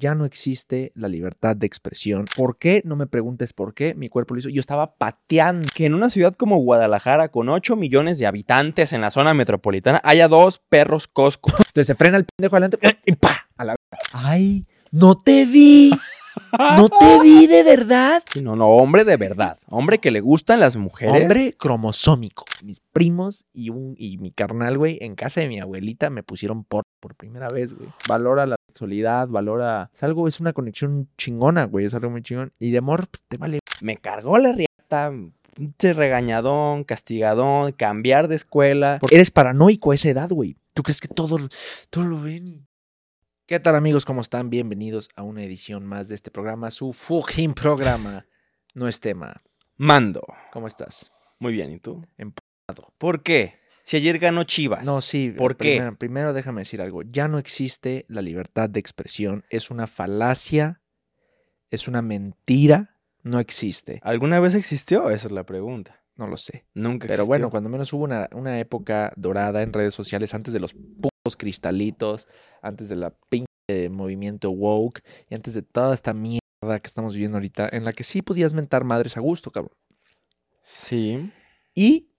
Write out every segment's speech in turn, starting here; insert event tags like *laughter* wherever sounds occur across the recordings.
Ya no existe la libertad de expresión. ¿Por qué? No me preguntes por qué. Mi cuerpo lo hizo. Yo estaba pateando. Que en una ciudad como Guadalajara, con 8 millones de habitantes en la zona metropolitana, haya dos perros Costco. Entonces se frena el pendejo adelante y ¡pa! A la ¡Ay! ¡No te vi! *laughs* ¡No te *laughs* vi de verdad! Sí, no, no, hombre de verdad. Hombre que le gustan las mujeres. Hombre cromosómico. Mis primos y, un, y mi carnal, güey, en casa de mi abuelita me pusieron por por primera vez, güey. Valora la sexualidad, valora... Es algo, es una conexión chingona, güey. Es algo muy chingón. Y de amor, pues, te vale. Me cargó la riata, pinche regañadón, castigadón, cambiar de escuela. Eres paranoico a esa edad, güey. ¿Tú crees que todo, todo lo ven? ¿Qué tal, amigos? ¿Cómo están? Bienvenidos a una edición más de este programa, su fucking programa. No es tema. Mando. ¿Cómo estás? Muy bien, ¿y tú? Empujado. ¿Por qué? Si ayer ganó Chivas. No, sí. ¿Por primero, qué? Primero déjame decir algo. Ya no existe la libertad de expresión. Es una falacia. Es una mentira. No existe. ¿Alguna vez existió? Esa es la pregunta. No lo sé. Nunca Pero existió. bueno, cuando menos hubo una, una época dorada en redes sociales antes de los cristalitos, antes de la pinche movimiento woke y antes de toda esta mierda que estamos viviendo ahorita, en la que sí podías mentar madres a gusto, cabrón. Sí. Y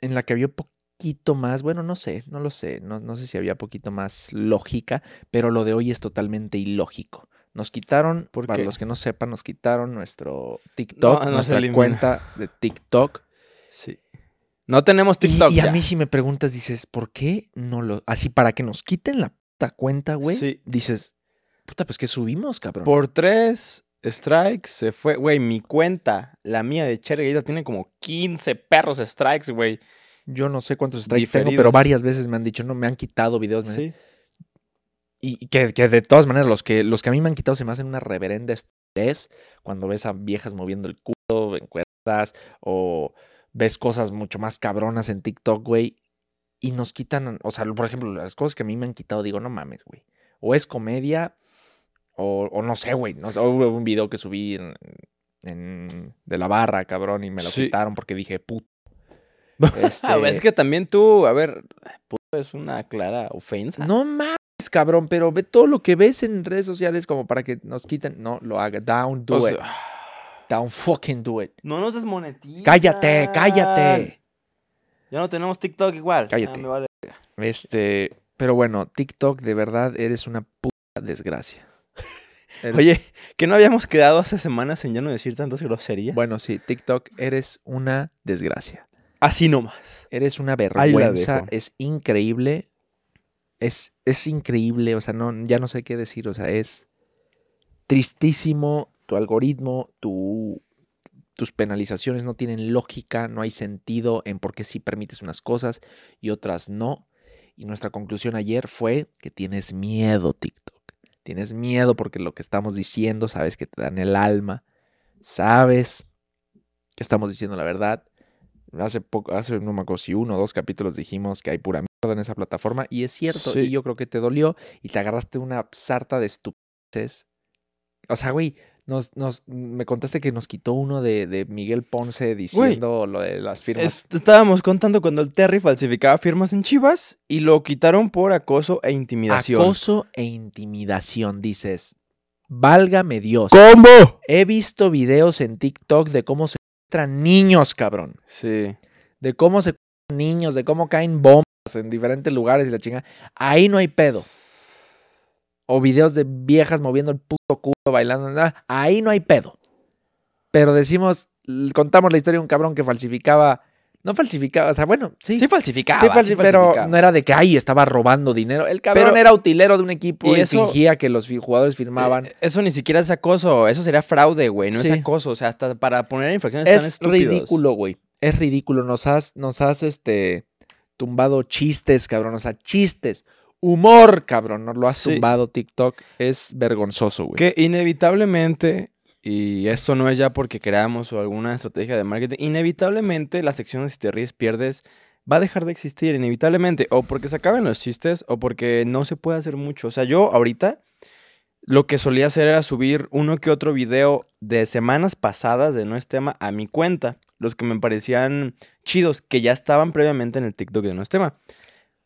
en la que había poquito más, bueno, no sé, no lo sé, no, no sé si había poquito más lógica, pero lo de hoy es totalmente ilógico. Nos quitaron, ¿Por para qué? los que no sepan, nos quitaron nuestro TikTok, No, no se nuestra cuenta de TikTok. Sí. No tenemos Y- TikTok. Y, a ya. mí si me preguntas, dices, ¿por qué no lo... Así, para que nos quiten la puta cuenta, güey. Sí. Dices, puta, pues que subimos, cabrón. Por tres strikes se fue. Güey, mi cuenta, la mía de Cherry Gator, tiene como 15 perros strikes, güey. Yo no sé cuántos strikes tengo, pero varias veces me han dicho, no, me han quitado videos. Sí. Y y que, que de todas maneras, los que, los que a mí me han quitado se me hacen una reverenda estupidez cuando ves a viejas moviendo el culo en cuerdas o ves cosas mucho más cabronas en TikTok, güey. Y nos quitan, o sea, por ejemplo, las cosas que a mí me han quitado, digo, no mames, güey. O es comedia o, o no sé, güey. No sé, hubo un video que subí en, en- de la barra, cabrón, y me lo Sí. quitaron porque dije, puto. *laughs* Ah, Este, es que también tú, a ver, puto, es una clara ofensa. No mames, cabrón, pero ve todo lo que ves en redes sociales como para que nos quiten. No, lo haga. Down, do O it. Down, fucking do it. no nos desmonetizan. Cállate, cállate. Ya no tenemos TikTok igual. Cállate. Ya me vale. Este, pero bueno, TikTok, de verdad, eres una puta desgracia. Eres- *laughs* Oye, que no habíamos quedado hace semanas en ya no decir tantas groserías. Bueno, sí, TikTok, eres una desgracia. Así nomás. Eres una vergüenza. Es increíble. Es, es increíble. O sea, no, ya no sé qué decir. O sea, es tristísimo. Tu algoritmo, tu, tus penalizaciones no tienen lógica, no hay sentido en por qué sí permites unas cosas y otras no. Y nuestra conclusión ayer fue que tienes miedo, TikTok. Tienes miedo porque lo que estamos diciendo, sabes que te dan el alma, sabes que estamos diciendo la verdad. Hace poco, hace no me acuerdo si uno o dos capítulos dijimos que hay pura mierda en esa plataforma y es cierto, Sí. y yo creo que te dolió y te agarraste una sarta de estupideces. O sea, güey, nos, nos, me contaste que nos quitó uno de, de Miguel Ponce diciendo lo de las firmas. Es- estábamos contando cuando el Terry falsificaba firmas en Chivas y lo quitaron por acoso e intimidación. Acoso e intimidación, dices. Válgame Dios. ¿Cómo? He visto videos en TikTok de cómo se niños, cabrón. Sí. De cómo se niños, de cómo caen bombas en diferentes lugares y la chinga. Ahí no hay pedo. O videos de viejas moviendo el puto culo, bailando. nada, Ahí no hay pedo. Pero decimos, contamos la historia de un cabrón que falsificaba. No falsificaba, o sea, bueno, sí. Sí falsificaba. Sí, sí falsi- pero falsificaba. no era de que ay, estaba robando dinero. El cabrón Pero- era utilero de un equipo y y, eso- fingía que los jugadores firmaban. Eh, Eso ni siquiera es acoso, eso sería fraude, güey, no Sí. es acoso, o sea, hasta para poner infracciones tan es ridículo, güey. Es ridículo. Nos has, nos has, este, tumbado chistes, cabrón. O sea, chistes. Humor, cabrón. Nos lo has Sí. tumbado, TikTok. Es vergonzoso, güey. Que inevitablemente, y esto no es ya porque creamos o alguna estrategia de marketing, inevitablemente la sección de si te ríes pierdes va a dejar de existir, inevitablemente, o porque se acaban los chistes o porque no se puede hacer mucho. O sea, yo ahorita lo que solía hacer era subir uno que otro video de semanas pasadas de No es tema a mi cuenta, los que me parecían chidos, que ya estaban previamente en el TikTok de No es tema.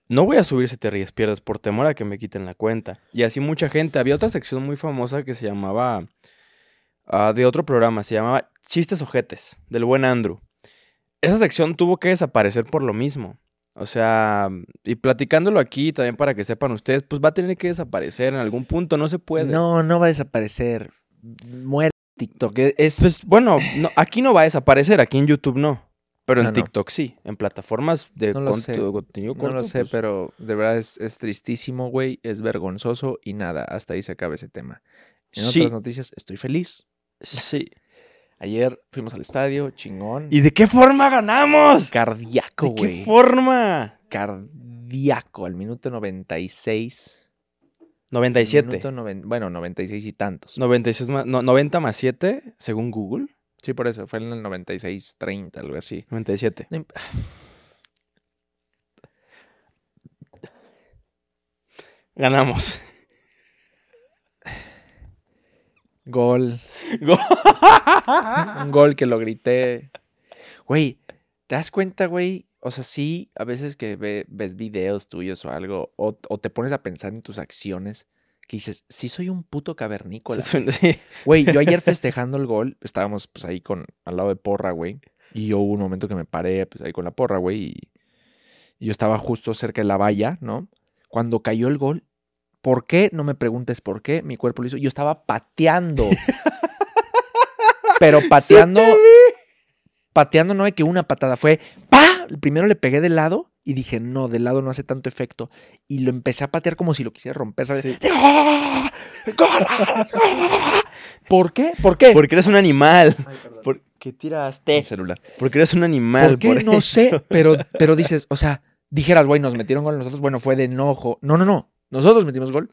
No voy a subir si te ríes pierdes por temor a que me quiten la cuenta. Y así mucha gente. Había otra sección muy famosa que se llamaba, ah, de otro programa, se llamaba Chistes Ojetes, del buen Andrew. Esa sección tuvo que desaparecer por lo mismo. O sea, y platicándolo aquí también para que sepan ustedes, pues va a tener que desaparecer en algún punto, no se puede. No, no va a desaparecer. Muere TikTok. e- Es, Pues bueno, no, aquí no va a desaparecer, aquí en YouTube no. Pero en Ah, no. TikTok sí, en plataformas de No sé, contenido no corto. lo sé, pues, pero de verdad es, es tristísimo, güey. Es vergonzoso y nada, hasta ahí se acaba ese tema. En Sí. otras noticias, estoy feliz. Sí. *laughs* Ayer fuimos al estadio, chingón. ¿Y de qué forma ganamos? Cardíaco, ¿De qué güey. forma? Cardíaco, al minuto 96. 97. Minuto noven- bueno, 96 y tantos. 96 más, no, 90 más 7, según Google. Sí, por eso, fue en el 96, 30, algo así. 97. No imp- Ganamos. Gol. Go- *laughs* Un gol que lo grité. Güey, ¿te das cuenta, güey? O sea, sí, a veces que ve- ves videos tuyos o algo, o, o te pones a pensar en tus acciones, que dices, sí soy un puto *laughs* cavernícola. Güey, yo ayer *laughs* festejando el gol, estábamos pues ahí con, al lado de porra, güey. Y yo hubo un momento que me paré pues ahí con la porra, güey. Y, y yo estaba justo cerca de la valla, ¿no? Cuando cayó el gol, ¿por qué? No me preguntes por qué. Mi cuerpo lo hizo. Yo estaba pateando. Pero *laughs* pateando. Pateando no de que una patada fue. ¡Pa! Primero le pegué de lado y dije, no, de lado no hace tanto efecto. Y lo empecé a patear como si lo quisiera romper, ¿sabes? Sí. ¡Ah! ¡Ah! ¿Por qué? ¿Por qué? Porque eres un animal. Ay, perdón. ¿Por qué tiraste? Mi celular. Porque eres un animal. ¿Por qué? por no eso. sé, pero, pero dices, o sea, dijeras, güey, nos metieron gol nosotros, bueno, fue de enojo. No, no, no. Nosotros metimos gol.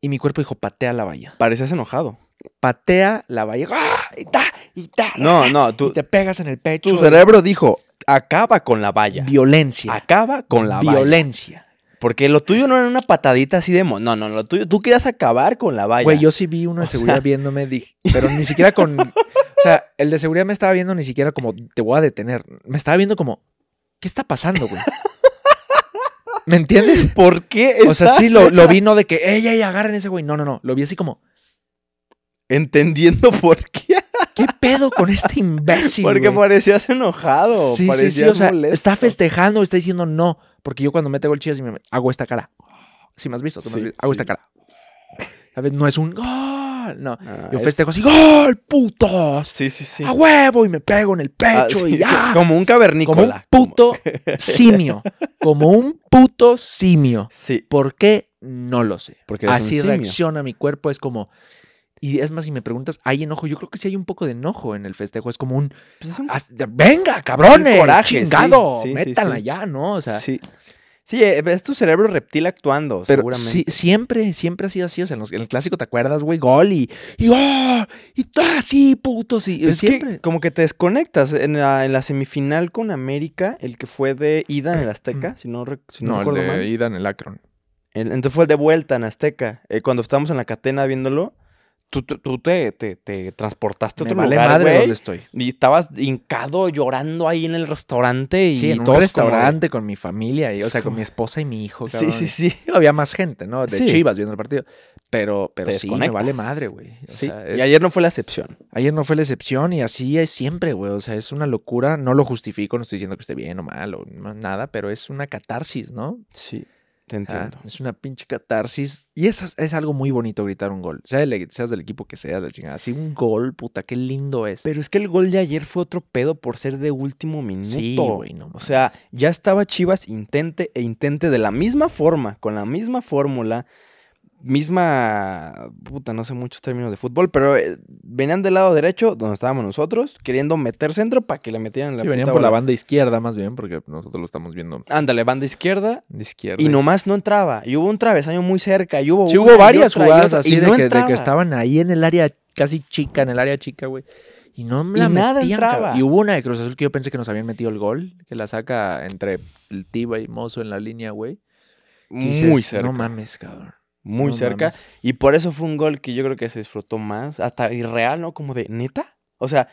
Y mi cuerpo dijo, patea la valla. Parecías enojado. Patea la valla. ¡Ah! Y ta, y ta. No, no, Y tu, te pegas en el pecho. tu cerebro dijo, acaba con la valla. Violencia. Acaba con la valla. Violencia. Porque lo tuyo no era una patadita así de... mo- No, no, lo tuyo... Tú querías acabar con la valla. Güey, yo sí vi uno de seguridad viéndome, dije, *laughs* pero ni siquiera con. O sea, el de seguridad me estaba viendo ni siquiera como te voy a detener. Me estaba viendo como, ¿qué está pasando, güey? ¿Me entiendes? ¿Por qué O sea, estás sí lo, lo vi, no de que, ey, ey, agarren ese güey. No, no, no. Lo vi así como, entendiendo por qué? ¿qué pedo con este imbécil? Porque güey? parecías enojado. Sí, sí, sí. parecías O sea, molesto. está festejando, está diciendo no. Porque yo cuando mete gol chivas me hago esta cara. Si me has visto, tú me has Sí, visto. hago sí. esta cara. ¿Sabes? No es un gol. No. Ah, Yo es- festejo así, ¡gol, putos! Sí, sí, sí. ¡A huevo! Y me pego en el Ah, pecho sí, y ya. *laughs* Como un Como cavernícola. un puto *laughs* simio. Como un puto simio. Sí. ¿Por qué? No lo sé. Porque Así reacciona mi cuerpo. Es como. Y es más, si me preguntas, ¿hay enojo? Yo creo que sí hay un poco de enojo en el festejo. Es como un. Pues es un- "Haz- ¡Venga, cabrones! Un coraje, ¡Chingado! sí, sí, sí. ya, ¿no? O sea. sí. Sí, eh, es tu cerebro reptil actuando, Pero seguramente. sí, siempre, siempre ha sido así. O sea, en, los- en el clásico, ¿te acuerdas, güey? Gol y. Y ¡oh! Y ¡ah, sí, putos! Y, Es siempre. que como que te desconectas. En la, en la semifinal con América, el que fue de ida en el Azteca, si no, si no, no, el recuerdo de mal. ida en el Akron. El- entonces fue el de vuelta en Azteca. Eh, cuando estábamos en la catena viéndolo, tú, tú- te, te- te transportaste a Me otro vale lugar, madre donde estoy. Y estabas hincado llorando ahí en el restaurante y Sí, en un como- restaurante con mi familia, y, o sea, con mi esposa y mi hijo. Sí, cabrón. sí, sí. Había más gente, ¿no? De Sí. Chivas viendo el partido. Pero, pero Te sí, me vale madre, güey. Sí, Y ayer no fue la excepción. ayer no fue la excepción y así es siempre, güey. O sea, es una locura. No lo justifico, no estoy diciendo que esté bien o mal o nada, pero es una catarsis, ¿no? Sí, te entiendo. es una pinche catarsis. Y eso es, es algo muy bonito gritar un gol. Sea del- seas del equipo que sea, la chingada. Así un gol, puta, qué lindo es. Pero es que el gol de ayer fue otro pedo por ser de último minuto. sí, güey, no O sea, ya estaba Chivas intente e intente de la misma forma, con la misma fórmula, misma, puta, no sé muchos términos de fútbol, pero eh, venían del lado derecho, donde estábamos nosotros, queriendo meter centro para que le metieran la Sí, venían puta por la banda izquierda más bien, porque nosotros lo estamos viendo Ándale, banda izquierda, de izquierda. y nomás no entraba. Y hubo un travesaño muy cerca, y hubo Sí, hubo varias otra jugadas otra, así de, no que, de entraba. que estaban ahí en el área casi chica, en el área chica, güey. Y no me Y la nada entraba. cabrón. Y hubo una de Cruz Azul que yo pensé que nos habían metido el gol, que la saca entre el Tiba y Mozo en la línea, güey. Dices, Muy cerca. No mames, cabrón. Muy no cerca. mames. Y por eso fue un gol que yo creo que se disfrutó más, hasta irreal, ¿no? Como de, ¿neta? O sea,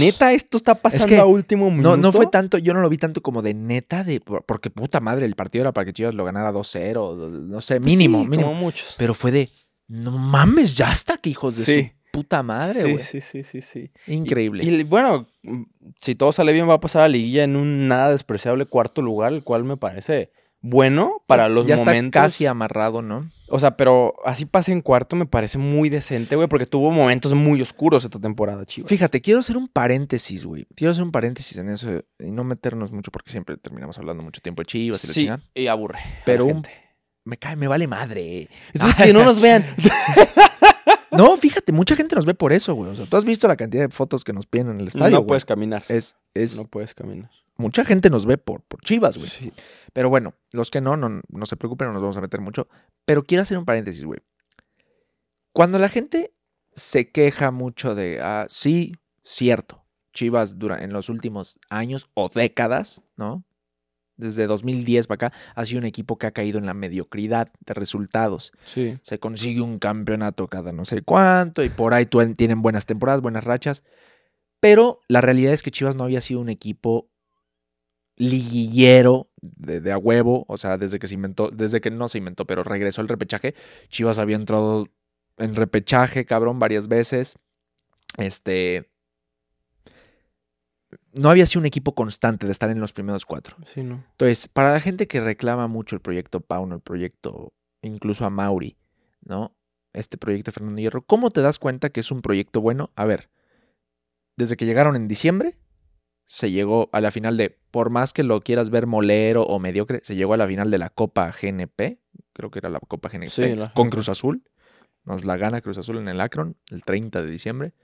neta, esto está pasando que a último minuto. No, no fue tanto, yo no lo vi tanto como de neta, de por- porque puta madre, el partido era para que Chivas lo ganara 2-0, no sé, Pues mínimo, sí, mínimo. Como muchos. Pero fue de, no mames, ya está, que hijos de Sí. su puta madre, sí, güey. sí, sí, sí, sí. Increíble. Y, y, bueno, si todo sale bien, va a pasar a liguilla en un nada despreciable cuarto lugar, el cual me parece bueno para los ya momentos. está casi amarrado, ¿no? O sea, pero así pase en cuarto me parece muy decente, güey, porque tuvo momentos muy oscuros esta temporada, Chivas. Fíjate, quiero hacer un paréntesis, güey. Quiero hacer un paréntesis en eso y no meternos mucho porque siempre terminamos hablando mucho tiempo de Chivas y la Sí, chingada. y aburre. la Pero un-. Me cae, me vale madre. Entonces, que no nos vean. *laughs* No, fíjate, mucha gente nos ve por eso, güey. O sea, tú has visto la cantidad de fotos que nos piden en el estadio. no güey? puedes caminar. Es, es, No puedes caminar. Mucha gente nos ve por, por Chivas, güey. Sí. Pero bueno, los que no, no, no se preocupen, no nos vamos a meter mucho. Pero quiero hacer un paréntesis, güey. Cuando la gente se queja mucho de, ah, sí, cierto, Chivas dura, en los últimos años o décadas, ¿no? Desde 2010 para acá, ha sido un equipo que ha caído en la mediocridad de resultados. Sí. Se consigue un campeonato cada no sé cuánto y por ahí tienen buenas temporadas, buenas rachas. Pero la realidad es que Chivas no había sido un equipo liguillero de, de a huevo, o sea, desde que se inventó, desde que no se inventó, pero regresó el repechaje, Chivas había entrado en repechaje, cabrón, varias veces. Este no había sido un equipo constante de estar en los primeros cuatro. Sí, no. Entonces, para la gente que reclama mucho el proyecto Pauno, el proyecto incluso a Mauri, ¿no? Este proyecto de Fernando Hierro, ¿cómo te das cuenta que es un proyecto bueno? A ver, desde que llegaron en diciembre, se llegó a la final de, por más que lo quieras ver molero o mediocre, se llegó a la final de la Copa GNP, creo que era la Copa GNP, Sí, la con. Cruz Azul. Nos la gana Cruz Azul en el Akron, el 30 de diciembre.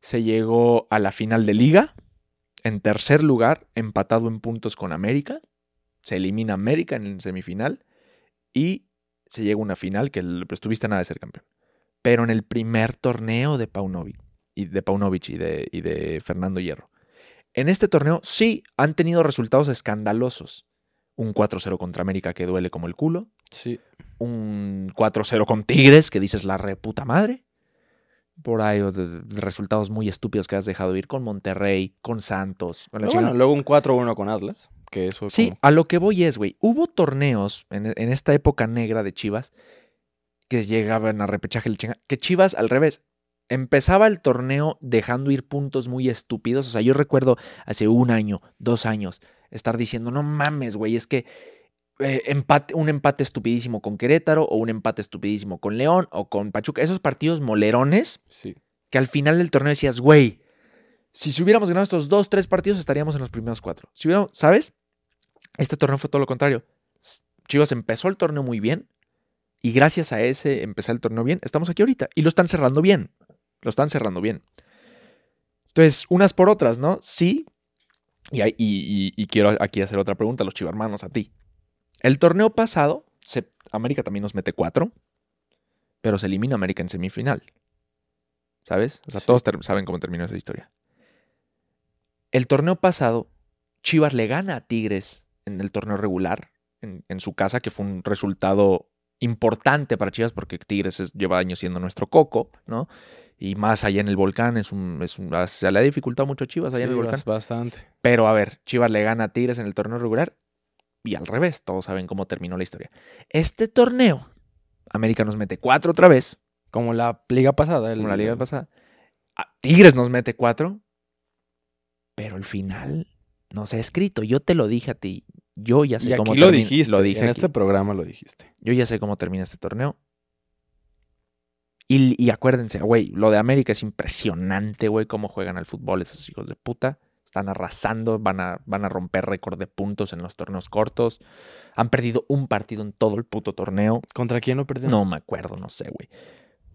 Se llegó a la final de Liga, en tercer lugar, empatado en puntos con América. Se elimina América en semifinal y se llega a una final que el- estuviste a nada de ser campeón. Pero en el primer torneo de Paunovic y de Paunovic y de, y de Fernando Hierro. En este torneo sí han tenido resultados escandalosos. Un 4-0 contra América que duele como el culo. Sí. Un 4-0 con Tigres que dices la reputa madre. Por ahí resultados muy estúpidos que has dejado ir con Monterrey, con Santos, con la bueno, luego un 4-1 con Atlas, que eso Sí, como- a lo que voy es, güey. Hubo torneos en, en esta época negra de Chivas que llegaban a repechaje el chinga- Que Chivas, al revés, empezaba el torneo dejando ir puntos muy estúpidos. O sea, yo recuerdo hace un año, dos años, estar diciendo, no mames, güey, es que eh, empate, un empate estupidísimo con Querétaro o un empate estupidísimo con León o con Pachuca. Esos partidos molerones Sí. que al final del torneo decías, güey, si si hubiéramos ganado estos dos, tres partidos, estaríamos en los primeros cuatro. Si hubiéramos, ¿sabes? Este torneo fue todo lo contrario. Chivas empezó el torneo muy bien y gracias a ese empezar el torneo bien, estamos aquí ahorita y lo están cerrando bien. Lo están cerrando bien. Entonces, unas por otras, ¿no? Sí. Y, hay- y- y- y quiero aquí hacer otra pregunta a los chivarmanos, a ti. El torneo pasado, se- América también nos mete cuatro, pero se elimina América en semifinal. ¿Sabes? O sea, Sí. todos saben cómo terminó esa historia. El torneo pasado, Chivas le gana a Tigres en el torneo regular, en, en su casa, que fue un resultado importante para Chivas porque Tigres es- lleva años siendo nuestro coco, ¿no? Y más allá en el volcán, es un, es un- se le ha dificultado mucho a Chivas allá en el volcán. bas- bastante. Pero a ver, Chivas le gana a Tigres en el torneo regular y al revés, todos saben cómo terminó la historia. Este torneo, América nos mete cuatro otra vez, Como la liga pasada. el- como la liga pasada. A Tigres nos mete cuatro, pero el final no se ha escrito. Yo te lo dije a ti. Yo ya sé Y cómo aquí lo dijiste. Lo dije en aquí. este programa lo dijiste. Yo ya sé cómo termina este torneo. Y, y acuérdense, güey, lo de América es impresionante, güey, cómo juegan al fútbol esos hijos de puta. Están arrasando, van a, van a romper récord de puntos en los torneos cortos. Han perdido un partido en todo el puto torneo. ¿Contra quién lo perdieron? No me acuerdo, no sé, güey.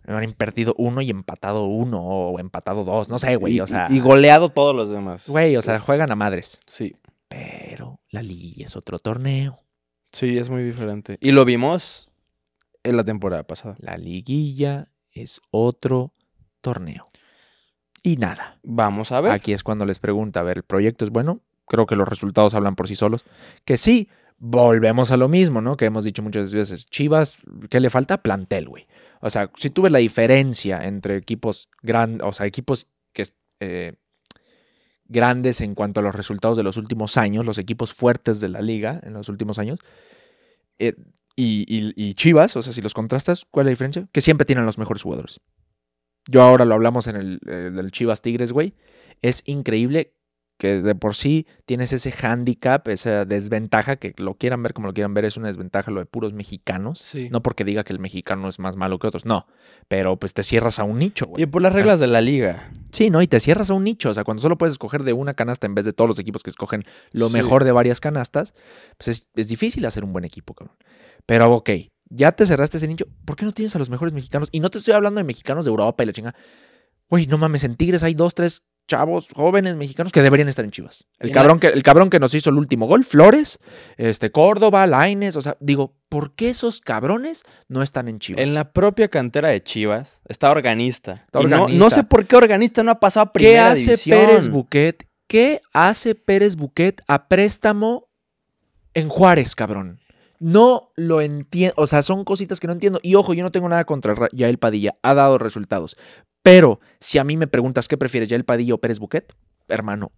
Han perdido uno y empatado uno o empatado dos, no sé, güey. Y, O sea, y goleado todos los demás. güey, o sea, Pues, juegan a madres. Sí. Pero la liguilla es otro torneo. Sí, es muy diferente. Y lo vimos en la temporada pasada. La liguilla es otro torneo. Y nada. Vamos a ver. Aquí es cuando les pregunta, a ver, ¿el proyecto es bueno? Creo que los resultados hablan por sí solos. Que sí, volvemos a lo mismo, ¿no? Que hemos dicho muchas veces. Chivas, ¿qué le falta? Plantel, güey. O sea, si tú ves la diferencia entre equipos grandes, o sea, equipos que eh, grandes en cuanto a los resultados de los últimos años, los equipos fuertes de la liga en los últimos años. eh, y, Chivas, o sea, si los contrastas, ¿cuál es la diferencia? Que siempre tienen los mejores jugadores. Yo ahora lo hablamos en el, el del Chivas Tigres, güey. Es increíble que de por sí tienes ese handicap, esa desventaja, que lo quieran ver como lo quieran ver, es una desventaja lo de puros mexicanos. Sí. No porque diga que el mexicano es más malo que otros, no. Pero pues te cierras a un nicho, güey. Y por las reglas de la liga. Sí, ¿no? Y te cierras a un nicho. O sea, cuando solo puedes escoger de una canasta en vez de todos los equipos que escogen lo Sí. mejor de varias canastas, pues es, es difícil hacer un buen equipo, cabrón. Pero ok, ya te cerraste ese nicho. ¿Por qué no tienes a los mejores mexicanos? Y no te estoy hablando de mexicanos de Europa y la chinga. Güey, no mames, en Tigres hay dos, tres chavos jóvenes mexicanos que deberían estar en Chivas. El cabrón, que, el cabrón que nos hizo el último gol, Flores, este, Córdoba, Laines. O sea, digo, ¿por qué esos cabrones no están en Chivas? En la propia cantera de Chivas está organista. Está no- sé por qué organista no ha pasado a ¿Qué primera hace división. Pérez Buquet? ¿Qué hace Pérez Buquet a préstamo en Juárez, cabrón? No lo entiendo. O sea, son cositas que no entiendo. Y ojo, yo no tengo nada contra Ra- Yael Padilla. Ha dado resultados. Pero si a mí me preguntas qué prefieres, Yael Padilla o Pérez Buquet, hermano,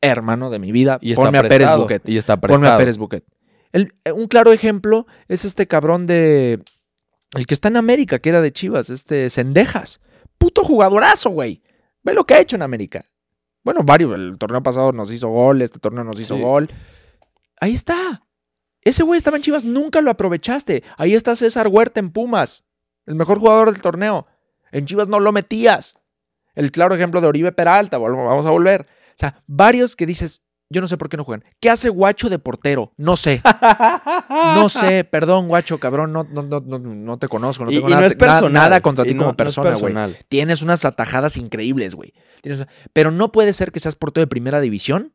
hermano de mi vida, Y está ponme a Pérez prestado, Buquet. Y está Ponme a prestado. Pérez Buquet. El- eh, un claro ejemplo es este cabrón de. El que está en América, que era de Chivas, este Cendejas. Puto jugadorazo, güey. Ve lo que ha hecho en América. Bueno, varios. El torneo pasado nos hizo gol, este torneo nos hizo Sí. gol. Ahí está. Ese güey estaba en Chivas, nunca lo aprovechaste. Ahí está César Huerta en Pumas, el mejor jugador del torneo. En Chivas no lo metías. El claro ejemplo de Oribe Peralta, vamos a volver. O sea, varios que dices, yo no sé por qué no juegan. ¿Qué hace Guacho de portero? No sé. *laughs* No sé, perdón, Guacho, cabrón, no, no, no, no, no te conozco, no Y, tengo y no nada, es personal. nada contra ti no- como no persona, güey. Tienes unas atajadas increíbles, güey. Pero no puede ser que seas portero de primera división.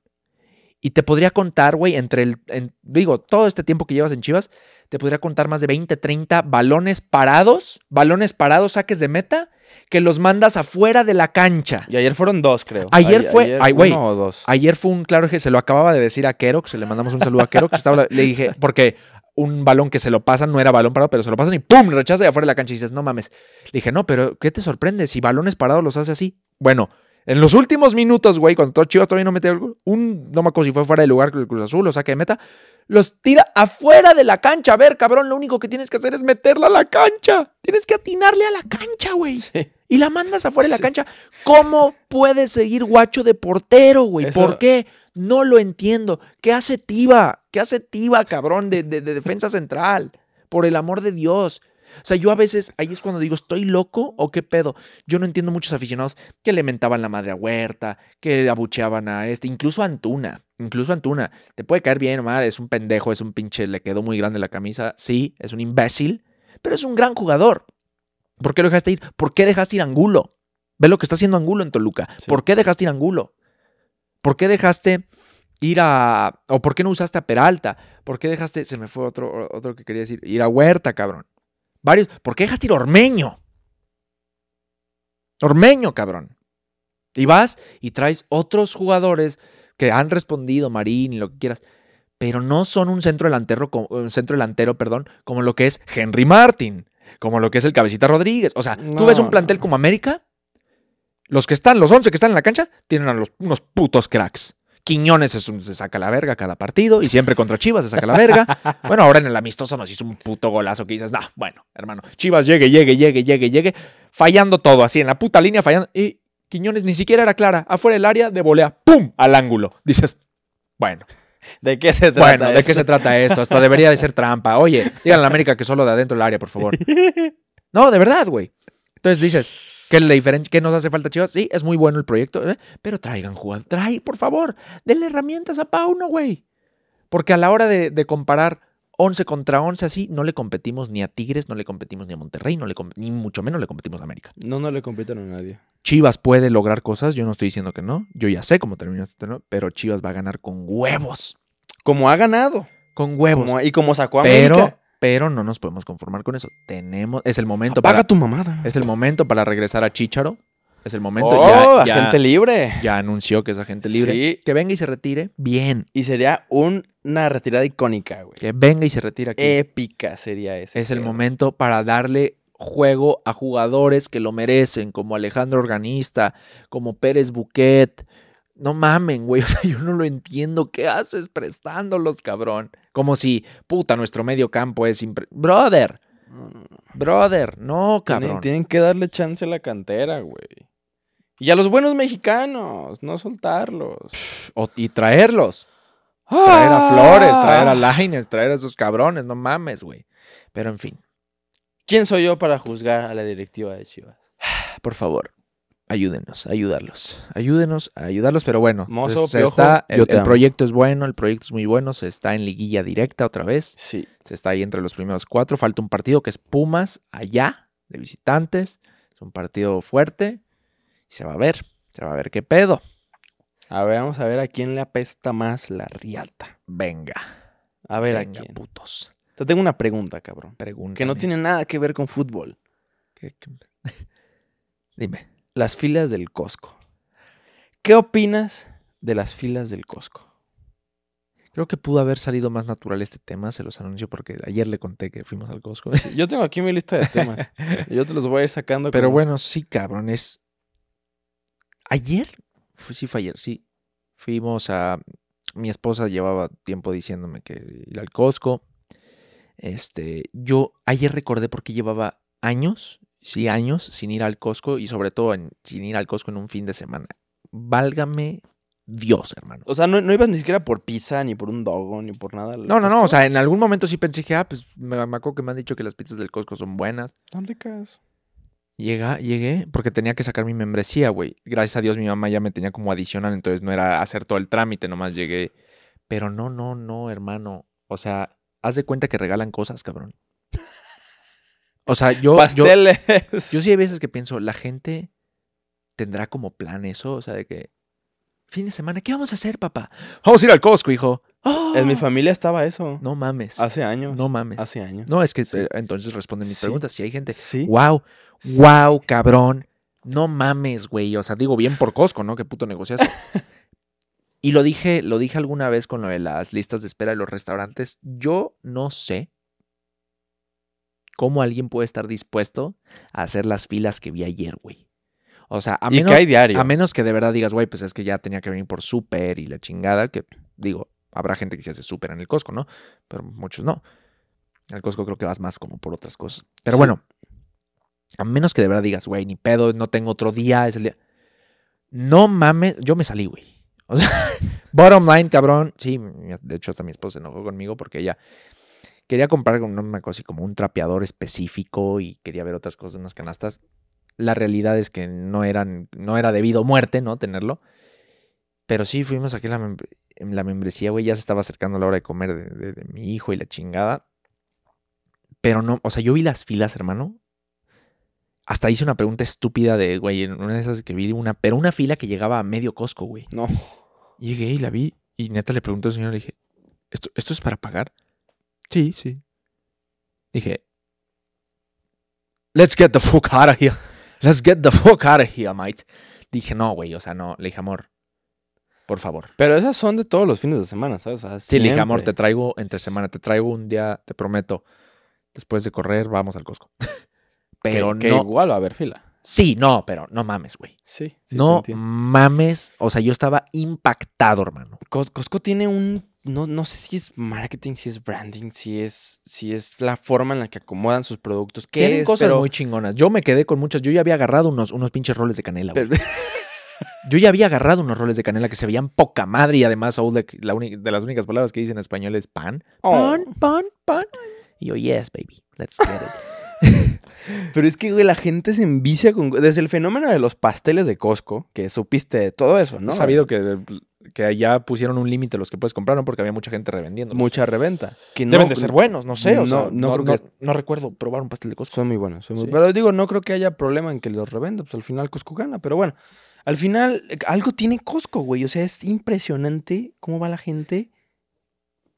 Y te podría contar, güey, entre el. en- digo, todo este tiempo que llevas en Chivas, te podría contar más de 20, 30 balones parados, balones parados, saques de meta, que los mandas afuera de la cancha. Y ayer fueron dos, creo. Ayer fue- ay, güey. Uno o dos. Ayer fue un claro que se lo acababa de decir a Kerox, le mandamos un saludo a Kerox. le dije, porque un balón que se lo pasan no era balón parado, pero se lo pasan y ¡pum! rechaza de afuera de la cancha y dices, no mames. Le dije, no, pero ¿qué te sorprende? Si balones parados los hace así. Bueno, en los últimos minutos, güey, cuando todo Chivas todavía no metía el gol, un, no me acuerdo si fue fuera de lugar con el Cruz Azul o saque de meta, los tira afuera de la cancha. A ver, cabrón, lo único que tienes que hacer es meterla a la cancha. Tienes que atinarle a la cancha, güey. Sí. Y la mandas afuera de la Sí. cancha. ¿Cómo puede seguir guacho de portero, güey? Eso- ¿Por qué? No lo entiendo. ¿Qué hace Tiva? ¿Qué hace Tiva, cabrón, de, de- de defensa central? Por el amor de Dios. O sea, yo a veces, ahí es cuando digo, ¿estoy loco o qué pedo? Yo no entiendo muchos aficionados que le mentaban la madre a Huerta, que abucheaban a este, incluso a Antuna, incluso a Antuna. Te puede caer bien o mal, es un pendejo, es un pinche, le quedó muy grande la camisa, sí, es un imbécil, pero es un gran jugador. ¿Por qué lo dejaste ir? ¿Por qué dejaste ir a Angulo? Ve lo que está haciendo Angulo en Toluca. Sí. ¿Por qué dejaste ir a Angulo? ¿Por qué dejaste ir a. o por qué no usaste a Peralta? ¿Por qué dejaste. Se me fue otro, otro que quería decir. Ir a Huerta, cabrón. Varios. ¿Por qué dejaste ir Ormeño? Ormeño, cabrón. Y vas y traes otros jugadores que han respondido, Marín y lo que quieras, pero no son un centro delantero, un centro delantero, perdón, como lo que es Henry Martin, como lo que es el Cabecita Rodríguez. O sea, tú ves un plantel no. como América, los que están, los 11 que están en la cancha, tienen a los, unos putos cracks. Quiñones es un- se saca la verga cada partido y siempre contra Chivas se saca la verga. *laughs* Bueno, ahora en el amistoso nos hizo un puto golazo que dices, nah, bueno, hermano, Chivas llegue, llegue, llegue, llegue, llegue, fallando todo, así en la puta línea, fallando. Y Quiñones ni siquiera era clara, afuera del área, de volea, ¡pum! al ángulo. Dices, bueno, ¿De qué se trata? bueno, ¿de qué esto? se trata esto? Esto debería de ser trampa. Oye, díganle a la América que solo de adentro del área, por favor. *laughs* No, de verdad, güey. Entonces dices, ¿qué, es la diferencia? ¿qué nos hace falta, Chivas? Sí, es muy bueno el proyecto, ¿eh? pero traigan jugadores. Trae, por favor, denle herramientas a Pauno, güey. Porque a la hora de, de comparar 11 contra 11 así, no le competimos ni a Tigres, no le competimos ni a Monterrey, no le ni mucho menos le competimos a América. No, no le compiten a nadie. Chivas puede lograr cosas, yo no estoy diciendo que no, yo ya sé cómo termina este torneo, pero Chivas va a ganar con huevos. Como ha ganado. Con huevos. Como- y como sacó a América. pero no nos podemos conformar con eso. Tenemos, es el momento Apaga para, tu mamada. es el momento para regresar a Chicharo. Es el momento. oh, ya, ya- agente libre. ya anunció que es agente libre. Sí. Que venga y se retire. Bien. Y sería un- una retirada icónica, güey. Que venga y se retire aquí. Épica sería ese. es el momento para darle juego a jugadores que lo merecen, como Alejandro Organista, como Pérez Buquet. No mamen, güey. *laughs* O sea, yo no lo entiendo. ¿Qué haces prestándolos, cabrón? Como si, puta, nuestro medio campo es. impre- Brother, brother, no, cabrón. tienen que darle chance a la cantera, güey. Y a los buenos mexicanos, no soltarlos. *sighs* O- y traerlos. Traer a Flores, traer a Ah. Laines, traer a esos cabrones, no mames, güey. Pero en fin, ¿Quién soy yo para juzgar a la directiva de Chivas? *sighs* por favor, ayúdenos, ayudarlos. Ayúdenos a ayudarlos, pero bueno, Mozo, pues, se Piojo, está, yo el, te el amo. proyecto es bueno, el proyecto es muy bueno, se está en liguilla directa otra vez, Sí. se está ahí entre los primeros cuatro, falta un partido que es Pumas, allá, de visitantes, es un partido fuerte, y se va a ver, se va a ver qué pedo. A ver, vamos a ver a quién le apesta más la riata. Venga, A ver venga, a quién. putos. Te tengo una pregunta, cabrón. Pregunta. Que no tiene nada que ver con fútbol. *laughs* Dime. Las filas del Costco. ¿Qué opinas de las filas del Costco? Creo que pudo haber salido más natural este tema, se los anuncio porque ayer le conté que fuimos al Costco. *laughs* Yo tengo aquí mi lista de temas. *laughs* Yo te los voy a ir sacando. Pero como- bueno, sí, cabrón, es... Ayer, fue, sí fue ayer, sí. Fuimos a... Mi esposa llevaba tiempo diciéndome que ir al Costco. Este, yo ayer recordé porque llevaba años, sí, años sin ir al Costco y sobre todo en- sin ir al Costco en un fin de semana. Válgame Dios, hermano. O sea, no, no ibas ni siquiera por pizza, ni por un dogo, ni por nada. No, no, no, o sea, en algún momento sí pensé que, ah, pues me, me acuerdo que me han dicho que las pizzas del Costco son buenas. Están ricas. Llega, llegué porque tenía que sacar mi membresía, güey. Gracias a Dios mi mamá ya me tenía como adicional, entonces no era hacer todo el trámite, nomás llegué. Pero no, no, no, hermano. O sea, haz de cuenta que regalan cosas, cabrón. O sea, yo, yo, Pasteles. yo sí hay veces que pienso, la gente tendrá como plan eso, o sea, de que fin de semana, ¿qué vamos a hacer, papá? Vamos a ir al Costco, hijo. ¡Oh! En mi familia estaba eso. No mames. Hace años. No mames. Hace años. No, es que Sí. eh, entonces responden mis Sí. preguntas. Si hay gente, Sí. wow, wow, cabrón. No mames, güey. O sea, digo bien por Costco, ¿no? Qué puto negociazo. *laughs* y lo dije, lo dije alguna vez con lo de las listas de espera de los restaurantes. Yo no sé cómo alguien puede estar dispuesto a hacer las filas que vi ayer, güey. O sea, a y menos, cae diario. a menos que de verdad digas, güey, pues es que ya tenía que venir por súper y la chingada, que digo, habrá gente que se hace súper en el Costco, ¿no? Pero muchos no. Al Costco creo que vas más como por otras cosas. Pero Sí. bueno, a menos que de verdad digas, güey, ni pedo, no tengo otro día, es el día. No mames, yo me salí, güey. O sea, *laughs* bottom line, cabrón. Sí, de hecho hasta mi esposa se enojó conmigo porque ella quería comprar una cosa así como un trapeador específico y quería ver otras cosas, unas canastas. La realidad es que no eran, no era debido a muerte, ¿no? Tenerlo. Pero sí, fuimos aquí la, mem- la membresía, güey. Ya se estaba acercando la hora de comer de, de- de mi hijo y la chingada. Pero no, o sea, yo vi las filas, hermano. Hasta hice una pregunta estúpida de, güey, en una de esas que vi una, pero una fila que llegaba a medio Costco, güey. No. Llegué y la vi y neta le pregunté al señor, le dije, ¿esto, ¿esto es para pagar? Sí, sí. Dije, let's get the fuck out of here. Let's get the fuck out of here, mate. Dije, no, güey, o sea, no. Le dije, amor, por favor. Pero esas son de todos los fines de semana, ¿sabes? O sea, Sí, le dije, amor, te traigo entre semana, te traigo un día, te prometo. Después de correr, vamos al Costco. *laughs* Pero que, que no. igual va a haber fila. Sí, no, pero no mames, güey. Sí. sí, no mames. O sea, yo estaba impactado, hermano. Cos- Costco tiene un. No, no sé si es marketing, si es branding, si es, si es la forma en la que acomodan sus productos. ¿Qué Tienen es? cosas Pero- muy chingonas. Yo me quedé con muchas. Yo ya había agarrado unos, unos pinches roles de canela, pero- *laughs* Yo ya había agarrado unos roles de canela que se veían poca madre y además la uni- de las únicas palabras que dice en español es pan. Oh. Pan, pan, pan. Y yo, yes, baby, let's get it. *laughs* Pero es que, güey, la gente se envicia con. Desde el fenómeno de los pasteles de Costco, que supiste de todo eso, ¿no? He sabido que, que allá pusieron un límite a los que puedes comprar, ¿no? Porque había mucha gente revendiendo. Mucha reventa. Que no- Deben de ser buenos, no sé. O no- sea, no no, creo no- que- no recuerdo probar un pastel de Costco. Son muy buenos. son muy- Sí. Pero digo, no creo que haya problema en que los revenda. Pues al final Costco gana. Pero bueno, al final eh, algo tiene Costco, güey. O sea, es impresionante cómo va la gente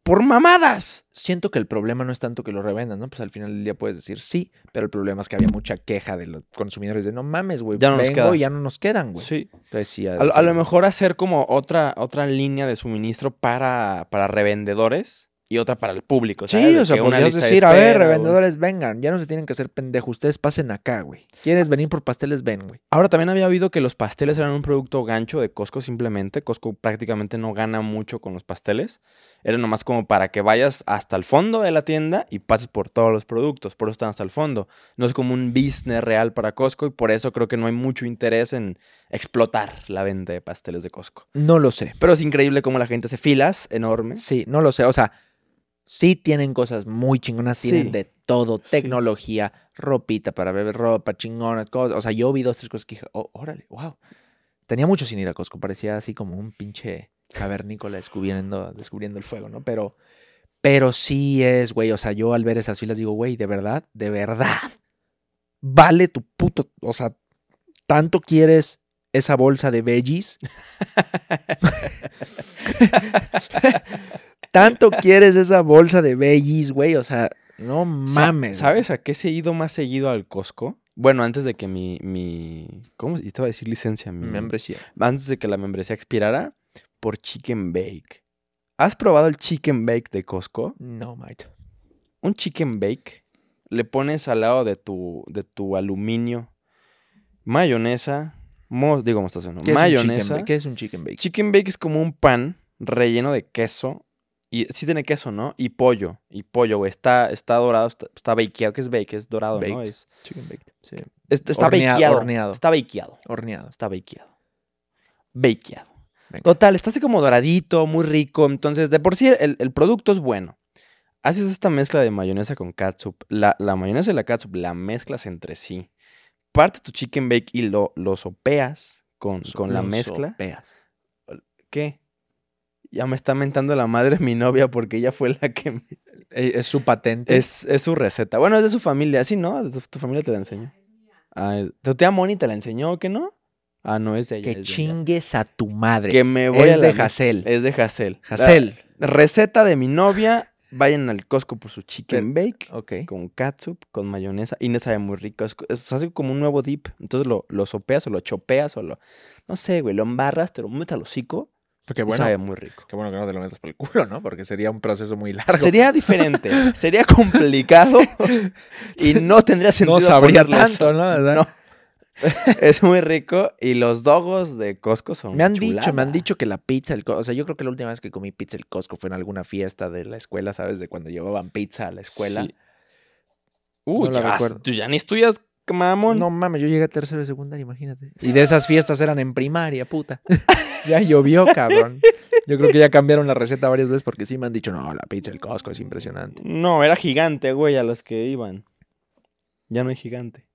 por mamadas. Siento que el problema no es tanto que lo revendan, ¿no? Pues al final del día puedes decir sí, pero el problema es que había mucha queja de los consumidores de no mames, güey. Ya no nos vengo queda". y ya no nos quedan, güey. Sí. Entonces sí. A, lo- a lo mejor hacer como otra, otra línea de suministro para, para revendedores. y otra para el público. Sí, o sea, podrías decir, a ver, revendedores, vengan, ya no se tienen que hacer pendejos, ustedes pasen acá, güey. ¿Quieres venir por pasteles? Ven, güey. Ahora también había oído que los pasteles eran un producto gancho de Costco simplemente. Costco prácticamente no gana mucho con los pasteles. Era nomás como para que vayas hasta el fondo de la tienda y pases por todos los productos. Por eso están hasta el fondo. No es como un business real para Costco y por eso creo que no hay mucho interés en explotar la venta de pasteles de Costco. No lo sé. Pero es increíble cómo la gente hace filas enormes. Sí, no lo sé. O sea, sí tienen cosas muy chingonas, Sí. tienen de todo, Sí. tecnología, ropita para beber ropa, chingonas, cosas. O sea, yo vi dos, tres cosas que dije, oh, órale, wow. Tenía mucho sin ir a Costco, parecía así como un pinche cavernícola descubriendo, descubriendo el fuego, ¿no? Pero, pero sí es, güey, o sea, yo al ver esas filas digo, güey, de verdad, de verdad, vale tu puto, o sea, tanto quieres esa bolsa de veggies. *laughs* Tanto quieres esa bolsa de veggies, güey. O sea, no mames. ¿Sabes a qué se he ido más seguido al Costco? Bueno, antes de que mi, mi ¿cómo iba a decir licencia? Mi? Membresía. antes de que la membresía expirara, por Chicken Bake. ¿Has probado el Chicken Bake de Costco? No, mate. Un Chicken Bake le pones al lado de tu, de tu aluminio mayonesa, digo mostaza, no, ¿Qué es un chicken mayonesa. ¿Qué es un chicken bake? Chicken Bake es como un pan relleno de queso. Y sí tiene queso, ¿no? Y pollo. Y pollo, güey. Está, está dorado, está, está bakeado. ¿Qué es bake? Es dorado, ¿no? Es, Chicken baked. Sí. es- está Hornea- bakeado. horneado. Está bakeado. Horneado. Está bakeado. Bakeado. Venga. Total, está así como doradito, muy rico. Entonces, de por sí, el, el producto es bueno. Haces esta mezcla de mayonesa con catsup. La, la mayonesa y la catsup la mezclas entre sí. Parte tu chicken bake y lo, lo sopeas con, con la Lo mezcla. sopeas. ¿Qué? Ya me está mentando la madre mi novia porque ella fue la que... me- Eh, Es su patente. Es, es su receta. Bueno, es de su familia. Sí, ¿no? De tu, tu familia te la enseñó. Ah, tu tía Moni te la enseñó, ¿o ¿qué no? Ah, no, es de ella. que es de ella. chingues a tu madre. Que me voy a es de Hassel. Es de Hassel. Hassel. La receta de mi novia. Vayan al Costco por su chicken bake. Ok. Con catsup, con mayonesa. Y no sabe muy rico. Es, es así como un nuevo dip. Entonces lo, lo sopeas o lo chopeas o lo... No sé, güey. Lo embarras, te lo metes al hocico. Y bueno. sabe muy rico. Qué bueno que no te lo metas por el culo, ¿no? Porque sería un proceso muy largo. Sería diferente. sería complicado. *laughs* y no tendría sentido no sabría eso. tanto, ¿no? No. *laughs* Es muy rico. Y los dogos de Costco son Me han dicho, me han dicho que la pizza, el, o sea, yo creo que la última vez que comí pizza el Costco fue en alguna fiesta de la escuela, ¿sabes? De cuando llevaban pizza a la escuela. Sí. Uh, No ya, tú ya ni estudias, mamón. No mames, yo llegué a tercero de secundaria, imagínate. Y de esas fiestas eran en primaria, puta. *laughs* ya llovió, cabrón. Yo creo que ya cambiaron la receta varias veces porque sí me han dicho, no, la pizza del Costco es impresionante. No, era gigante, güey, a los que iban. Ya no hay gigante.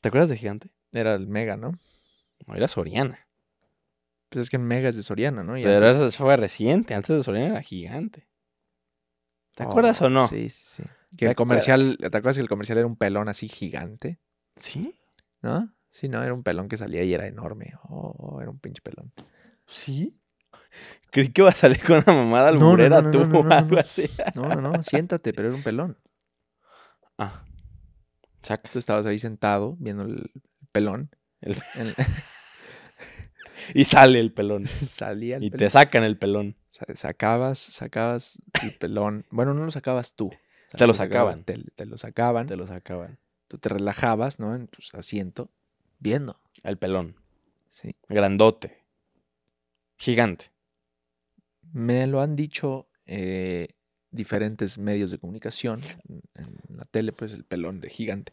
¿Te acuerdas de gigante? Era el Mega, ¿no? No, era Soriana. Pues es que Mega es de Soriana, ¿no? Y Pero antes- eso fue reciente. Antes de Soriana era gigante. ¿Te Oh, acuerdas o no? Sí, sí, sí. Que ¿Te el comercial, ¿te acuerdas que el comercial era un pelón así gigante? ¿Sí? ¿No? Sí, no, era un pelón que salía y era enorme. Oh, era un pinche pelón. ¿Sí? *laughs* Creí que iba a salir con una mamada no, alburera no, no, tú no, no, o algo así. No, no, no, siéntate, pero era un pelón. Ah. Sacas. Tú estabas ahí sentado viendo el pelón. El- *laughs* El- Y sale el pelón. *laughs* salía el Y te sacan el pelón. Sa- Sacabas, sacabas el pelón. Bueno, no lo sacabas tú. O sea, Te lo sacaban. Te, te lo sacaban. Te lo sacaban. Tú te relajabas, ¿no? En tu asiento, viendo. El pelón. Sí. Grandote. Gigante. Me lo han dicho eh, diferentes medios de comunicación. En, en la tele, pues el pelón de gigante.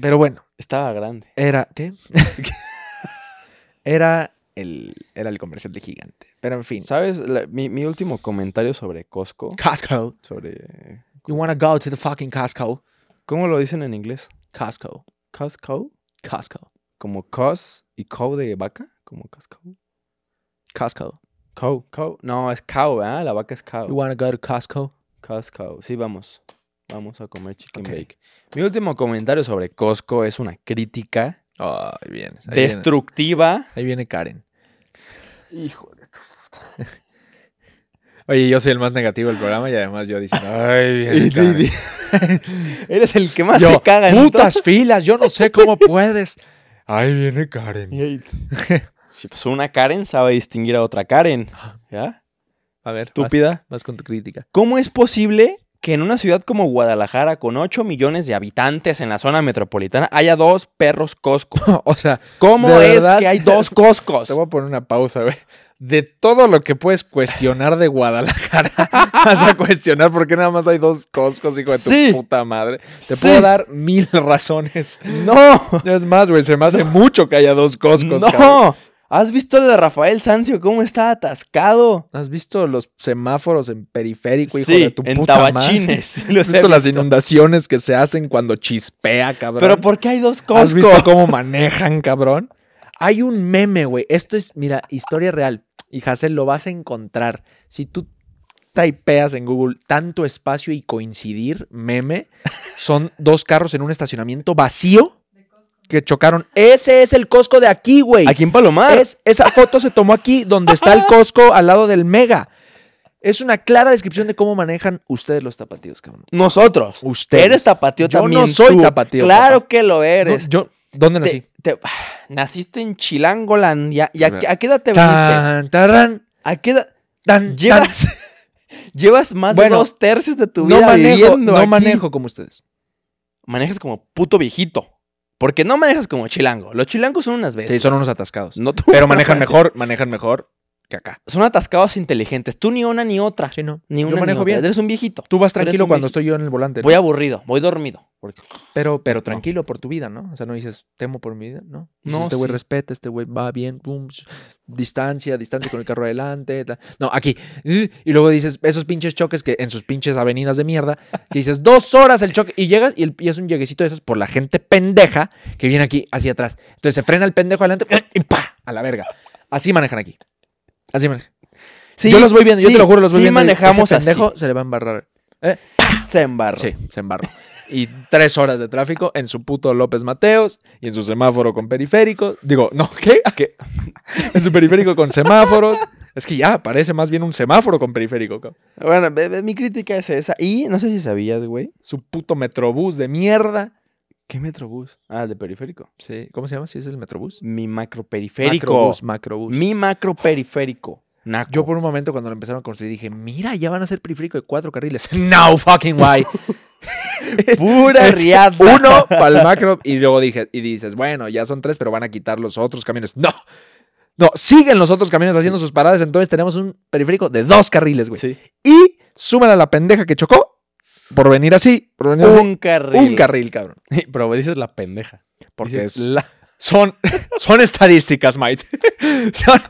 Pero bueno, Estaba grande. era. ¿Qué? *laughs* era, el, era el comercial de gigante. Pero en fin. ¿Sabes? La- mi, mi último comentario sobre Costco. Costco. Sobre. You wanna go to the fucking Costco? ¿Cómo lo dicen en inglés? Costco. Costco. Costco. Como cos y cow de vaca. Como Costco. Costco. Cow. Cow. No, es cow, ¿ah? La vaca es cow. You wanna go to Costco? Costco. Sí, vamos. Vamos a comer chicken bake. Mi último comentario sobre Costco es una crítica Ay, bien. Ahí viene, destructiva. ahí viene Karen. Hijo de *laughs* Oye, yo soy el más negativo del programa y además yo diciendo, ay, *laughs* Karen". *laughs* Eres el que más Yo, se caga en putas filas, yo no sé cómo puedes. Ahí viene Karen. Sí, pues una Karen sabe distinguir a otra Karen. ¿Ya? A ver, estúpida. Vas con tu crítica. ¿Cómo es posible que en una ciudad como Guadalajara, con 8 millones de habitantes en la zona metropolitana, haya dos perros Costco? *laughs* o sea, ¿Cómo es verdad. que hay dos Costcos? *laughs* te voy a poner una pausa, güey. De todo lo que puedes cuestionar de Guadalajara, *laughs* vas a cuestionar por qué nada más hay dos Costcos, hijo de tu Sí. puta madre. Te Sí. puedo dar mil razones. No, Es más, güey, se me hace mucho que haya dos Costcos. cabrón. ¿Has visto el de Rafael Sancio cómo está atascado? ¿Has visto los semáforos en periférico, hijo sí, de tu en puta madre? tabachines. Los ¿Has visto las visto. inundaciones que se hacen cuando chispea, cabrón? Pero ¿por qué hay dos ¿Has Costco? visto cómo manejan, cabrón? Hay un meme, güey. Esto es, mira, historia real. Y Hassel, lo vas a encontrar. Si tú typeas en Google tanto espacio y coincidir, meme, son dos carros en un estacionamiento vacío que chocaron. Ese es el Costco de aquí, güey. Aquí en Palomar. Es, esa foto se tomó aquí, donde está el *laughs* Costco al lado del Mega. Es una clara descripción de cómo manejan ustedes los tapatíos, cabrón. Nosotros. Ustedes. Eres tapatío Yo también. no soy tú. tapatío, Claro papá. que lo No, eres. yo, ¿Dónde nací? Te- te- *sighs* naciste en Chilangolandia. ¿Y a, qué- a qué edad te viniste? Tan, tarán, ¿A qué edad? tan, Llevas, *laughs* llevas más Bueno, de dos tercios de tu vida No manejo, viviendo no aquí. manejo como ustedes. Manejas como puto viejito. Porque no manejas como chilango. Los chilangos son unas bestias. Sí, son unos atascados. No tú. Pero manejan mejor, manejan mejor que acá. Son atascados inteligentes. Tú ni una ni otra. Sí, no. Ni una Yo ni manejo otra. bien. Eres un viejito. Tú vas tranquilo cuando viejito. estoy yo en el volante. ¿no? Voy aburrido. Voy dormido. Porque Pero, pero tranquilo por tu vida, ¿no? O sea, no dices, temo por mi vida, ¿no? Dices, No, este güey sí. respeta, este güey va bien, pum, distancia, distancia con el carro adelante. ta- No, aquí. Y luego dices, esos pinches choques que en sus pinches avenidas de mierda, *laughs* que dices, dos horas el choque, y llegas y, el, y es un lleguecito de esos por la gente pendeja que viene aquí hacia atrás. Entonces se frena el pendejo adelante *laughs* y ¡pa! A la verga. Así manejan aquí. Así manejan. Sí, yo los voy viendo, yo te lo juro, los voy sí viendo. y manejamos ese pendejo así. se le va a embarrar. *coughs* Se embarra. Sí, se embarró. Y tres horas de tráfico en su puto López Mateos y en su semáforo con periférico. Digo, no, *laughs* ¿qué? ¿Qué? En su periférico con semáforos. Es que ya parece más bien un semáforo con periférico. cabrón. Bueno, mi crítica es esa. Y no sé si sabías, güey. Su puto metrobús de mierda. ¿Qué metrobús? Ah, de periférico. Sí, ¿cómo se llama? ¿Sí es el metrobús? Mi macroperiférico. Macrobús, macrobús. Mi macroperiférico. Naco. Yo por un momento cuando lo empezaron a construir dije, mira, ya van a ser periférico de cuatro carriles. *laughs* No fucking way. *laughs* Pura Es riata. Uno para el macro y luego dije, y dices, bueno, ya son tres, pero van a quitar los otros camiones. No. No, siguen los otros camiones haciendo sus paradas, entonces tenemos un periférico de dos carriles, güey. Sí. Y súmale a la pendeja que chocó por venir así, por venir así, Un carril. un carril, cabrón. *laughs* Pero dices la pendeja. Porque Dices es- la- son, *laughs* son estadísticas, Mike. *laughs* Son,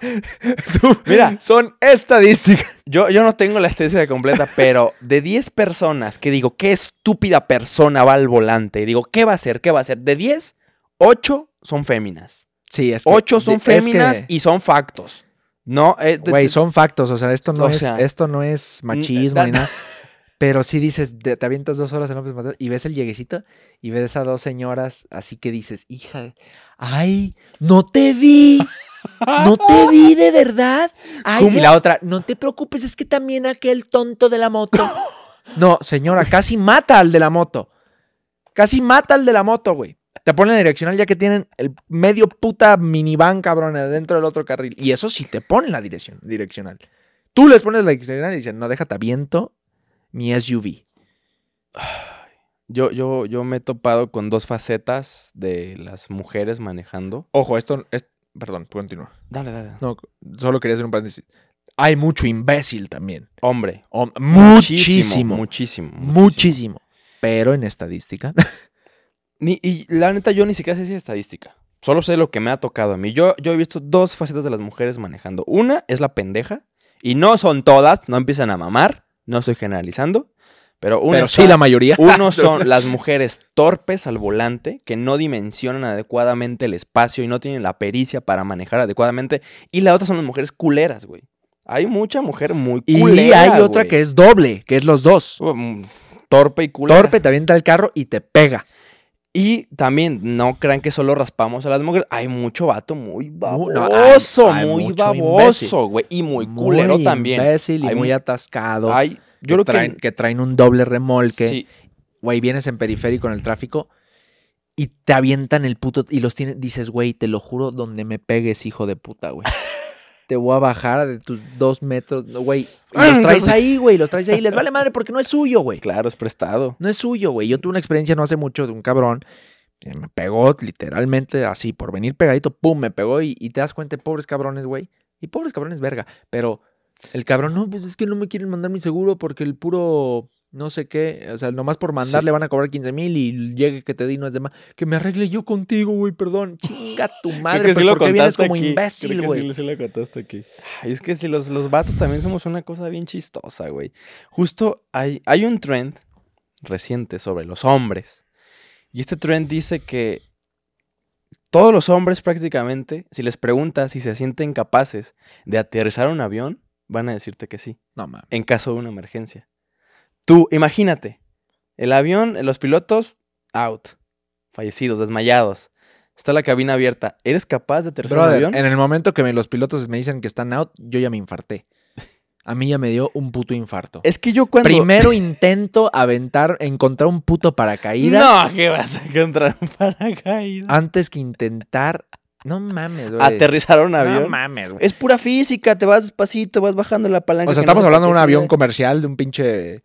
tú- Mira. son estadísticas. Yo, yo no tengo la estadística completa, pero de 10 personas que digo, qué estúpida persona va al volante, y digo, ¿qué va a hacer? ¿Qué va a hacer? De 10, 8 son féminas. Sí, es que. 8 son es que- féminas y son factos. No, eh, Güey, son factos, o sea, esto no, O es, sea, esto no es machismo ni nada. Pero sí dices, te, te avientas dos horas en López Mateos y ves el lleguecito y ves a dos señoras así que dices, hija, ay, no te vi, no te *laughs* vi de verdad. Ay, ¿Cómo? y la otra, no te preocupes, es que también aquel tonto de la moto. *laughs* No, señora, casi mata al de la moto. Casi mata al de la moto, güey. Te ponen la direccional ya que tienen el medio puta minivan, cabrón, dentro del otro carril. Y eso sí te ponen la dirección, direccional. Tú les pones la direccional y dicen, no, déjate aviento mi SUV. yo, yo, yo me he topado con dos facetas de las mujeres manejando. Ojo, esto es... Perdón, continúa. Dale, dale. No, solo quería hacer un paréntesis. Hay mucho imbécil también. Hombre. Hom- muchísimo. Muchísimo. Muchísimo. Pero en estadística. *laughs* Ni- y la neta, yo ni siquiera sé si es estadística. Solo sé lo que me ha tocado a mí. Yo, yo he visto dos facetas de las mujeres manejando. Una es la pendeja. Y no son todas, no empiezan a mamar. No estoy generalizando. Pero está- sí la mayoría. *laughs* Uno son las mujeres torpes al volante, que no dimensionan adecuadamente el espacio y no tienen la pericia para manejar adecuadamente. Y la otra son las mujeres culeras, güey. Hay mucha mujer muy Y culera. hay otra güey. que es doble, que es los dos. Mm, Torpe y culera. Torpe te avienta el carro y te pega. Y también, no crean que solo raspamos a las mujeres. Hay mucho vato muy Mu- baboso, no, hay- hay muy baboso, güey. Y muy culero también. imbécil y Hay muy mu- atascado. Hay, yo que, creo traen, que... que traen un doble remolque. sí, Güey, vienes en periférico en el tráfico y te avientan el puto. Y los tienes. Dices, güey, te lo juro, donde me pegues, hijo de puta, güey. Te voy a bajar de tus dos metros, güey. Y los traes ahí, güey, los traes ahí. Les vale madre porque no es suyo, güey. Claro, es prestado. No es suyo, güey. Yo tuve una experiencia no hace mucho de un cabrón que me pegó literalmente así, por venir pegadito, pum, me pegó y, y te das cuenta, pobres cabrones, güey. Y pobres cabrones, verga. Pero el cabrón, no, pues es que no me quieren mandar mi seguro porque el puro no sé qué, o sea, nomás por mandar Sí. le van a cobrar 15 mil y llegue que te di no es de más. Que me arregle yo contigo, güey, perdón. *laughs* Chinga tu madre, Creo que pues, sí lo ¿por qué vienes como aquí. imbécil, güey? Sí, sí lo contaste aquí. Ay, es que si los, los vatos también somos una cosa bien chistosa, güey. Justo hay, hay un trend reciente sobre los hombres. Y este trend dice que todos los hombres prácticamente, si les preguntas si se sienten capaces de aterrizar un avión, van a decirte que sí, No, mames. en caso de una emergencia. Tú, imagínate, el avión, los pilotos, out, fallecidos, desmayados. Está la cabina abierta. ¿Eres capaz de aterrizar un Brother, avión? en el momento que me- los pilotos me dicen que están out, yo ya me infarté. A mí ya me dio un puto infarto. Es que yo cuando... Primero *laughs* intento aventar, encontrar un puto paracaídas No, que vas a encontrar un paracaídas. antes que intentar. No mames, güey. Aterrizar un avión. No mames, güey. es pura física, te vas despacito, vas bajando la palanca. O sea, que no estamos hablando de un qué avión comercial, de un pinche.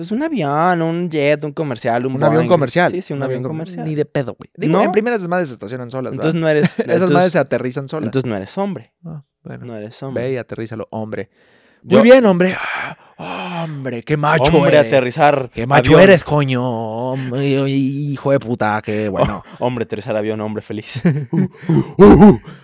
Pues un avión, un jet, un comercial, un Un avión comercial. Sí, sí, un, avión com- comercial. Ni de pedo, güey. Digo, ¿No? en primeras madres se estacionan solas. Entonces ¿verdad? no eres... Esas entonces, madres se aterrizan solas. entonces no eres hombre. Ah, bueno. No eres hombre. Ve y aterrízalo, hombre. Yo- Muy bien, hombre. *gasps* Hombre, qué macho hombre, eres. aterrizar. Qué macho avión. eres, coño. Hombre, Hijo de puta, qué bueno. *laughs* Hombre, aterrizar avión, hombre feliz. *laughs* *laughs*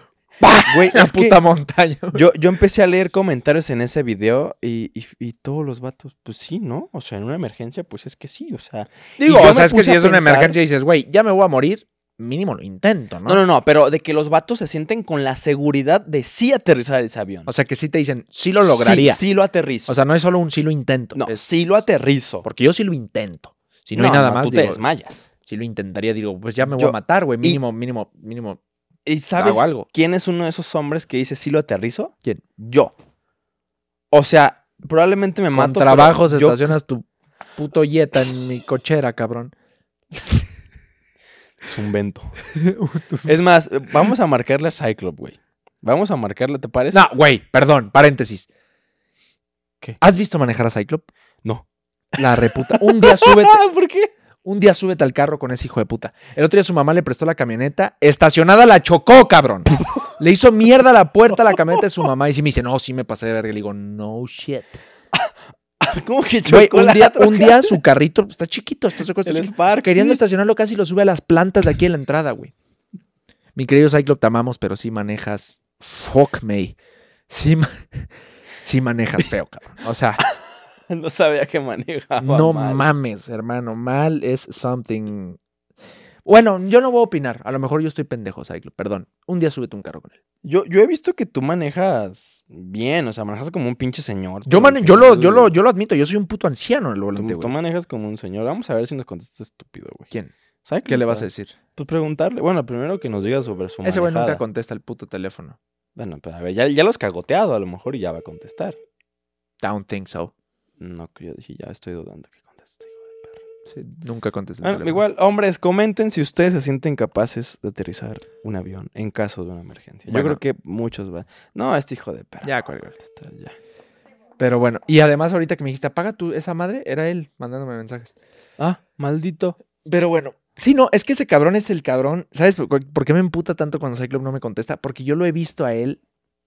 Güey, La puta montaña. yo, yo empecé a leer comentarios en ese video y, y- y todos los vatos, pues sí, ¿no? O sea, en una emergencia, pues es que sí, o sea. Digo, o sea, es que si es una emergencia y dices, güey, ya me voy a morir, mínimo lo intento, ¿no? No, no, no, pero de que los vatos se sienten con la seguridad de sí aterrizar ese avión. O sea, que sí te dicen, sí lo lograría. Sí, sí lo aterrizo. O sea, no es solo un sí lo intento. no, es- sí lo aterrizo. porque yo sí lo intento. Si no, hay nada más, tú te desmayas. si lo intentaría, digo, pues ya me voy Yo- a matar, güey. y- Mínimo, mínimo, mínimo. ¿Y sabes algo. quién es uno de esos hombres que dice sí lo aterrizo? ¿Quién? Yo. O sea, probablemente me Con mato. pero trabajos yo- estacionas tu puto yeta en mi cochera, cabrón. *laughs* Es un vento. *laughs* es más, vamos a marcarle a Cyclop, güey. Vamos a marcarle, ¿te parece? No, güey, perdón, paréntesis. ¿Qué? ¿Has visto manejar a Cyclop? No. La reputa. Un día *laughs* súbete, ¿Por qué? Un día súbete al carro con ese hijo de puta. El otro día su mamá le prestó la camioneta, estacionada la chocó, cabrón. Le hizo mierda la puerta a la camioneta de su mamá y sí me dice, no, sí me pasé de verga. Le digo, no shit. *laughs* ¿Cómo que Güey, chocó un día, un día su carrito está chiquito, está, El. Spark. Queriendo sí. estacionarlo casi lo sube a las plantas de aquí en la entrada, güey. Mi querido Cyclop, te amamos, pero sí manejas. Fuck me. Sí, ma- *laughs* sí manejas feo, cabrón. O sea, *laughs* No sabía que manejaba no mal. mames, hermano. Mal es something. Bueno, yo no voy a opinar. A lo mejor yo estoy pendejo, Cyclop. Perdón. Un día súbete un carro con él. Yo, yo he visto que tú manejas bien, o sea, manejas como un pinche señor. Yo, tú, mane- yo, lo, yo, lo, yo lo admito. Yo soy un puto anciano en el Tú, volante, tú güey. manejas como un señor. Vamos a ver si nos contesta estúpido, güey. ¿Quién? ¿Qué le vas a decir? Pues preguntarle. Bueno, primero que nos diga sobre su Ese güey nunca contesta el puto teléfono. Bueno, pero a ver, ya, ya lo has cagoteado a lo mejor y ya va a contestar. Don't think so. No, que yo dije, ya estoy dudando que conteste, hijo de perra. Sí, nunca teléfono. igual, hombres, comenten si ustedes se sienten capaces de aterrizar un avión en caso de una emergencia. Bueno. Yo creo que muchos van. No, este hijo de perra. Ya, a cuelga. ya. Pero bueno, y además ahorita que me dijiste, apaga tú esa madre, era él mandándome mensajes. Ah, maldito. Pero bueno. Sí, no, es que ese cabrón es el cabrón. ¿Sabes por, por qué me emputa tanto cuando Cyclope no me contesta? Porque yo lo he visto a él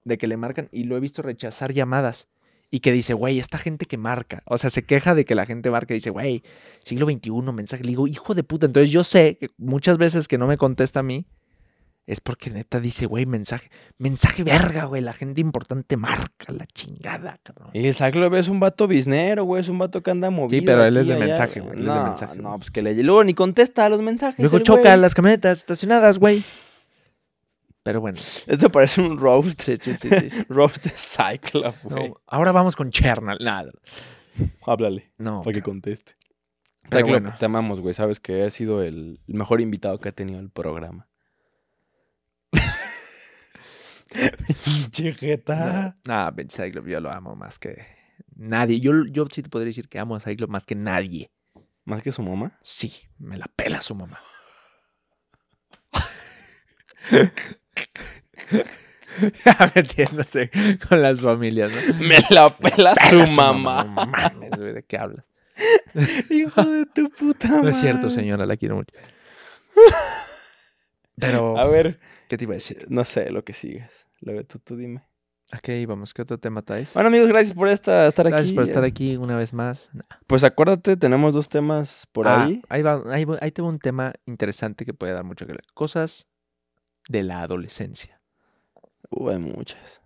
de que le marcan y lo he visto rechazar llamadas. Y que dice, güey, esta gente que marca. O sea, se queja de que la gente marca y dice, güey, siglo XXI, mensaje. Le digo, hijo de puta. Entonces yo sé que muchas veces que no me contesta a mí es porque neta dice, güey, mensaje. Mensaje verga, güey. La gente importante marca la chingada, cabrón. Y el es un vato biznero, güey. Es un vato que anda movido. pero él es de mensaje, güey, él es de No, mensaje, No, pues que le. Luego ni contesta a los mensajes. Luego choca güey. las camionetas estacionadas, güey. Pero bueno. Esto parece un roast. Sí, sí, sí, sí. sí. *laughs* roast de Cyclope, güey. No, ahora vamos con Chernal. Nada. Háblale. No. Para que conteste. Pero bueno. te amamos, güey. Sabes que has sido el mejor invitado que ha tenido el programa. Pinche jeta. Nah, Ben Cyclope, yo lo amo más que nadie. Yo, yo sí te podría decir que amo a Cyclope más que nadie. Más que su mamá. Sí, me la pela su mamá. *laughs* *laughs* Metiéndose con las familias, ¿no? Me la pela Pela su mamá. No mames, güey, ¿de qué hablas? *laughs* Hijo de tu puta madre. No es cierto, señora, la quiero mucho. *laughs* Pero, A ver, ¿qué te iba a decir? no sé lo que sigues. Lo tú, tú dime. ¿A qué íbamos? ¿Qué otro tema traes? Bueno, amigos, gracias por esta, estar Gracias aquí. por estar aquí una vez más. Pues acuérdate, tenemos dos temas por Ah, ahí. Ahí, va, ahí, ahí tengo un tema interesante que puede dar mucho que ver. Cosas de la adolescencia. Uh, hay muchas.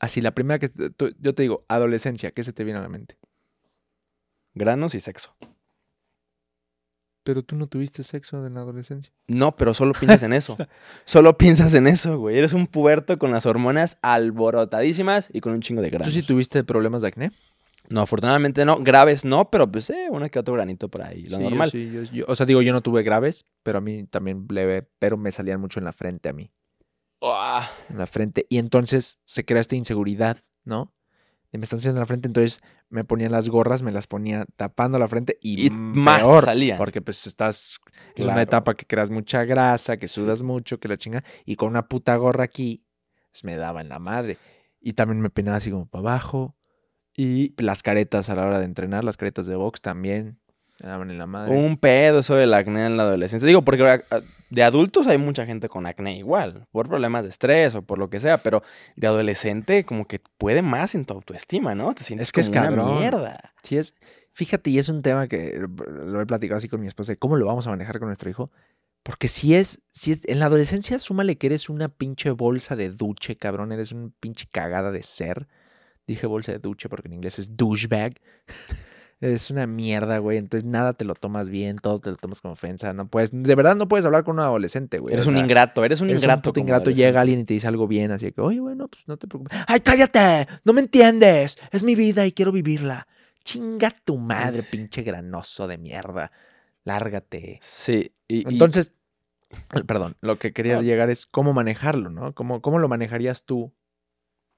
Así, la primera que tú- yo te digo, adolescencia, ¿qué se te viene a la mente? Granos y sexo. Pero tú no tuviste sexo en la adolescencia. No, pero solo piensas en eso. *laughs* Solo piensas en eso, güey. Eres un puberto con las hormonas alborotadísimas y con un chingo de ¿Tú granos. sí tuviste problemas de acné? No, afortunadamente no. Graves no, pero pues eh, uno que otro granito por ahí. Lo Sí, yo normal. sí, yo- yo- o sea, digo, yo no tuve graves, pero a mí también leve, pero me salían mucho en la frente a mí. Uah. en la frente. Y entonces se crea esta inseguridad, ¿no? De me están haciendo en la frente, entonces me ponía las gorras, me las ponía tapando la frente y, Y más te peor, salían. Porque pues estás, es una Claro. etapa que creas mucha grasa, que Sí. sudas mucho, que la chinga, y con una puta gorra aquí, pues me daba en la madre. Y también me peinaba así como para abajo. Y las caretas a la hora de entrenar, las caretas de box también en la madre. Un pedo eso del acné en la adolescencia. Digo, porque ah, de adultos hay mucha gente con acné igual, por problemas de estrés o por lo que sea, pero de adolescente como que puede más en tu autoestima, ¿no? Te sientes Es que es una mierda. Sí, es. Fíjate, y es un tema que lo he platicado así con mi esposa, de cómo lo vamos a manejar con nuestro hijo. Porque si es, si es, en la adolescencia, súmale que eres una pinche bolsa de duche, cabrón, eres un pinche cagada de ser. Dije bolsa de duche porque en inglés es douchebag. *laughs* Es una mierda, güey. Entonces nada te lo tomas bien, todo te lo tomas como ofensa. No puedes, de verdad no puedes hablar con un adolescente, güey. Eres o un ingrato, eres un eres ingrato. un puto ingrato, llega alguien y te dice algo bien, así que, oye, bueno, pues no te preocupes. ¡Ay, cállate! No me entiendes. Es mi vida y quiero vivirla. Chinga tu madre, pinche granoso de mierda. Lárgate. Sí, y, y- Entonces, perdón, lo que quería llegar es cómo manejarlo, ¿no? ¿Cómo, cómo lo manejarías tú?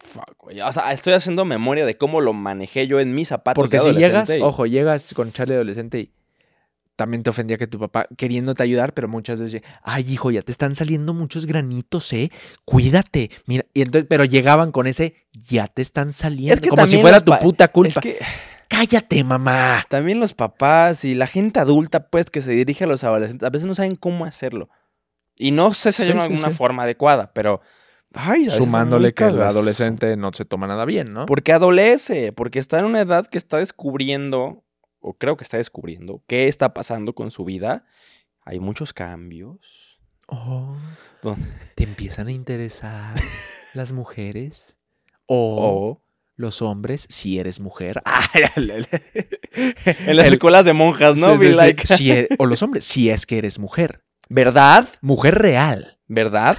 Fuck, güey. O sea, estoy haciendo memoria de cómo lo manejé yo en mis zapatos. Porque de si llegas, y- ojo, llegas con Charlie adolescente y también te ofendía que tu papá queriéndote ayudar, pero muchas veces, ay, hijo, ya te están saliendo muchos granitos, ¿eh? Cuídate. Mira, y entonces, pero llegaban con ese, ya te están saliendo, que como si fuera tu puta culpa. Es que Cállate, mamá. también los papás y la gente adulta, pues, que se dirige a los adolescentes, a veces no saben cómo hacerlo. Y no sé si hay Sí, una- sí, alguna sí. forma adecuada, pero... Ay, Sumándole que el adolescente no se toma nada bien, ¿no? Porque adolece, porque está en una edad que está descubriendo, o creo que está descubriendo, qué está pasando con su vida. Hay muchos cambios. Oh, ¿Te empiezan a interesar *laughs* las mujeres? O O los hombres, si eres mujer. *laughs* en las El- escuelas de monjas, ¿no? Sí, sí, Be sí. like, Si e- o los hombres, si es que eres mujer. ¿Verdad? Mujer real. ¿Verdad?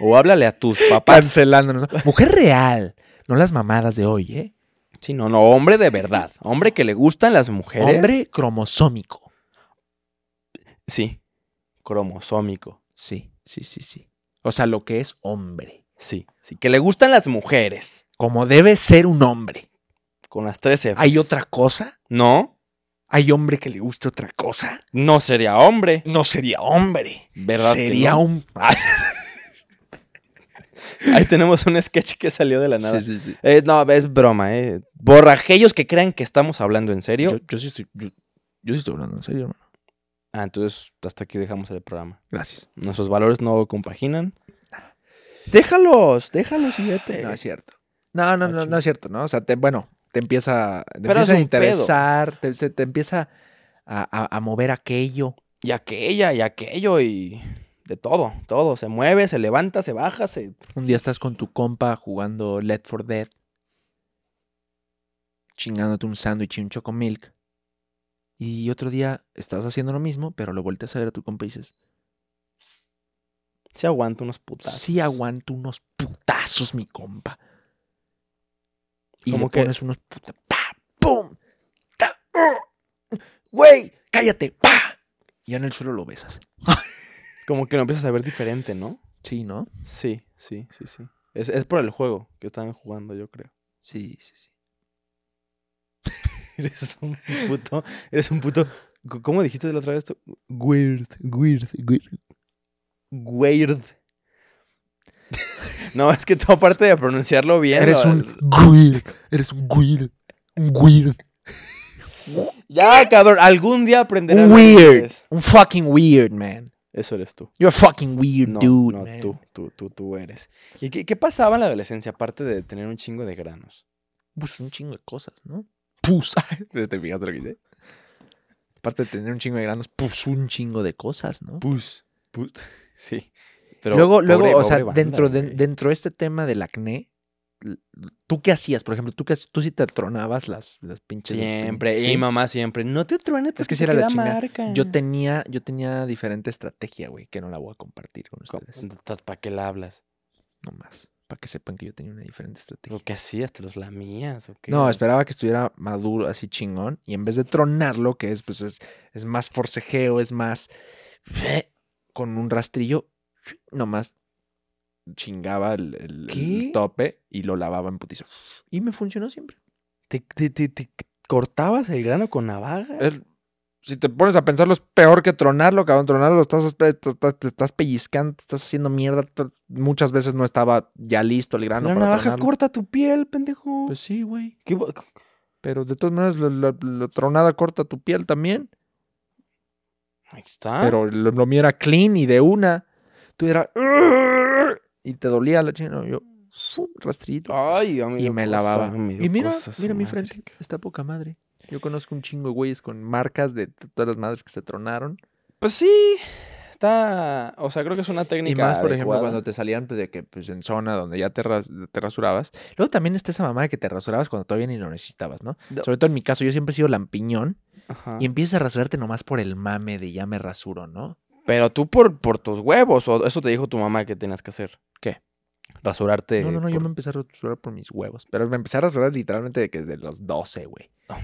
O háblale a tus papás. Cancelándonos. ¿no? Mujer real. No las mamadas de hoy, ¿eh? Sí, no, no, hombre de verdad. Hombre que le gustan las mujeres. Hombre cromosómico. Sí. Cromosómico. Sí, sí, sí, sí. O sea, lo que es hombre. Sí, sí. Que le gustan las mujeres. Como debe ser un hombre. Con las tres Fs. ¿Hay otra cosa? No, ¿Hay hombre que le guste otra cosa? no sería hombre. No sería hombre. ¿Verdad que Sería no? un. Ahí tenemos un sketch que salió de la nada. Sí, sí, sí. Eh, no, es broma, ¿eh? Borrajellos que crean que estamos hablando en serio. Yo, yo sí estoy. Yo, yo sí estoy hablando en serio, hermano. Ah, entonces hasta aquí dejamos el programa. Gracias. Nuestros valores no compaginan. Déjalos, déjalos y vete. No es cierto. No, no, no, no es cierto, ¿no? O sea, te, bueno, te empieza, te Pero empieza a interesar, te, te empieza a, a- a mover aquello. Y aquella, y aquello, y de todo, todo. Se mueve, se levanta, se baja, se... Un día estás con tu compa jugando Let for Dead, chingándote un sándwich y un chocomilk. Y otro día estás haciendo lo mismo, pero lo volteas a ver a tu compa y dices, Se aguanta unos putazos. sí aguanto unos putazos, mi compa. Y Como le que- pones unos puta, pa, pum, ta, uh, güey, cállate, pa. Y ya en el suelo lo besas. *laughs* Como que lo empiezas a ver diferente, ¿no? Sí, ¿no? Sí, sí, sí, sí. Es, es por el juego que están jugando, yo creo. Sí, sí, sí. *laughs* Eres un puto. Eres un puto. ¿Cómo dijiste la otra vez? tú? Weird, weird, weird. Weird. *laughs* No, es que tú aparte de pronunciarlo bien. Eres un weird. Eres un weird. Un weird. Ya, cabrón, algún día aprenderás. Weird. Un fucking weird, man. Eso eres tú. You're a fucking weird No, dude, no, man. tú, tú, tú, tú eres. ¿Y qué, qué pasaba en la adolescencia aparte de tener un chingo de granos? Pues un chingo de cosas, ¿no? Pus. *laughs* ¿Te fijaste lo que hice? Aparte de tener un chingo de granos, pues un chingo de cosas, ¿no? Pus. Pus. *laughs* Sí. Pero luego, luego, pobre- o sea, banda, dentro, de, dentro de este tema del acné, ¿tú qué hacías? Por ejemplo, ¿tú, qué, tú sí te tronabas las, las pinches... las Siempre. Y ¿Sí? mi mamá siempre. No te truenes porque que sí te era la queda chinga. marca. Yo tenía, yo tenía diferente estrategia, güey, que no la voy a compartir con ustedes. ¿Para qué la hablas? No más. Para que sepan que yo tenía una diferente estrategia. ¿Lo que hacías? ¿Te los lamías o qué? No, esperaba que estuviera maduro, así chingón. Y en vez de tronarlo, que es, pues, es, es más forcejeo, es más. *sniffs* Con un rastrillo, *sniffs* nomás chingaba el, el- el ¿Qué? tope y lo lavaba en putizo. Y me funcionó siempre. ¿Te, te, te- te cortabas el grano con navaja? Si te pones a pensarlo, es peor que tronarlo, cabrón. Tronarlo lo estás, te, estás pellizcando, te estás haciendo mierda. Muchas veces no estaba ya listo el grano la para navaja tronarlo. corta tu piel, pendejo. Pues sí, güey. ¿Qué bo- Pero de todas maneras, la, la- la tronada corta tu piel también. Ahí está. Pero lo, lo mío era clean y de una. Tú era. Y te dolía la china. Yo, fu, rastrito. Ay, a mí y me cosa, lavaba. Y mira, mira mi frente. Está poca madre. Yo conozco un chingo de güeyes con marcas de todas las madres que se tronaron. Pues sí, está. O sea, creo que es una Y técnica. más, por ejemplo, cuando te salían pues, de que pues en zona donde ya te, ras- te rasurabas. Luego también está esa mamá de que te rasurabas cuando todavía ni lo necesitabas, ¿no? Sobre todo en mi caso, yo siempre he sido lampiñón. Ajá. Y empiezas a rasurarte nomás por el mame de ya me rasuro, ¿no? Pero tú por, por tus huevos, o eso te dijo tu mamá que tenías que hacer. ¿Qué? Rasurarte. No, no, no, yo me empecé a rasurar por mis huevos. Pero me empecé a rasurar literalmente de que desde los 12, güey. No,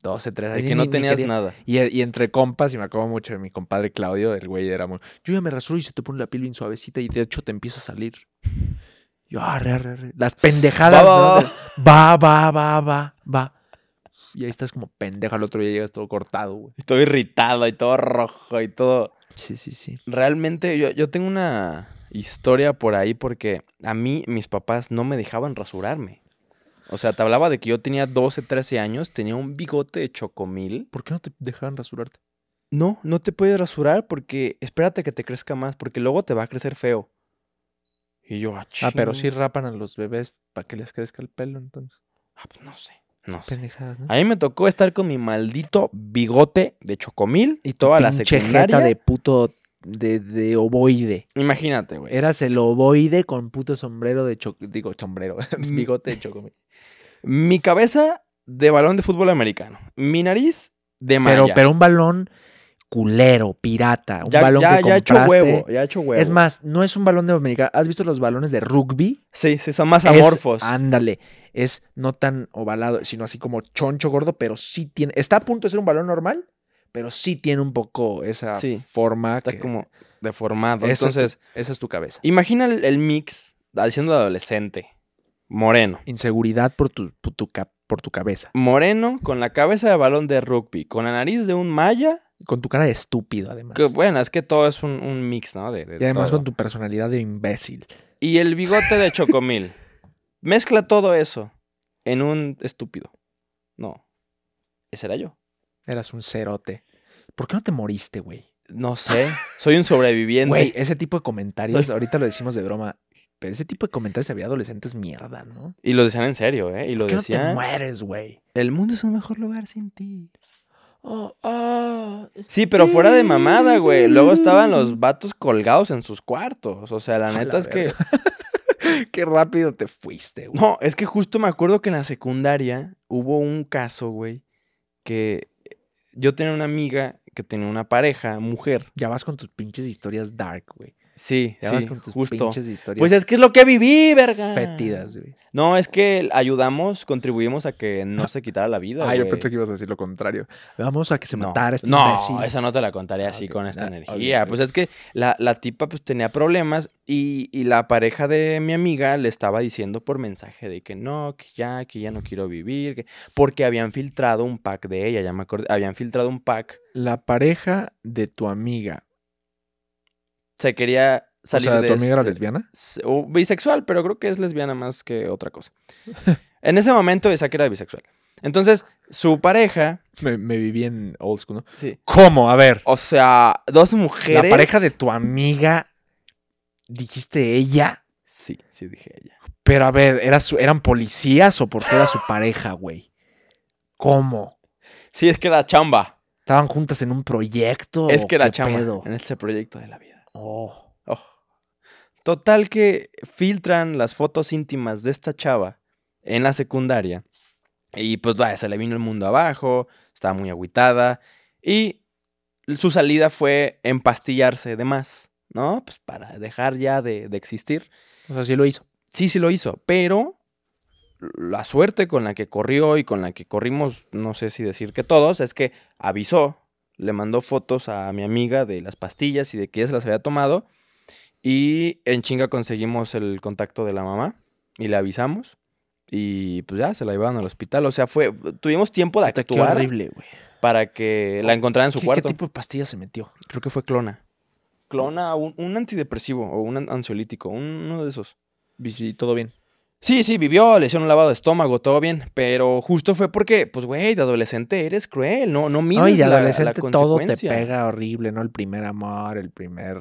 12, 13 De así que no ni tenías quería. nada. Y, y entre compas, y me acuerdo mucho de mi compadre Claudio, el güey era muy. Yo ya me rasuro y se te pone la piel bien suavecita y de hecho te empieza a salir. Yo, arre, arre, arre. Las pendejadas, Va, va, ¿no? va. De, Va, va, va. Y ahí estás como pendeja, al otro día llegas todo cortado, güey. Y todo irritado y todo rojo y todo. Sí, sí, sí. Realmente yo, yo tengo una historia por ahí porque a mí mis papás no me dejaban rasurarme. O sea, te hablaba de que yo tenía 12, 13 años, tenía un bigote de chocomil. ¿Por qué no te dejaban rasurarte? No, no te puedes rasurar porque espérate que te crezca más, porque luego te va a crecer feo. Y yo, ah, Ah, pero sí rapan a los bebés para que les crezca el pelo, entonces. Ah, pues no sé, no sé. Pendejadas, ¿no? A mí me tocó estar con mi maldito bigote de chocomil y toda la Pinche secundaria. jeta de puto. De, de ovoide. Imagínate, güey. Eras el ovoide con puto sombrero de cho... Digo, sombrero. *laughs* Mm. bigote de chocomil. Mi cabeza de balón de fútbol americano. Mi nariz de malla. Pero, pero un balón culero, pirata. Un ya, balón ya, que ya hecho compraste. huevo, ya hecho huevo. Es más, no es un balón de americano. ¿Has visto los balones de rugby? Sí, sí, son más Es- amorfos. ándale. Es no tan ovalado, sino así como choncho gordo, pero sí tiene. Está a punto de ser un balón normal, pero sí tiene un poco esa Sí, forma. Está que- como deformado. Eso es tu- Entonces, esa es tu cabeza. imagina el, el mix siendo adolescente. Moreno. Inseguridad por tu, por tu, por tu cabeza. Moreno con la cabeza de balón de rugby, con la nariz de un malla. Con tu cara de estúpido, además. Que bueno, es que todo es un, un mix, ¿no? De, de y además todo. con tu personalidad de imbécil. Y el bigote de chocomil. *laughs* Mezcla todo eso en un estúpido. No. Ese era yo. Eras un cerote. ¿Por qué no te moriste, güey? No sé. Soy un sobreviviente. Güey, ese tipo de comentarios, ahorita lo decimos de broma, pero ese tipo de comentarios había adolescentes mierda, ¿no? Y lo decían en serio, ¿eh? Y lo ¿Por qué no te decían. mueres, güey? el mundo es un mejor lugar sin ti. Oh, oh, Sí, pero fuera de mamada, güey. Luego estaban los vatos colgados en sus cuartos. O sea, la neta la es que. *laughs* Qué rápido te fuiste, güey. No, es que justo me acuerdo que en la secundaria hubo un caso, güey, que yo tenía una amiga que tenía una pareja, mujer. Ya vas con tus pinches historias dark, güey. Sí, Ya sí, con tus justo. pinches historias Pues es que es lo que viví, verga. fétidas, güey. No, es que ayudamos, contribuimos a que no se quitara la vida. Ah, yo güey. pensé que ibas a decir lo contrario. Vamos a que se No, matara este no, imbécil. esa no te la contaré Ah, así con esta Ah, energía. Pues es que la, la tipa pues tenía problemas y, y la pareja de mi amiga le estaba diciendo por mensaje de que no, que ya, que ya no quiero vivir, que... porque habían filtrado un pack de ella, ya me acordé, habían filtrado un pack, La pareja de tu amiga se quería O salir sea, de ¿tu amiga era este- lesbiana? o bisexual, pero creo que es lesbiana más que otra cosa. en ese momento Isaac era bisexual. Entonces, su pareja, Me, me viví en old school, ¿no? sí. ¿Cómo? A ver. O sea, dos mujeres. La pareja de tu amiga, dijiste ella, Sí, sí dije ella. pero a ver, ¿era su- ¿eran policías o porque era su pareja, güey? ¿Cómo? Sí, es que era chamba. ¿Estaban juntas en un proyecto? es o que era qué chamba pedo? en este proyecto de la vida. Oh. Oh. Total que filtran las fotos íntimas de esta chava en la secundaria. Y pues vaya, se le vino el mundo abajo, estaba muy agüitada. Y su salida fue empastillarse de más, ¿no? Pues para dejar ya de, de existir. O sea, sí lo hizo. Sí, sí lo hizo, pero la suerte con la que corrió y con la que corrimos, no sé si decir que todos, es que avisó, le mandó fotos a mi amiga de las pastillas y de que ella se las había tomado. Y en chinga conseguimos el contacto de la mamá y le avisamos. Y pues ya se la llevaron al hospital. O sea, fue. Tuvimos tiempo de Puta, Qué actuar horrible, güey. para que la encontraran en su ¿Qué, qué cuarto. tipo de pastilla se metió? Creo que fue clona. Clona, un, un antidepresivo o un an- ansiolítico, un- uno de esos. Y todo bien. Sí, sí, vivió, le hicieron un lavado de estómago, todo bien. Pero justo fue porque, pues, güey, de adolescente eres cruel, no, no mides No, y de la- la adolescente todo te pega horrible, ¿no? El primer amor, el primer...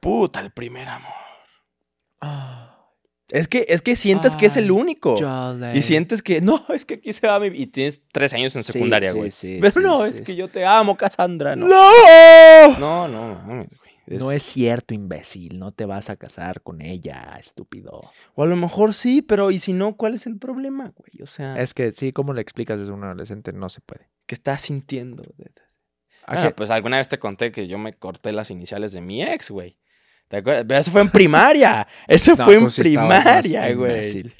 Puta, el primer amor. Ah, Es que, es que sientes que es el Ay, único. Y sientes que, *laughs* no, es que aquí se va mi... Y tienes tres años en secundaria, sí, güey. sí, Pero sí, no, sí, es que yo te amo, Cassandra. No, ¡No! no, no, no No es cierto, imbécil. No te vas a casar con ella, estúpido. O a lo mejor sí, pero ¿y si no, cuál es el problema, güey? O sea, Es que sí, ¿cómo le explicas eso a un adolescente? No se puede. que estás sintiendo. ¿A Ah, qué? pues alguna vez te conté que yo me corté las iniciales de mi ex, güey. ¿Te acuerdas? Pero eso fue en primaria. Eso No, fue en sí primaria, güey. imbécil.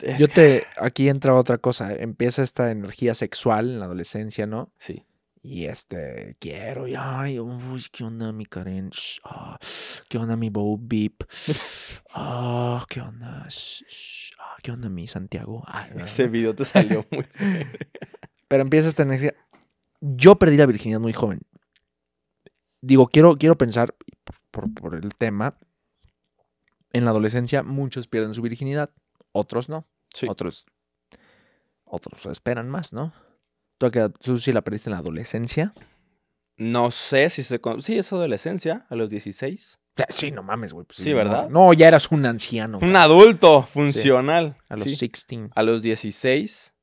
Es Yo te... Aquí entra otra cosa. Empieza esta energía sexual en la adolescencia, ¿no? Sí. Y este, quiero, y ay, uy, ¿qué onda mi Karen? Shh, ah, ¿Qué onda mi Bow Beep? Ah, ¿qué onda? Shh, shh, ah, ¿Qué onda mi Santiago? Ah, *laughs* Ese video te salió *laughs* muy... Pero empieza esta energía. Yo perdí la virginidad muy joven. Digo, quiero, quiero pensar, por, por el tema, en la adolescencia muchos pierden su virginidad, otros no. Sí. Otros, otros esperan más, ¿no? ¿Tú, tú sí la perdiste en la adolescencia? No sé si se... con- Sí, es adolescencia, a los 16. Ya, Sí, no mames, güey. pues Sí, no. ¿verdad? No, ya eras un anciano. Un güey. adulto funcional. A los Sí. 16. A los 16.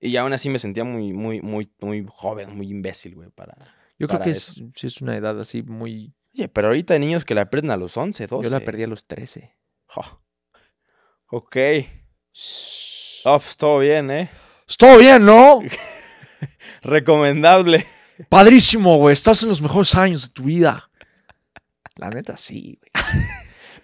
Y aún así me sentía muy, muy, muy, muy joven, muy imbécil, güey, para... Yo creo que eso. es, sí es una edad así muy... Oye, pero ahorita hay niños que la aprenden a los 11, 12. Yo la perdí a los 13. Ja. Ok. Oh, pues todo bien, ¿eh? Estuvo bien, ¿no? *laughs* *laughs* Recomendable. Padrísimo, güey. Estás en los mejores años de tu vida. La neta, sí, güey. *laughs*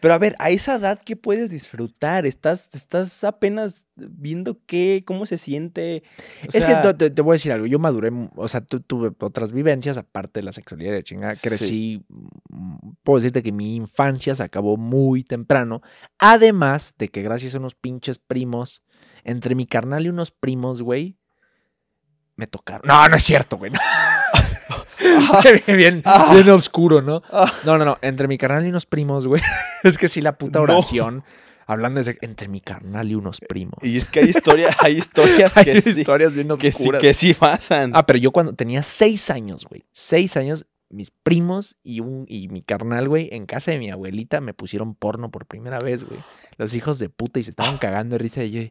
Pero a ver, a esa edad, ¿qué puedes disfrutar? Estás, estás apenas viendo qué, cómo se siente. O es sea, que te, te- voy a decir algo. Yo maduré, o sea, tu- tuve otras vivencias aparte de la sexualidad de chingada. Sí. Crecí. mm, Puedo decirte que mi infancia se acabó muy temprano. Además de que gracias a unos pinches primos, entre mi carnal y unos primos, güey, me tocaron. No, no es cierto, güey. *laughs* bien, bien, Ah. bien oscuro, ¿no? Ah. No, no, no. Entre mi carnal y unos primos, güey. *laughs* es que sí, la puta No. oración. Hablando de entre mi carnal y unos primos. Y es que hay historias, hay historias *laughs* Hay que, sí, historias bien que, sí, oscuras. que sí pasan. Ah, pero yo cuando tenía seis años, güey. Seis años, mis primos y, un, y mi carnal, güey, en casa de mi abuelita me pusieron porno por primera vez, güey. Los hijos de puta y se estaban *gasps* cagando de risa. Y yo,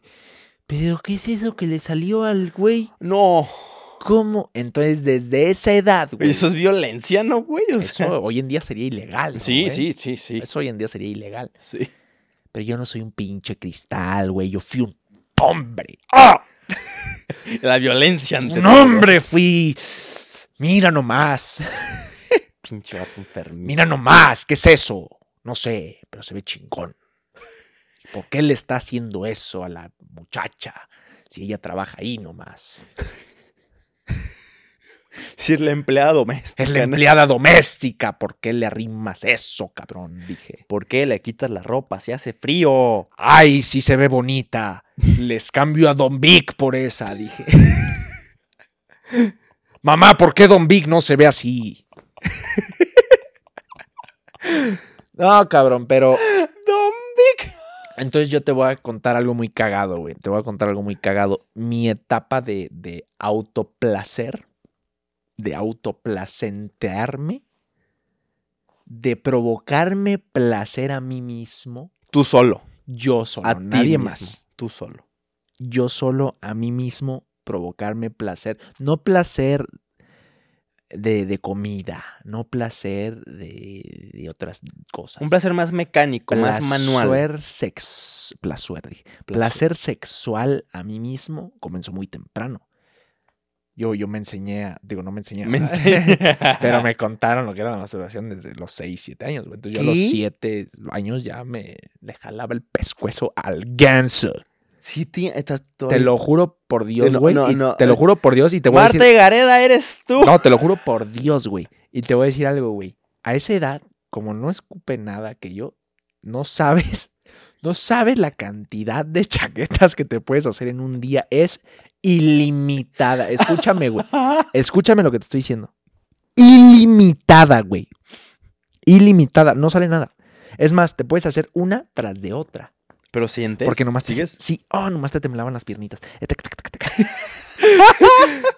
¿pero qué es eso que le salió al güey? No. ¿Cómo? Entonces, desde esa edad, güey. Eso es violencia, ¿no, güey? O sea, Eso hoy en día sería ilegal. ¿no, sí, güey? sí, sí, sí, Eso hoy en día sería ilegal. sí. Pero yo no soy un pinche cristal, güey. Yo fui un hombre. ¡Ah! *laughs* La violencia ante Un todo. hombre fui. Mira nomás. Pinche vato enfermo. Mira nomás. ¿Qué es eso? No sé, pero se ve chingón. ¿Por qué le está haciendo eso a la muchacha? Si ella trabaja ahí nomás. Si es la empleada doméstica. Es la empleada doméstica. ¿Por qué le arrimas eso, cabrón? Dije. ¿Por qué le quitas la ropa si hace frío? Ay, sí se ve bonita. Les cambio a Don Vic por esa, dije. *laughs* Mamá, ¿por qué Don Vic no se ve así? *laughs* No, cabrón, pero. Entonces yo te voy a contar algo muy cagado, güey. Te voy a contar algo muy cagado. Mi etapa de, de autoplacer, de autoplacentearme, de provocarme placer a mí mismo, Tú solo. yo solo, a nadie mismo, más. Tú solo. Yo solo a mí mismo provocarme placer. No placer de, de comida, no placer de, de otras cosas. Un placer más mecánico, más manual. Placer sex, placer, dije. placer sexual a mí mismo comenzó muy temprano. Yo, yo me enseñé, a- digo, no me enseñé, Me *laughs* pero me *laughs* contaron lo que era la masturbación desde los 6, 7 años. Entonces yo a los ¿Qué? 7 años ya me le jalaba el pescuezo al ganso. Sí, tía, estás todo- Te lo juro por Dios, No, güey. no, no, Te lo eh, juro por Dios y te voy a decir... y Gareda eres tú. No, te lo juro por Dios, güey. Y te voy a decir algo, güey. A esa edad, como no escupe nada que yo, no sabes, *laughs* no sabes la cantidad de chaquetas que te puedes hacer en un día. Es ilimitada. Escúchame, güey. *laughs* Escúchame lo que te estoy diciendo. Ilimitada, güey. Ilimitada. No sale nada. Es más, te puedes hacer una tras de otra. Pero sientes. Porque nomás te, ¿Sigues? sí, oh, nomás te temblaban las piernitas. Eh. *laughs*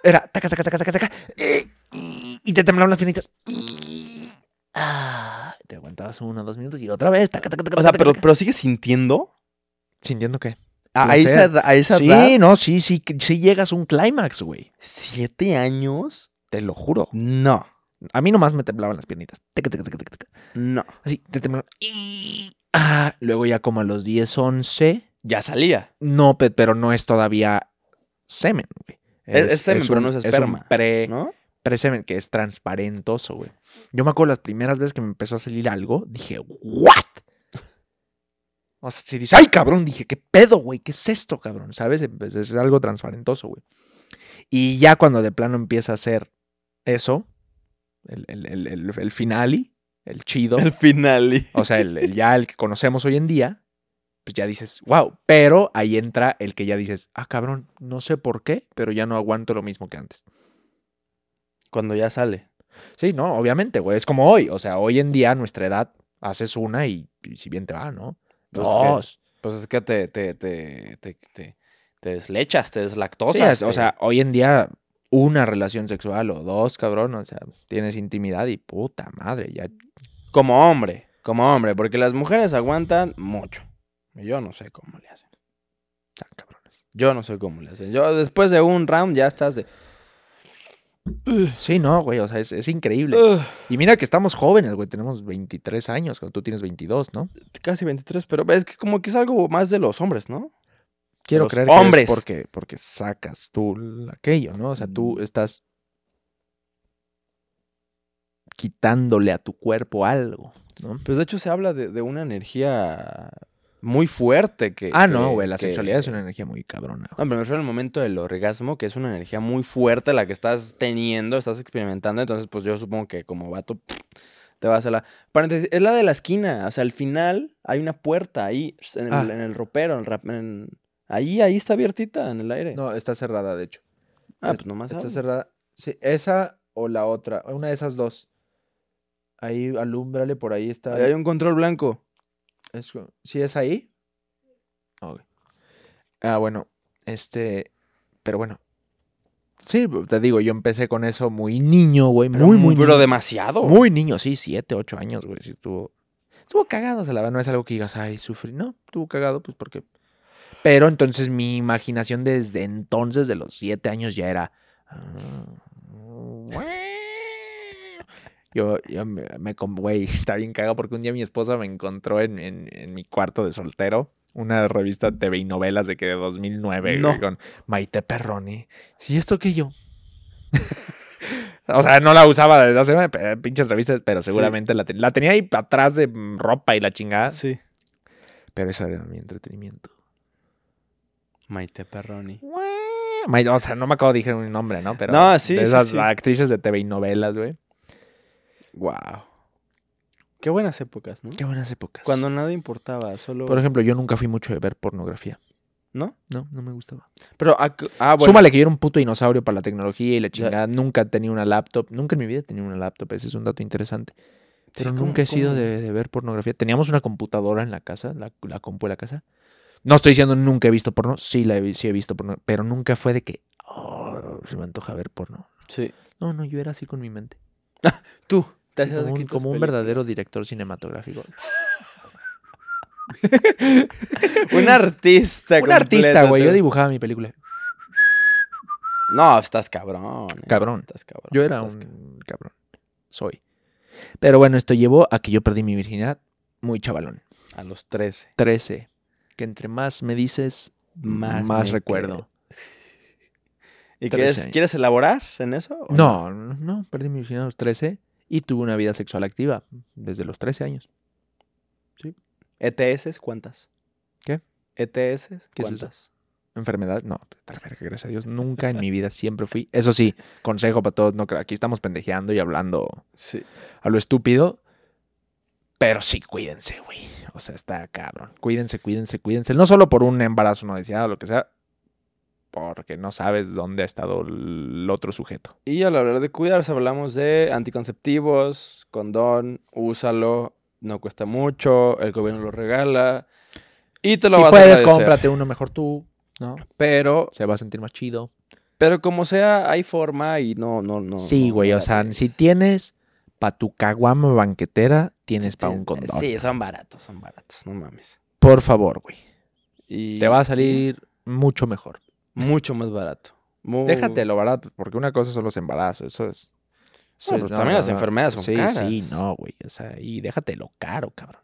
Era taca, taca, taca, taca, taca. eh, Y te temblaban las piernitas. ah, Te aguantabas uno, dos minutos y otra vez. taca, taca, taca, O sea, pero, pero sigues sintiendo. Sintiendo que. A, esa, edad- a esa Sí, edad. no, sí, sí, sí llegas a un clímax, güey. ¿Siete años? Te lo juro. No. A mí nomás me temblaban las piernitas. No. Así, te temblaban. y- ah, luego ya como a los 10, 11. Ya salía. No, pe- pero no es todavía semen, güey. Es- es semen, pero no es un esperma, pre, ¿No? presemen que es transparentoso, güey. Yo me acuerdo las primeras veces que me empezó a salir algo, dije, ¿what? O sea, si dices, ay, cabrón, dije, ¿qué pedo, güey? ¿Qué es esto, cabrón? ¿Sabes? Pues es algo transparentoso, güey. Y ya cuando de plano empieza a hacer eso, el, el, el, el, el finale, el chido, El final. o sea, el, el ya el que conocemos hoy en día, pues ya dices, wow. Pero ahí entra el que ya dices, ah, cabrón, no sé por qué, pero ya no aguanto lo mismo que antes. Cuando ya sale. Sí, no, obviamente, güey. Es como hoy. O sea, hoy en día, a nuestra edad, haces una y, y si bien te va, ¿no? Pues Dos. Pues es que te, te, te, te, te, te deslechas, te Sí, deslactosas. es- o sea, hoy en día, una relación sexual o dos, cabrón. O sea, tienes intimidad y puta madre, ya. Como hombre, como hombre, porque las mujeres aguantan mucho. Y Yo no sé cómo le hacen. Están cabrones. Yo no sé cómo le hacen. Yo después de un round ya estás de... Sí, no, güey. O sea, es, es increíble. "Ugh", Y mira que estamos jóvenes, güey. Tenemos 23 años, cuando tú tienes 22, ¿no? casi 23, pero es que como que es algo más de los hombres, ¿no? Quiero creer que es porque, porque sacas tú aquello, ¿no? O sea, tú estás quitándole a tu cuerpo algo, ¿no? Pues de hecho se habla de, de una energía muy fuerte que... Ah, que- no, güey, la que- sexualidad es una energía muy cabrona. No, pero me refiero al momento del orgasmo, que es una energía muy fuerte la que estás teniendo, estás experimentando. Entonces, pues yo supongo que como vato te vas a la. Paréntesis, es la de la esquina. O sea, al final hay una puerta ahí, en el, Ah. en el ropero. en el rap- en- Ahí, ahí está abiertita en el aire. No, está cerrada, de hecho. ah, pues nomás Está cerrada. Sí, esa o la otra, una de esas dos. Ahí, alúmbrale, por ahí está. Ahí hay un control blanco. Es ¿Sí es ahí? Ok. Ah, bueno, este, pero bueno. Sí, te digo, yo empecé con eso muy niño, güey, Pero muy, muy Pero niño. demasiado. Muy niño, sí, siete, ocho años, güey, sí estuvo, estuvo cagado, o sea, la verdad no es algo que digas, ay, sufrí, no, estuvo cagado, pues porque... Pero entonces mi imaginación desde entonces, de los siete años, ya era... Yo, yo me, güey, *laughs* está bien cagado porque un día mi esposa me encontró en, en- en mi cuarto de soltero una revista TV y novelas de que de 2009 No. con Maite Perroni. Sí, ¿esto qué yo? *laughs* o sea, no la usaba desde hace eh, pinches revistas, pero Sí. seguramente la, ten- la tenía ahí atrás de ropa y la chingada. Sí. Pero ese era mi entretenimiento. Maite Perroni. Maite- O sea, no me acabo de decir un nombre, ¿no? Pero No, sí, de esas sí. actrices de TV y novelas, güey. Wow. Qué buenas épocas, ¿no? Qué buenas épocas. Cuando nada importaba, solo. Por ejemplo, yo nunca fui mucho de ver pornografía. ¿No? No, no me gustaba. Pero, ah, ah, bueno. Súmale que yo era un puto dinosaurio para la tecnología y la Ya. chingada. Nunca tenía una laptop. Nunca en mi vida tenía una laptop. Ese es un dato interesante. Pero Sí, ¿cómo- nunca he sido de ver pornografía. Teníamos una computadora en la casa, la, la compu de la casa. No estoy diciendo nunca he visto porno, sí, la he, vi- sí he visto porno, pero nunca fue de que, oh, se me antoja ver porno. Sí. No, no, yo era así con mi mente. *laughs* Tú. te Sí, como un, como un verdadero director cinematográfico. *laughs* Un artista. un artista, güey. Yo dibujaba mi película. No, estás cabrón. eh. Cabrón. Estás cabrón. Yo era estás un cabrón. Soy. Pero bueno, esto llevó a que yo perdí mi virginidad muy chavalón. A los 13. 13. Que entre más me dices, Más recuerdo. *laughs* ¿Y 13 quieres, quieres elaborar en eso? No, no, no, perdí mi virginidad a los 13 y tuve una vida sexual activa desde los 13 años. ¿ETS E cuántas? ¿Qué? ¿ETS ¿Qué es eso? cuántas? Enfermedad, no, gracias a Dios, nunca en mi vida siempre fui. Eso sí, consejo para todos, no, aquí estamos pendejeando y hablando Sí. a lo estúpido, pero sí, cuídense, güey. O sea, está cabrón. Cuídense, cuídense, cuídense. No solo por un embarazo no deseado, lo que sea, porque no sabes dónde ha estado el otro sujeto. Y al hablar de cuidarse, hablamos de anticonceptivos, condón, úsalo, no cuesta mucho, el gobierno lo regala. Y te lo si vas a puedes, agradecer. cómprate uno mejor tú, ¿no? Pero, Se va a sentir más chido. pero como sea, hay forma y no, no, no. sí, güey, no o sea, si tienes pa' tu caguama banquetera, tienes pa' Sí, un condón. Sí, son baratos, son baratos, no mames. Por favor, güey. Y Te va a salir mucho mejor. mucho más barato. Mu- Déjatelo barato, porque una cosa son los embarazos, eso es... eso No, es- también las enfermedades son sí, caras. Sí, no, güey, o sea, y déjatelo caro, cabrón.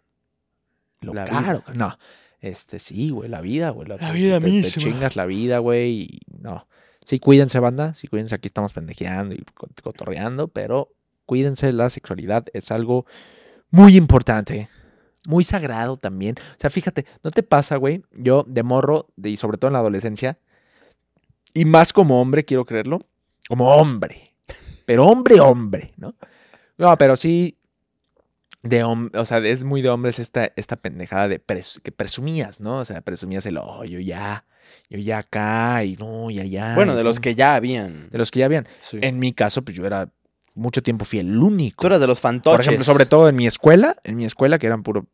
Lo La caro, no. Este, sí, güey, la vida, güey. La te- vida te, te misma. chingas la vida, güey, y no. Sí, cuídense, banda, sí, cuídense, aquí estamos pendejeando y co- cotorreando, pero cuídense, la sexualidad es algo muy importante. Muy sagrado también. O sea, fíjate, ¿no te pasa, güey? Yo de morro, de- y sobre todo en la adolescencia, y más como hombre, quiero creerlo, como hombre. Pero hombre, hombre, ¿no? No, pero sí, de o sea, es muy de hombres esta, esta pendejada de pres- que presumías, ¿no? O sea, presumías el, oh, yo ya, yo ya acá, y no, y allá. Bueno, de los sí". que ya habían. De los que ya habían. Sí. En mi caso, pues yo era, mucho tiempo fui el único. Tú eras de los fantoches. Por ejemplo, sobre todo en mi escuela, en mi escuela, que eran puro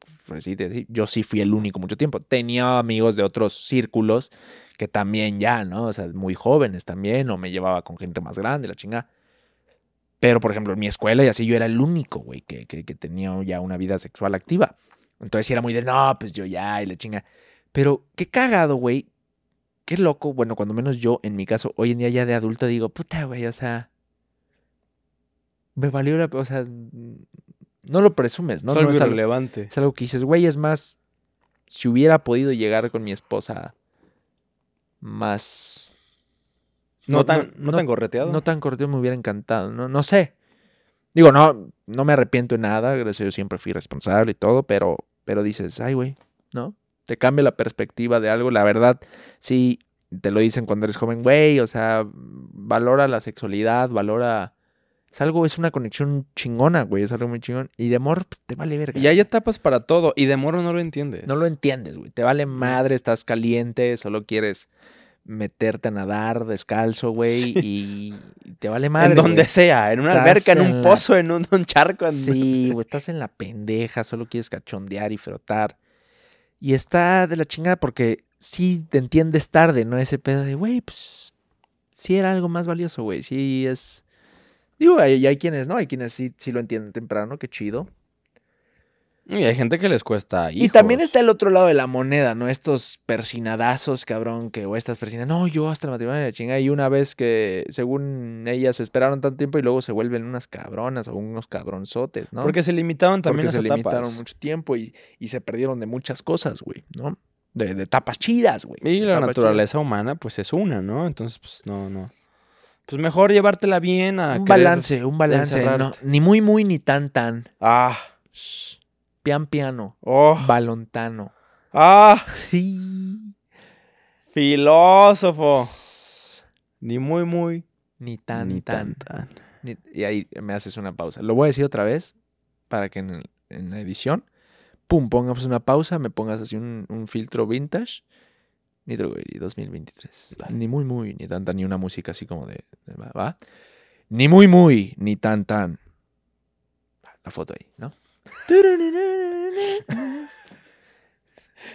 yo sí fui el único mucho tiempo. Tenía amigos de otros círculos que también ya, ¿no? O sea, muy jóvenes también, o me llevaba con gente más grande, la chingada. Pero, por ejemplo, en mi escuela y así yo era el único, güey, que, que, que tenía ya una vida sexual activa. Entonces era muy de, no, pues yo ya, y la chinga. Pero qué cagado, güey. Qué loco. Bueno, cuando menos yo, en mi caso, hoy en día ya de adulto, digo, puta, güey, o sea. Me valió la. O sea. No lo presumes, ¿no? es No algo es algo, irrelevante. es algo que dices, güey, es más. Si hubiera podido llegar con mi esposa más. No, no- tan, no- no, tan correteado. No tan corteo me hubiera encantado, no, no sé. Digo, no, no me arrepiento de nada, gracias a Dios siempre fui responsable y todo, pero, pero dices, ay, güey, ¿no? Te cambia la perspectiva de algo, la verdad, sí, te lo dicen cuando eres joven, güey, o sea, valora la sexualidad, valora... Es algo, es una conexión chingona, güey, es algo muy chingón. Y de amor, pues, te vale verga. Y hay etapas para todo. Y de moro no lo entiendes. No lo entiendes, güey. Te vale madre, estás caliente, solo quieres meterte a nadar descalzo, güey, *laughs* y te vale madre. En donde güey. sea, en una Estás alberca, en un la- pozo, en un, un charco. en- Sí, güey, estás en la pendeja, solo quieres cachondear y frotar. Y está de la chingada porque sí te entiendes tarde, ¿no? Ese pedo de, güey, pues sí era algo más valioso, güey. Sí es... Digo, hay, hay quienes, ¿no? Hay quienes sí, sí lo entienden temprano, qué chido. Y hay gente que les cuesta. Y también está el otro lado de la moneda, ¿no? Estos persinadazos, cabrón, que o estas persinas, no, yo hasta el matrimonio de la chingada. Y una vez que, según ellas, esperaron tanto tiempo y luego se vuelven unas cabronas o unos cabronzotes, ¿no? Porque se limitaron también Porque las se etapas. limitaron mucho tiempo y, y se perdieron de muchas cosas, güey, ¿no? De, de etapas chidas, güey. Y la naturaleza humana, pues es una, ¿no? Entonces, pues no, no. Pues mejor llevártela bien a. Un querer- balance, un balance. No, ni muy, muy, ni tan, tan. Ah, Shh. Pian, piano. oh, Balontano. ah, Sí. filósofo. Ni muy, muy. Ni tan, ni tan. tan, tan. Ni- Y ahí me haces una pausa. Lo voy a decir otra vez para que en, la edición, pum, pongamos una pausa, me pongas así un, un filtro vintage. Ni Droguery 2023. Dale. Ni muy, muy, ni tan, tan, ni una música así como de. de- ¿va? Ni muy, muy, ni tan, tan. La foto ahí, ¿no?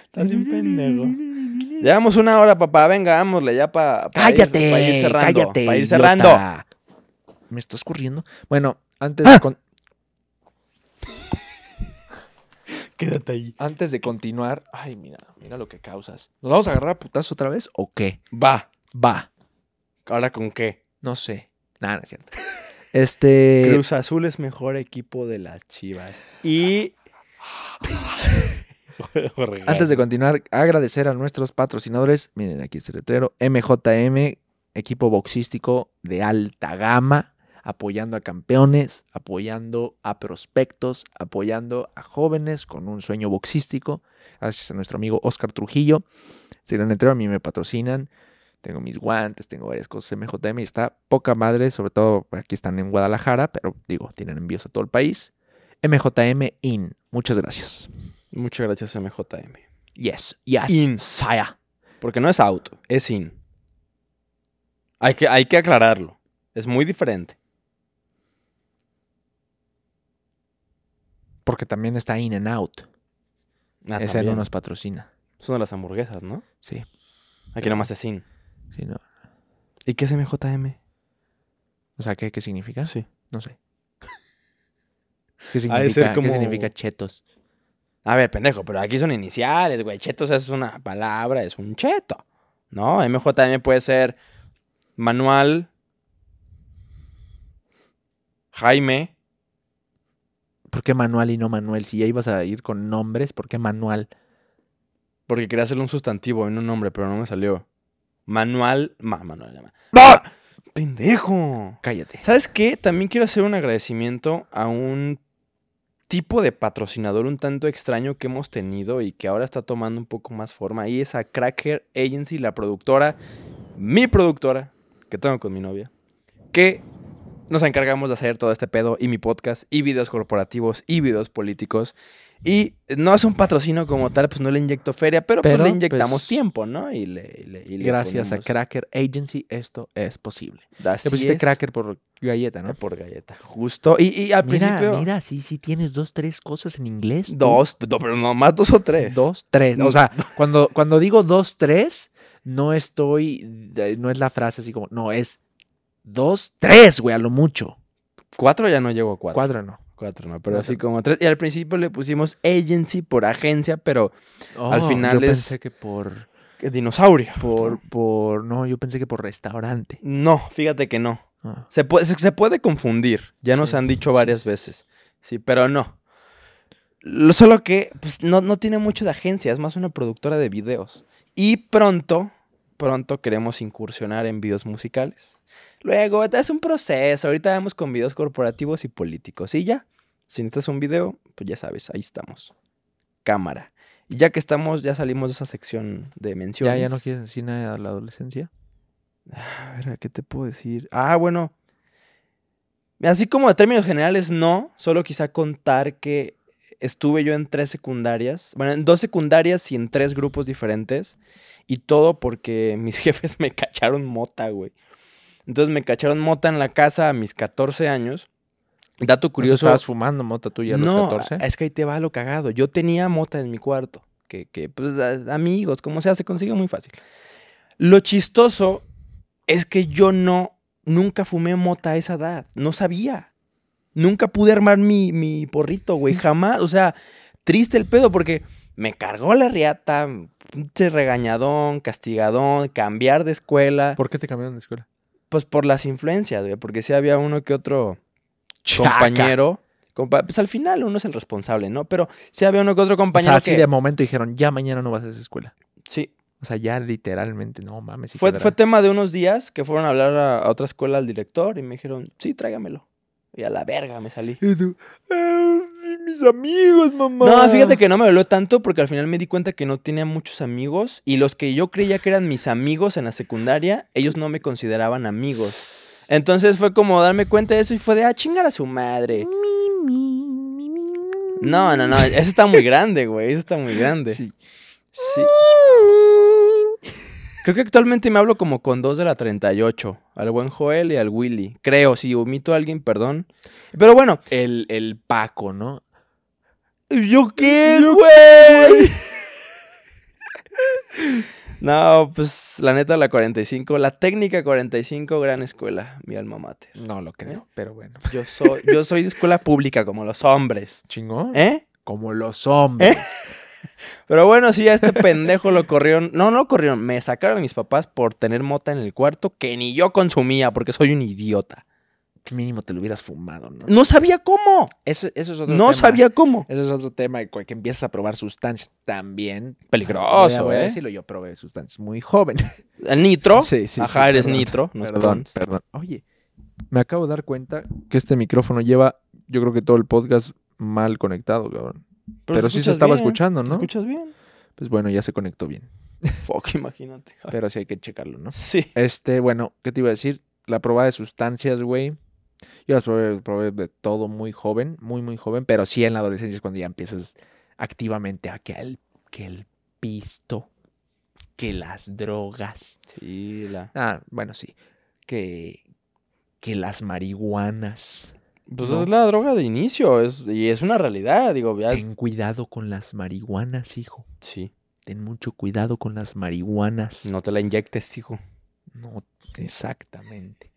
Estás un pendejo. Llevamos una hora, papá. Venga, vámosle ya para Cállate, ir cerrando. cállate. Para ir idiota. cerrando. Me está escurriendo. Bueno, antes, ¡Ah! con- Quédate ahí. antes de continuar. Ay, mira, mira lo que causas. ¿Nos vamos a agarrar a putazo otra vez o qué? Va. Va. ¿Ahora con qué? No sé. Nada, no es cierto. Este. Cruz Azul es mejor equipo de las Chivas. Y. *laughs* Antes de continuar, agradecer a nuestros patrocinadores. Miren, aquí este letrero. MJM, equipo boxístico de alta gama, apoyando a campeones, apoyando a prospectos, apoyando a jóvenes con un sueño boxístico. Gracias a nuestro amigo Oscar Trujillo. Si el letrero a mí me patrocinan. Tengo mis guantes, tengo varias cosas. MJM y está poca madre, sobre todo aquí están en Guadalajara, pero digo, tienen envíos a todo el país. MJM IN. Muchas gracias. Muchas gracias, MJM. Yes, yes. In. Saya. Porque no es out, es in. Hay que, hay que aclararlo. Es muy diferente. Porque también está In and Out. Ah, Ese también. no nos patrocina. Son de las hamburguesas, ¿no? Sí, Aquí nomás es in. sí, no. ¿Y qué es MJM? O sea, ¿qué, qué significa? Sí. No sé. ¿Qué significa, ser ¿qué como- significa chetos? A ver, pendejo, pero aquí son iniciales, güey. Chetos es una palabra, es un cheto. ¿No? MJM puede ser Manual, Jaime. ¿Por qué Manual y no Manuel? Si ya ibas a ir con nombres, ¿por qué Manual? Porque quería hacerle un sustantivo en un nombre, pero no me salió. Manual. Ma, Manuel. ma- ¡No! ¡Pendejo! Cállate. ¿Sabes qué? También quiero hacer un agradecimiento a un tipo de patrocinador un tanto extraño que hemos tenido y que ahora está tomando un poco más forma. Y es a Cracker Agency, la productora, mi productora, que tengo con mi novia, que nos encargamos de hacer todo este pedo y mi podcast y videos corporativos y videos políticos. Y no es un patrocinio como tal, pues no le inyecto feria, pero, pues Pero, le inyectamos pues, tiempo, ¿no? Y le, y le- y le Gracias ponemos- a Cracker Agency, esto es posible. Así Te pusiste es. cracker por galleta, ¿no? Por galleta. Justo. Y, y al Mira, principio. mira, sí, sí tienes dos, tres cosas en inglés. tú. Dos, no, pero no más dos o tres. Dos, tres. O sea, cuando, cuando digo dos, tres, no estoy, no es la frase así como, no, es dos, tres, güey, a lo mucho. Cuatro ya no llego a cuatro. Cuatro no. Cuatro no, pero Cuatro. así como tres. Y al principio le pusimos agency por agencia, pero Al Oh, final yo es- pensé que por, ¿qué dinosaurio. por, por, no, yo pensé que por restaurante. No, fíjate que no. Ah. Se puede, se, se puede confundir. Ya nos Sí, han dicho sí. varias veces. Sí, pero no. Lo- solo que pues, no, no tiene mucho de agencia, es más una productora de videos. Y pronto, pronto queremos incursionar en videos musicales. Luego, es un proceso. Ahorita vamos con videos corporativos y políticos. Y ya, si necesitas un video, pues ya sabes, ahí estamos. Cámara. Y ya que estamos, ya salimos de esa sección de ¿Ya, menciones. ya no quieres decir nada de la adolescencia? A ver, ¿qué te puedo decir? Ah, bueno. Así como de términos generales, no. Solo quizá contar que estuve yo en tres secundarias. Bueno, en dos secundarias y en tres grupos diferentes. Y todo porque mis *laughs* jefes me cacharon mota, güey. Entonces me cacharon mota en la casa a mis 14 años. Dato ¿Curioso? curioso. ¿Estabas fumando mota tuya a los no, 14? es que ahí te va lo cagado. Yo tenía mota en mi cuarto. Que, que pues, a- amigos, como sea, se consigue muy fácil. Lo chistoso es que yo no, nunca fumé mota a esa edad. No sabía. Nunca pude armar mi, mi porrito, güey. *laughs* Jamás. O sea, triste el pedo porque me cargó la riata, pinche regañadón, castigadón, cambiar de escuela. ¿Por qué te cambiaron de escuela? Pues por las influencias, güey. Porque sí había uno que otro Chaca. compañero. compa- pues al final uno es el responsable, ¿no? Pero sí había uno que otro O compañero sea, así que... de momento dijeron, ya mañana no vas a esa escuela. Sí, O sea, ya literalmente, no mames. sí fue, quedará. fue tema de unos días que fueron a hablar a, a otra escuela al director y me dijeron, sí, tráigamelo. Y a la verga me salí. Y tú, "Ah, mis amigos, mamá. No, fíjate que no me dolió tanto porque al final me di cuenta que no tenía muchos amigos y los que yo creía que eran mis amigos en la secundaria, ellos no me consideraban amigos. Entonces fue como darme cuenta de eso y fue de, ah, chingar a su madre. No, no, no, eso está muy grande, güey, eso está muy grande. Sí. Sí. Creo que actualmente me hablo como con dos de la 38. Al buen Joel y al Willy. Creo, si omito a alguien, perdón. Pero bueno, El, el Paco, ¿no? ¿Yo qué, güey? *laughs* no, pues la neta, la 45, la técnica 45, gran escuela, mi alma mater. No lo creo, pero bueno. Yo soy, yo soy de escuela pública, como los hombres. *laughs* Chingón. ¿Eh? Como los hombres. *laughs* Pero bueno, sí, a este pendejo lo corrieron. No, no lo corrieron. Me sacaron mis papás por tener mota en el cuarto que ni yo consumía porque soy un idiota. Mínimo te lo hubieras fumado, ¿no? No sabía cómo. Eso, eso es otro No tema. sabía cómo. Eso es otro tema, que empiezas a probar sustancias también. Peligroso, Voy a ¿eh? decirlo, yo probé sustancias muy joven. *laughs* El nitro. Sí, sí, Ajá, sí, eres perdón. nitro. no perdón, perdón. Oye, me acabo de dar cuenta que este micrófono lleva, yo creo que todo el podcast mal conectado, cabrón. Pero, te sí se estaba bien, escuchando, ¿te ¿no? escuchas bien? Pues bueno, ya se conectó bien. Fuck, *laughs* imagínate. Pero sí hay que checarlo, ¿no? Sí. Este, bueno, ¿qué te iba a decir? La probada de sustancias, güey. Yo las probé, probé de todo muy joven, muy, muy joven, pero sí en la adolescencia es cuando ya empiezas activamente a que el, que el pisto, que las drogas. Sí, la. Ah, bueno, sí. Que, que las marihuanas. Pues No. es la droga de inicio. Es, y es una realidad. Digo, ya. Ten cuidado con las marihuanas, hijo. Sí. Ten mucho cuidado con las marihuanas. No te la inyectes, hijo. No, exactamente.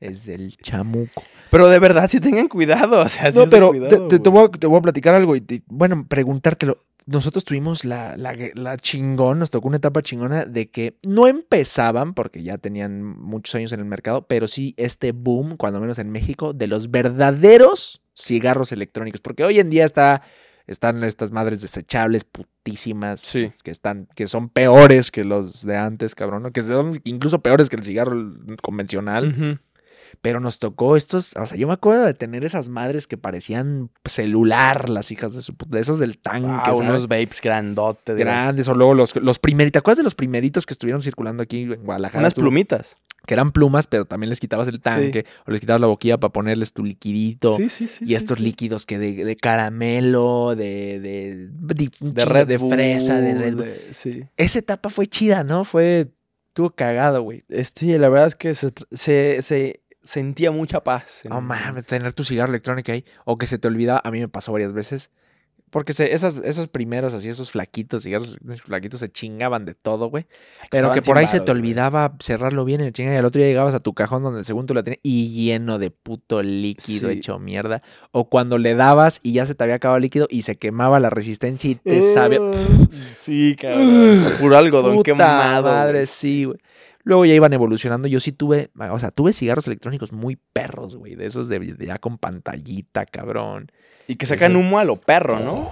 Es del chamuco. Pero de verdad, sí tengan cuidado. O sea, sí No, de pero cuidado, te, te- te güey. voy a, te voy a platicar algo y bueno, preguntártelo. Nosotros tuvimos la, la, la chingón, nos tocó una etapa chingona de que no empezaban, porque ya tenían muchos años en el mercado, pero sí este boom, cuando menos en México, de los verdaderos cigarros electrónicos. Porque hoy en día está, están estas madres desechables, putísimas, Sí. que, están, que son peores que los de antes, cabrón, ¿no? que son incluso peores que el cigarro convencional. Ujú. Pero nos tocó estos, o sea, yo me acuerdo de tener esas madres que parecían celular, las hijas de su puta, de esos del tanque, Ah, ¿sabes? unos vapes grandotes. de- grandes, o luego los, los primeritos, ¿te acuerdas de los primeritos que estuvieron circulando aquí en Guadalajara? Unas plumitas. Que eran plumas, pero también les quitabas el tanque, o les quitabas la boquilla para ponerles tu liquidito. Sí, sí, sí. y sí, estos sí. líquidos que de, de caramelo, de, de, de, Red de fresa, de Red Sí. Esa etapa fue chida, ¿no? Fue, estuvo cagado, güey. Este, la verdad es que se, se sentía mucha paz. No mames, tener tu cigarro electrónico ahí. O que se te olvida, a mí me pasó varias veces. Porque se, esas, esos primeros, así, esos flaquitos, cigarros flaquitos, se chingaban de todo, güey. Pero que por ahí se te güey. olvidaba cerrarlo bien en el chinga y al otro día llegabas a tu cajón donde según tú la tenías y lleno de puto líquido Sí. hecho mierda. O cuando le dabas y ya se te había acabado el líquido y se quemaba la resistencia y te sabía. Sí, cabrón. Puro algodón Puta quemado. madre, güey. sí, güey. Luego ya iban evolucionando. Yo sí tuve, o sea, tuve cigarros electrónicos muy perros, güey. De esos de, de ya con pantallita, cabrón. Y que sacan Eso- humo a lo perro, ¿no?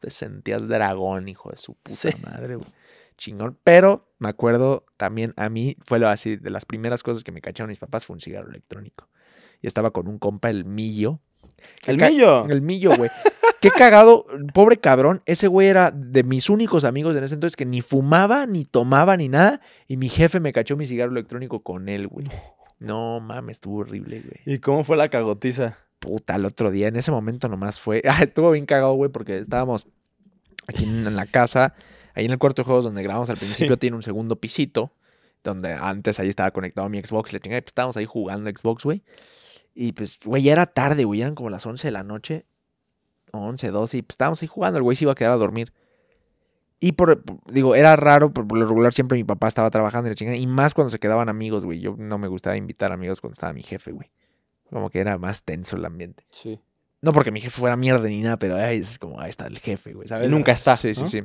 Te sentías dragón, hijo de su puta Sí. madre, güey. Chingón. Pero me acuerdo también a mí, fue lo así, de las primeras cosas que me cacharon mis papás fue un cigarro electrónico. Y estaba con un compa, el Millo. El millo. El Millo, güey. Qué cagado, pobre cabrón. Ese güey era de mis únicos amigos en ese entonces que ni fumaba, ni tomaba, ni nada. Y mi jefe me cachó mi cigarro electrónico con él, güey. No mames, estuvo horrible, güey. ¿Y cómo fue la cagotiza? Puta, el otro día, en ese momento nomás fue. *laughs* Ah, estuvo bien cagado, güey, porque estábamos aquí en, la casa, ahí en el cuarto de juegos donde grabamos al Sí. principio, tiene un segundo pisito, donde antes ahí estaba conectado mi Xbox, le chingada, pues estábamos ahí jugando Xbox, güey. Y pues, güey, ya era tarde, güey, eran como las 11 de la noche, 11, 12, y pues estábamos ahí jugando, el güey se iba a quedar a dormir. Y por, digo, era raro, por, por lo regular siempre mi papá estaba trabajando y la chingada, y más cuando se quedaban amigos, güey. Yo no me gustaba invitar amigos cuando estaba mi jefe, güey. Como que era más tenso el ambiente. Sí. No porque mi jefe fuera mierda ni nada, pero ay, es como, ahí está el jefe, güey, nunca está, Sí, sí, ¿no? sí.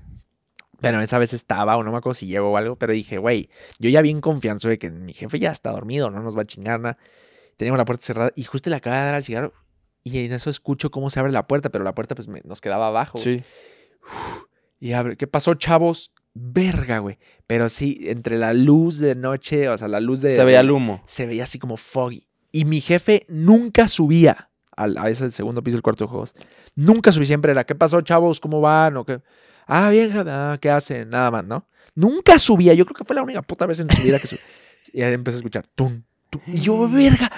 Pero esa vez estaba, o no me acuerdo si llegó o algo, pero dije, güey, yo ya bien confianzo de que mi jefe ya está dormido, no nos va a chingar nada. Teníamos la puerta cerrada y justo le acaba de dar al cigarro y en eso escucho cómo se abre la puerta, pero la puerta pues me- nos quedaba abajo. Sí. Y abre, ¿qué pasó, chavos? Verga, güey. Pero sí, entre la luz de noche, o sea, la luz de... Se veía el humo. se veía así como foggy. Y mi jefe nunca subía al, a ese segundo piso del cuarto de juegos. Nunca subía, siempre era, ¿qué pasó, chavos? ¿Cómo van? ¿O qué? Ah, bien. Ah, ¿qué hacen? Nada más, ¿no? Nunca subía. Yo creo que fue la única puta vez en su vida que subía. Y ahí empecé a escuchar, tum. Y yo, verga.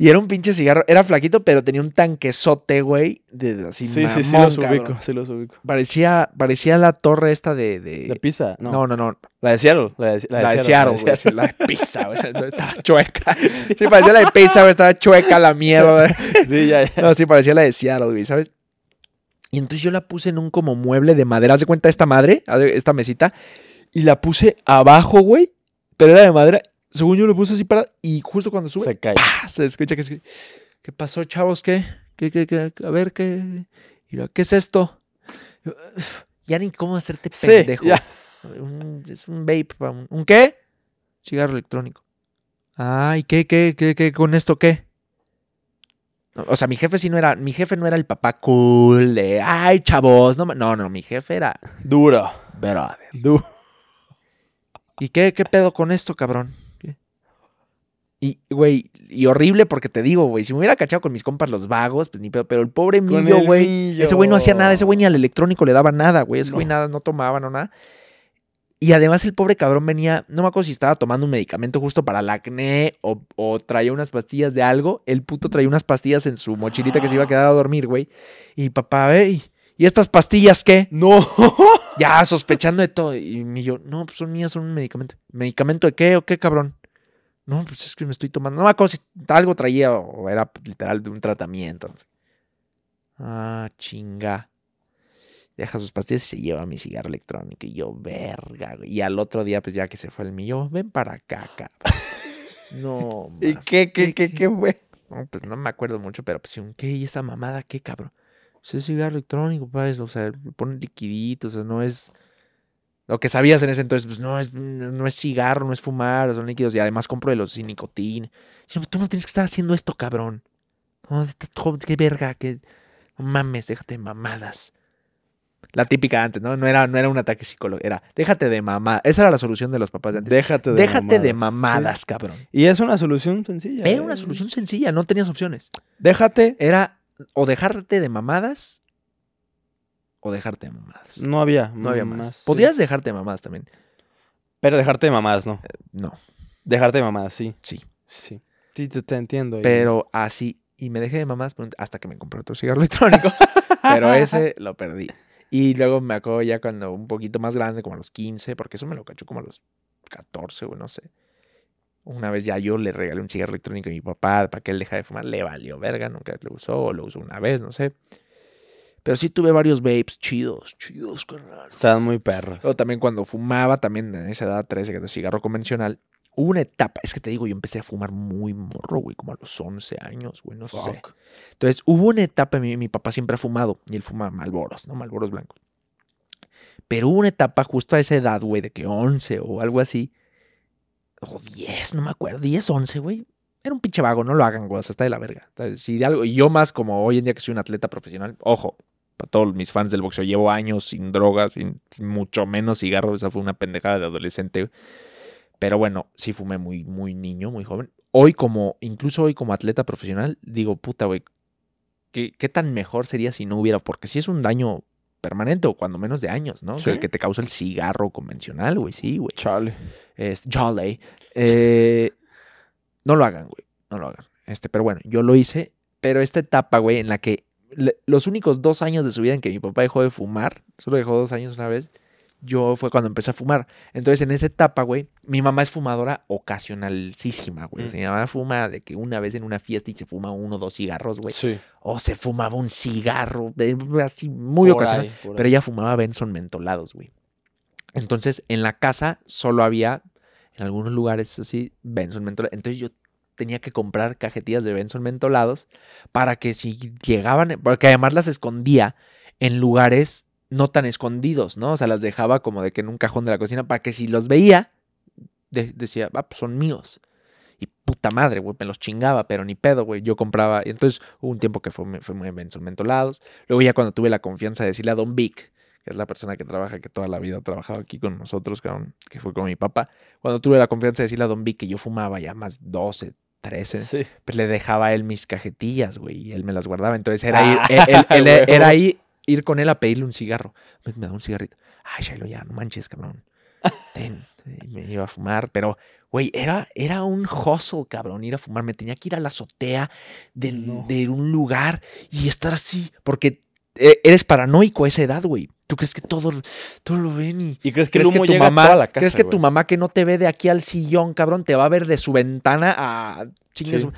Y era un pinche cigarro. Era flaquito, pero tenía un tanquesote, güey. De, así, Sí, sí, sí, mamón, los cabrón. ubico. Sí, los ubico. Parecía, parecía la torre esta de... de- ¿De pizza? No. no, no, no. La de Seattle. La de, La, de Seattle, güey. sí. La de pizza, güey. Estaba *laughs* chueca. Sí, parecía la de pizza, güey. Estaba chueca la mierda. Sí, ya, ya. No, sí, parecía la de Seattle, güey, ¿sabes? Y entonces yo la puse en un como mueble de madera. ¿Haz de cuenta esta madre? Esta mesita. Y la puse abajo, güey. Pero era de madera. Según yo lo puse así para. Y justo cuando sube, Se cae. ¡pah! se escucha que se- ¿Qué pasó, chavos? ¿Qué? ¿Qué, qué, qué? A ver, ¿qué? ¿qué es esto? *sighs* Ya ni cómo hacerte pendejo. Un- es un vape. ¿Un, ¿un qué? Cigarro electrónico. Ay, ¿qué, qué, qué, qué, con esto qué? O sea, mi jefe sí no era, mi jefe no era el papá cool de, ay, chavos, no, ma-". no, no, mi jefe era, Duro. brother. Duro. ¿Y qué, qué pedo con esto, cabrón? Y, güey, y horrible porque te digo, güey, si me hubiera cachado con mis compas los vagos, pues ni pedo, pero el pobre Millo, el güey, ese güey no hacía nada, ese güey ni al electrónico le daba nada, güey, ese güey No. nada, no tomaba, no nada. Y además el pobre cabrón venía, no me acuerdo si estaba tomando un medicamento justo para el acné o, o traía unas pastillas de algo. El puto traía unas pastillas en su mochilita que se iba a quedar a dormir, güey. Y papá, ¿eh? ¿Y estas pastillas qué? No. Ya sospechando de todo. Y yo, no, pues son mías, son un medicamento. ¿Medicamento de qué o qué, cabrón? No, pues es que me estoy tomando. No me acuerdo si algo traía o era literal de un tratamiento. Ah, chinga. Deja sus pastillas y se lleva mi cigarro electrónico. Y yo, verga. güey. Y al otro día, pues ya que se fue el mío, ven para acá, cabrón. No, *laughs* ¿Y qué, qué, qué, qué fue? no, pues no me acuerdo mucho, pero pues un qué y esa mamada, qué cabrón. Pues es cigarro electrónico, pues, o sea, le ponen liquidito, o sea, no es. Lo que sabías en ese entonces, pues no es, no es cigarro, no es fumar, son líquidos. Y además compro de los sin nicotina. Tú no tienes que estar haciendo esto, cabrón. Qué verga, que. No mames, déjate de mamadas. La típica antes, ¿no? No era, no era un ataque psicológico, era déjate de mamadas. Esa era la solución de los papás de antes. Déjate de déjate de mamadas, cabrón. Y es una solución sencilla. Era ¿eh? una solución sencilla, no tenías opciones. Déjate. Era o dejarte de mamadas o dejarte de mamadas. No había. No había más. sí. Podías dejarte de mamadas también. Pero dejarte de mamadas, ¿no? No, Dejarte de mamadas, sí. sí. Sí. Sí, te, te entiendo. ahí. Pero así. Y me dejé de mamadas hasta que me compré otro cigarro electrónico. *laughs* pero ese lo perdí. Y luego me acuerdo ya cuando un poquito más grande, como a los 15, porque eso me lo cachó como a los 14 o no sé. Una vez ya yo le regalé un cigarro electrónico a mi papá para que él dejara de fumar. Le valió verga, nunca lo usó o lo usó una vez, no sé. Pero sí tuve varios vapes chidos, chidos, carnal. Estaban muy perros. O también cuando fumaba, también en esa edad 13, que cigarro convencional, hubo una etapa, es que te digo, yo empecé a fumar muy morro, güey, como a los 11 años, güey, no sé. Entonces, hubo una etapa, mi, mi papá siempre ha fumado, y él fuma Malboros, ¿no? Malboros blancos. Pero hubo una etapa justo a esa edad, güey, de que 11 o algo así, o 10, no me acuerdo, 10, 11, güey. Era un pinche vago, no lo hagan, güey, o sea, está de la verga. Si de algo, y yo más como hoy en día que soy un atleta profesional, ojo, para todos mis fans del boxeo, llevo años sin drogas, sin, mucho menos cigarro, esa fue una pendejada de adolescente. Pero bueno, sí fumé muy, muy niño, muy joven. Hoy como, incluso hoy como atleta profesional, digo, puta, güey, ¿qué, ¿qué tan mejor sería si no hubiera? Porque si es un daño permanente o cuando menos de años, ¿no? O sea, Sí. el que te causa el cigarro convencional, güey, sí, güey. Chale. Es Jolly. Eh, no lo hagan, güey. No lo hagan. Este, pero bueno, yo lo hice. Pero esta etapa, güey, en la que le- los únicos dos años de su vida en que mi papá dejó de fumar, solo dejó dos años una vez, yo fue cuando empecé a fumar. Entonces, en esa etapa, güey, mi mamá es fumadora ocasionalísima, güey. Mm. Mi mamá fuma de que una vez en una fiesta y se fuma uno o dos cigarros, güey. Sí. O se fumaba un cigarro, de- así muy Por ocasional. ahí, Pero ella fumaba Benson mentolados, güey. Entonces, en la casa solo había, en algunos lugares así, Benson mentolados. Entonces yo tenía que comprar cajetillas de Benson mentolados para que si llegaban, porque además las escondía en lugares no tan escondidos, ¿no? O sea, las dejaba como de que en un cajón de la cocina para que si los veía, de- decía, ah, pues son míos. Y puta madre, güey, me los chingaba, pero ni pedo, güey. Yo compraba. Y entonces hubo un tiempo que fue, fue muy Benson mentolados. Luego ya cuando tuve la confianza de decirle a Don Vic, que es la persona que trabaja, que toda la vida ha trabajado aquí con nosotros, que fue con mi papá, cuando tuve la confianza de decirle a Don Vic que yo fumaba ya más 12, 13, Sí. pues le dejaba a él mis cajetillas, güey, y él me las guardaba. Entonces era ir, Ah, él- él- él- huevo. era ir, ir con él a pedirle un cigarro. Me, me da un cigarrito. Ay, Shiloh, ya, no manches, cabrón. Ten. Y me iba a fumar, pero, güey, era, era un hustle, cabrón, ir a fumar. Me tenía que ir a la azotea del- No. de un lugar y estar así, porque eh, eres paranoico a esa edad, güey. Tú crees que todo, todo lo ven y... ¿Y crees que el ¿Crees que tu llega mamá, a toda la casa, ¿Crees que tu mamá que no te ve de aquí al sillón, cabrón, te va a ver de su ventana a chingue Sí. su-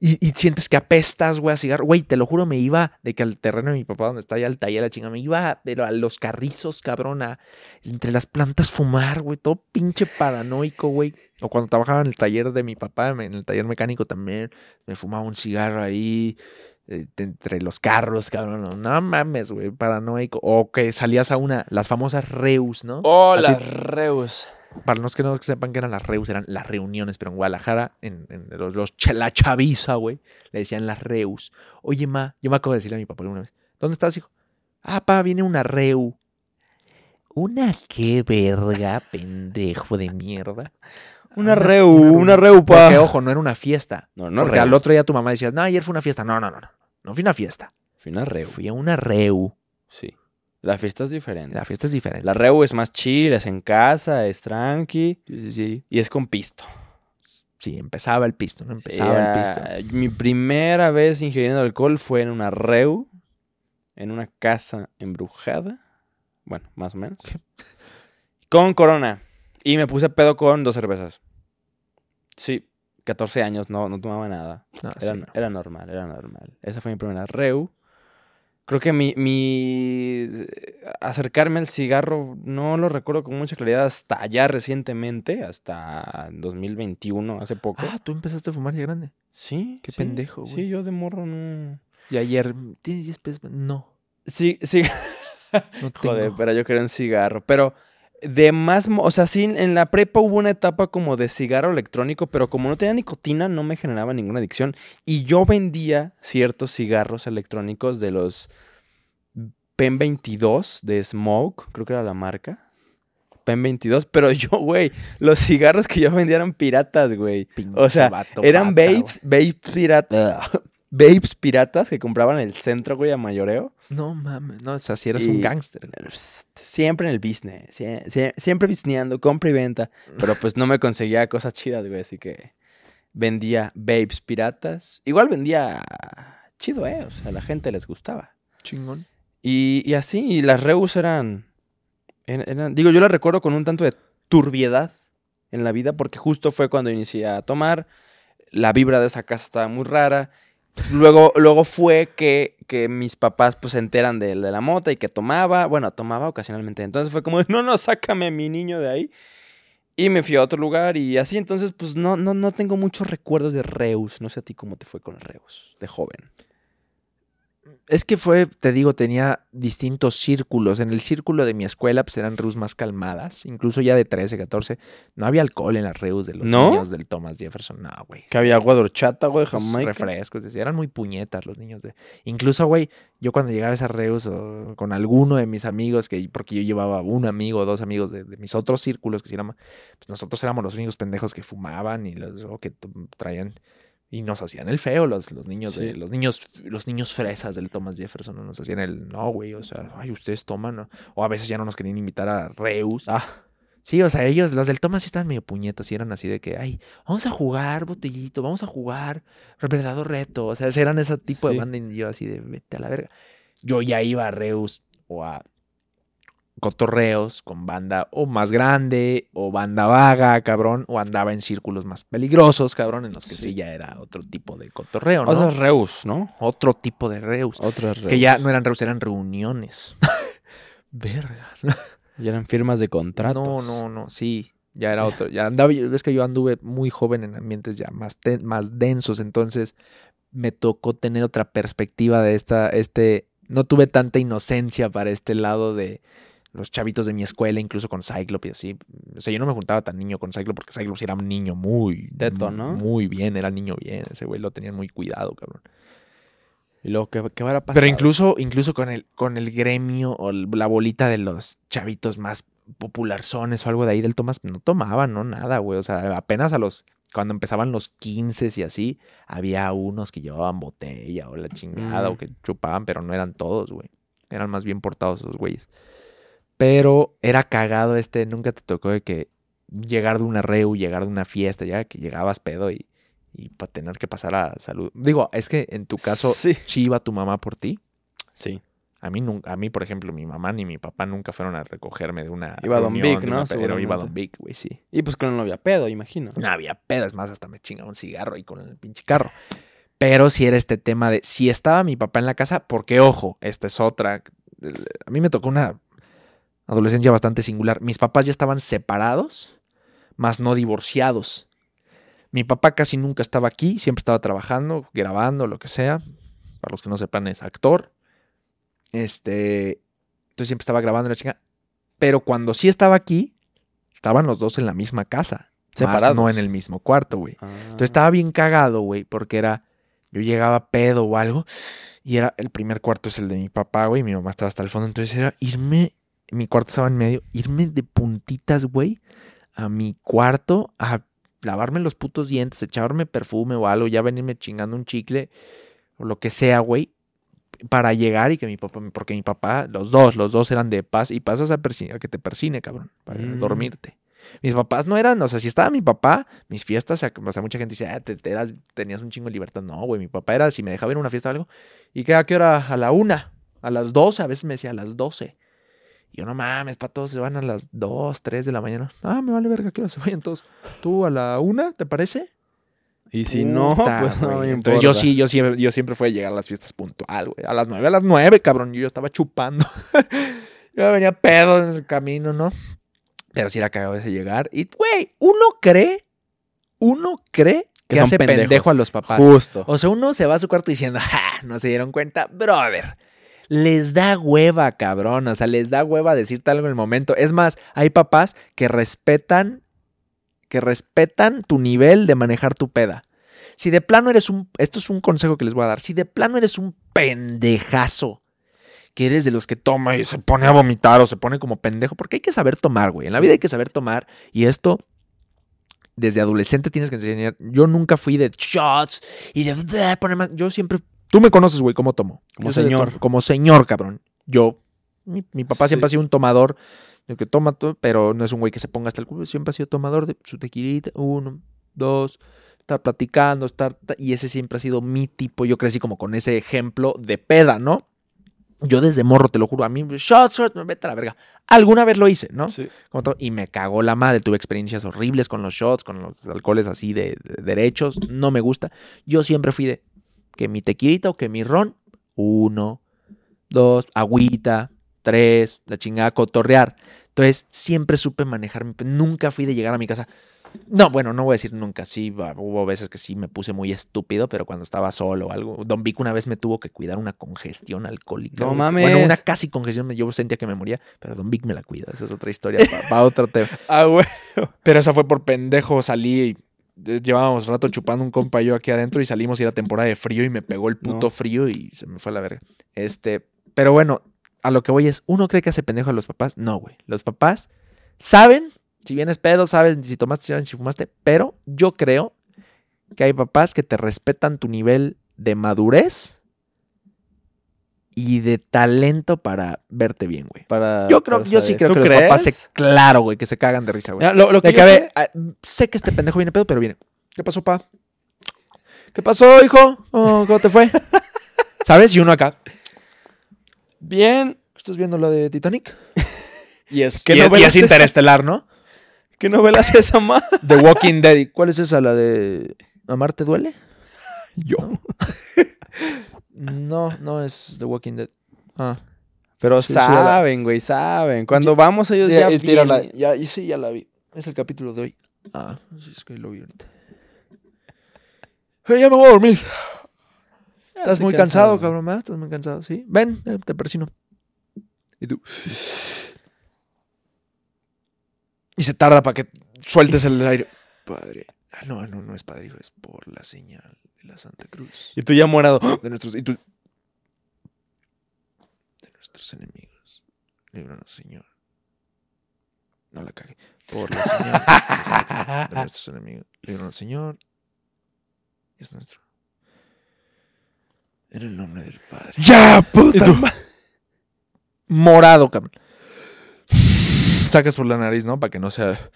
Y, y sientes que apestas, güey, a cigarro. Güey, te lo juro, me iba de que al terreno de mi papá, donde está ya el taller, la chinga, me iba pero a los carrizos, cabrón, a, entre las plantas fumar, güey, todo pinche paranoico, güey. O cuando trabajaba en el taller de mi papá, en el taller mecánico también, me fumaba un cigarro ahí, entre los carros, cabrón. No, no mames, güey, paranoico. O que salías a una, las famosas reus, ¿no? Oh, A ti- las Reus. para los que no sepan que eran las reus, eran las reuniones, pero en Guadalajara, en, en los, los la chaviza, güey, le decían las reus. Oye, ma, yo me acabo de decirle a mi papá una vez, ¿dónde estás, hijo? Ah, pa, viene una reu. ¿Una qué verga, *laughs* pendejo de mierda? Una Ah, Reu, una una. Reu, pa. Porque, ojo, no era una fiesta. No, no porque Reu. al otro día tu mamá decía, no, ayer fue una fiesta. No, no, no, no. No fui a una fiesta. Fui una Reu. Fui a una reu. Sí. La fiesta es diferente. La fiesta es diferente. La Reu es más chill, es en casa, es tranqui Sí, sí, y es con pisto. Sí, empezaba el pisto, ¿no? Empezaba el pisto. Mi primera vez ingiriendo alcohol fue en una Reu, en una casa embrujada. Bueno, más o menos. Con corona. Y me puse pedo con dos cervezas. Sí, 14 años, no, no tomaba nada. No, Era, sí, no. era normal, era normal. Esa fue mi primera Reu. Creo que mi, mi eh, acercarme al cigarro no lo recuerdo con mucha claridad hasta ya recientemente, hasta 2021, hace poco. Ah, tú empezaste a fumar ya grande. sí, qué sí, pendejo, güey. Sí, yo de morro no. Y ayer, ¿tienes 10 pesos? No, Sí, sí, no *laughs* joder, tengo. pero yo quería un cigarro. Pero de más, o sea, sí, en la prepa hubo una etapa como de cigarro electrónico, pero como no tenía nicotina, no me generaba ninguna adicción. Y yo vendía ciertos cigarros electrónicos de los PEN 22 de Smoke, creo que era la marca. PEN 22, *laughs* pero yo, güey, los cigarros que yo vendía eran piratas, güey. O sea, vato Eran vapes, vapes piratas. Vapes piratas que compraban en el centro, güey, a mayoreo. No mames, no, o sea, si eres un gángster. Siempre en el business. sie- sie- Siempre busineando, compra y venta. Pero pues no me conseguía cosas chidas, güey. Así que vendía vapes piratas. Igual vendía chido, ¿eh? O sea, a la gente les gustaba. Chingón. Y, y así, y las Reus eran, eran, eran- Digo, yo las recuerdo con un tanto de turbiedad en la vida, porque justo fue cuando inicié a tomar. La vibra de esa casa estaba muy rara. Luego, luego fue que, que mis papás pues se enteran de, de la mota y que tomaba. Bueno, tomaba ocasionalmente. Entonces fue como, no, no, sácame mi niño de ahí. Y me fui a otro lugar y así. Entonces, pues no, no, no tengo muchos recuerdos de Reus. No sé a ti cómo te fue con Reus de joven. Es que fue, te digo, tenía distintos círculos. En el círculo de mi escuela, pues eran reus más calmadas. Incluso ya de 13, 14. No había alcohol en las reus de los ¿No? niños del Thomas Jefferson. No, güey. Que había agua de horchata, güey, Jamaica. refrescos, decía, eran muy puñetas los niños de. Incluso, güey, yo cuando llegaba a esas reus o con alguno de mis amigos, que porque yo llevaba un amigo o dos amigos de, de mis otros círculos, que se llama, pues nosotros éramos los únicos pendejos que fumaban y los o que traían y nos hacían el feo los, los niños de los niños los niños fresas del Thomas Jefferson ¿no? nos hacían el no güey o sea ay ustedes toman ¿no? o a veces ya no nos querían invitar a reus Ah, Sí, o sea, ellos, los del Thomas sí estaban medio puñetas y eran así de que, ay, vamos a jugar, botellito, vamos a jugar, verdadero reto. O sea, eran ese tipo Sí. de banda y yo así de, vete a la verga. Yo ya iba a Reus o a cotorreos con banda o más grande o banda vaga, cabrón, o andaba en círculos más peligrosos, cabrón, en los que sí, Sí. ya era otro tipo de cotorreo, ¿no? Otras Reus, ¿no? Otro tipo de Reus. Otras Reus. Que ya no eran Reus, eran reuniones. *laughs* Verga. *laughs* Ya eran firmas de contratos. No, no, no, sí. Ya era otro. Ya andaba, es que yo anduve muy joven en ambientes ya más, ten- más densos, entonces me tocó tener otra perspectiva de esta, este, no tuve tanta inocencia para este lado de los chavitos de mi escuela, incluso con Cyclops y así. O sea, yo no me juntaba tan niño con Cyclops porque Cyclops era un niño muy... Teto, ¿no? Muy bien, era niño bien. Ese güey lo tenían muy cuidado, cabrón. Y luego, ¿qué, qué habrá pasado? Pero incluso, incluso con el, con el gremio o la bolita de los chavitos más popularzones o algo de ahí del Tomás, no tomaban, no nada, güey. O sea, apenas a los, cuando empezaban los 15 y así, había unos que llevaban botella o la chingada Mm. o que chupaban, pero no eran todos, güey. Eran más bien portados esos güeyes. Pero era cagado este, nunca te tocó de que llegar de una reu, llegar de una fiesta, ya que llegabas pedo y, y para tener que pasar a salud. Digo, es que en tu caso, Sí. sí iba tu mamá por ti. Sí. A mí, a mí, por ejemplo, mi mamá ni mi papá nunca fueron a recogerme de una. Iba Don reunión, Vic, ¿no? Pero iba. Don Vic, güey, sí. Y pues con no había pedo, imagino. No había pedas más, hasta me chingaba un cigarro ahí con el pinche carro. Pero si era este tema de si estaba mi papá en la casa, porque ojo, esta es otra. A mí me tocó una adolescencia bastante singular. Mis papás ya estaban separados, más no divorciados. Mi papá casi nunca estaba aquí, siempre estaba trabajando, grabando, lo que sea. Para los que no sepan, es actor. Este. Entonces siempre estaba grabando la chica. Pero cuando sí estaba aquí, estaban los dos en la misma casa. Separados. No en el mismo cuarto, güey. Ah. Entonces estaba bien cagado, güey, porque era. Yo llegaba pedo o algo. Y era. El primer cuarto es el de mi papá, güey. Mi mamá estaba hasta el fondo. Entonces era irme. Mi cuarto estaba en medio. Irme de puntitas, güey. A mi cuarto. A lavarme los putos dientes. Echarme perfume o algo. Ya venirme chingando un chicle. O lo que sea, güey. Para llegar y que mi papá. Porque mi papá. Los dos. Los dos eran de paz. Y pasas a, a que te persine, cabrón. Para Mm. dormirte. Mis papás no eran, o sea, si estaba mi papá, mis fiestas, o sea, mucha gente dice, ah, te, te eras- tenías un chingo de libertad. No, güey, mi papá era, si me dejaba ir a una fiesta o algo, ¿y qué, a qué hora? A la una, a las doce, a veces me decía a las doce. Y yo, no mames, para todos se van a las dos, tres de la mañana. Ah, me vale verga, ¿qué hora se vayan todos? ¿Tú a la una, te parece? Y si no, pues no me Entonces yo sí, yo siempre, yo siempre fui a llegar a las fiestas puntual, güey. A las nueve, a las nueve, cabrón. Yo estaba chupando. *laughs* yo venía pedo en el camino, ¿no? Pero sí era cagado ese llegar. Y, güey, uno cree, uno cree que, Que hace pendejos. pendejo a los papás. Justo. O sea, uno se va a su cuarto diciendo, ¡ja! No se dieron cuenta. Brother, les da hueva, cabrón. O sea, les da hueva decirte algo en el momento. Es más, hay papás que respetan, que respetan tu nivel de manejar tu peda. Si de plano eres un, esto es un consejo que les voy a dar. Si de plano eres un pendejazo, que eres de los que toma y se pone a vomitar o se pone como pendejo, porque hay que saber tomar, güey. En la vida hay que saber tomar y esto desde adolescente tienes que enseñar. Yo nunca fui de shots y de, de poner más. Yo siempre. Tú me conoces, güey, cómo tomo. Como señor. como señor, cabrón. Yo. Mi, mi papá Sí. siempre ha sido un tomador. De que toma todo, pero no es un güey que se ponga hasta el culo. Siempre ha sido tomador de su tequilita. Uno, dos. Estar platicando, estar. ta- Y ese siempre ha sido mi tipo. Yo crecí como con ese ejemplo de peda, ¿no? Yo desde morro, te lo juro, a mí, shots, shots, vete a la verga. Alguna vez lo hice, ¿no? Sí. como todo, y me cagó la madre. Tuve experiencias horribles con los shots, con los alcoholes así de, de derechos. No me gusta. Yo siempre fui de que mi tequilita o que mi ron, uno, dos, agüita, tres, la chingada, cotorrear. Entonces, siempre supe manejarme. Nunca fui de llegar a mi casa. No, bueno, no voy a decir nunca. Sí, va- hubo veces que sí me puse muy estúpido, pero cuando estaba solo o algo. Don Vic una vez me tuvo que cuidar una congestión alcohólica. No mames. Bueno, una casi congestión. Yo sentía que me moría, pero Don Vic me la cuida. Esa es otra historia para otro tema. *laughs* Ah, güey. Pero esa fue por pendejo, salí y llevábamos rato chupando un compa y yo aquí adentro y salimos y era temporada de frío y me pegó el puto No. frío y se me fue a la verga. Este, pero bueno, a lo que voy es, ¿uno cree que hace pendejo a los papás? No, güey. Los papás saben, si vienes pedo, saben si tomaste, saben si fumaste, pero yo creo que hay papás que te respetan tu nivel de madurez y de talento para verte bien, güey. Para, Yo creo, para yo sí creo ¿Tú que los crees? papás se, claro, güey, que se cagan de risa, güey. Mira, lo, lo que yo sé- ah, sé que este pendejo viene pedo, pero viene. ¿Qué pasó, pa? ¿Qué pasó, hijo? Oh, ¿Cómo te fue? *laughs* ¿Sabes? Y uno acá. Bien. ¿Estás viendo la de Titanic? *laughs* Y es, ¿Qué y es, y interestelar, ¿no? ¿Qué novela es esa, ma? The Walking Dead. ¿Y ¿Cuál es esa? ¿La de Amar te duele? Yo. No, *laughs* no es The Walking Dead. Ah. Pero Sí, sí, ya la- saben, güey, saben. Cuando vamos ellos Ya, ya, tírala. vienen. Ya, y sí, ya la vi. Es el capítulo de hoy. Ah, sí, es que lo vi ahorita. Pero ya me voy a dormir. Ya Estás muy cansado, cabrón, ¿verdad? Estás muy cansado, ¿sí? Ven, eh, te persino. Y tú. Y se tarda para que sueltes el aire. Padre. Ah, no, no, no es padre, hijo, es por la señal de la Santa Cruz. Y tú ya morado. De nuestros. Y tú. De nuestros enemigos. Líbranos, Señor. No la cague. Por la señal de la Santa Cruz de nuestros enemigos. Líbranos, Señor. Y es nuestro. En el nombre del Padre. ¡Ya, puta! Morado, cabrón. Sacas por la nariz, ¿no? Para que no sea.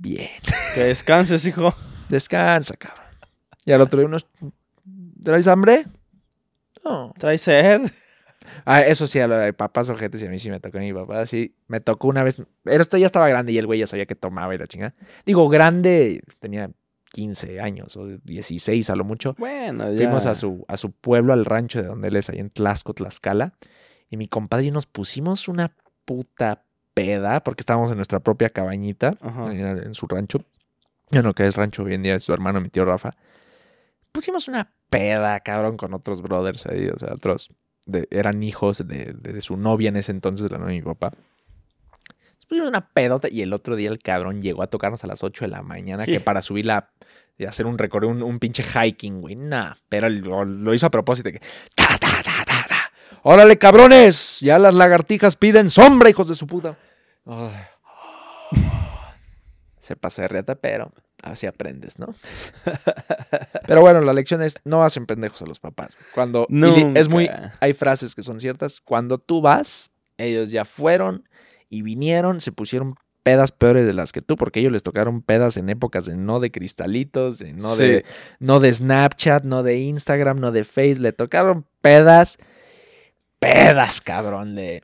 Bien. Que descanses, hijo. Descansa, cabrón. Y al otro día unos. ¿Traes hambre? No. ¿Traes sed? Ah, eso sí, a lo de papás ojetes y a mí sí me tocó mi papá. Sí, me tocó una vez. Pero esto ya estaba grande y el güey ya sabía que tomaba y la chingada. Digo, grande, tenía 15 años o 16 a lo mucho. Bueno, ya. Fuimos a su, a su pueblo, al rancho de donde él es, ahí en Tlaxco, Tlaxcala. Y mi compadre y nos pusimos una puta peda, porque estábamos en nuestra propia cabañita, Ajá. en, su rancho. Ya no que es rancho hoy en día, es su hermano, mi tío Rafa. Pusimos una peda, cabrón, con otros brothers ahí, o sea, otros de- eran hijos de, de- de su novia en ese entonces, de la novia de mi papá. Pusimos una pedota y el otro día el cabrón llegó a tocarnos a las 8 de la mañana, Sí. que para subir la y hacer un recorrido, un, un pinche hiking, güey. Nah, pero lo, lo hizo a propósito. Que, ta, ta, ta, ta, ta. Órale, cabrones. Ya las lagartijas piden sombra, hijos de su puta. *sighs* Se pasa de reta, pero así aprendes, ¿no? *laughs* pero bueno, la lección es no hacen pendejos a los papás. Cuando es muy hay frases que son ciertas. Cuando tú vas, ellos ya fueron y vinieron, se pusieron pedas peores de las que tú, porque ellos les tocaron pedas en épocas de no de cristalitos, de no Sí. de no de Snapchat, no de Instagram, no de Face, le tocaron pedas, pedas, cabrón, de,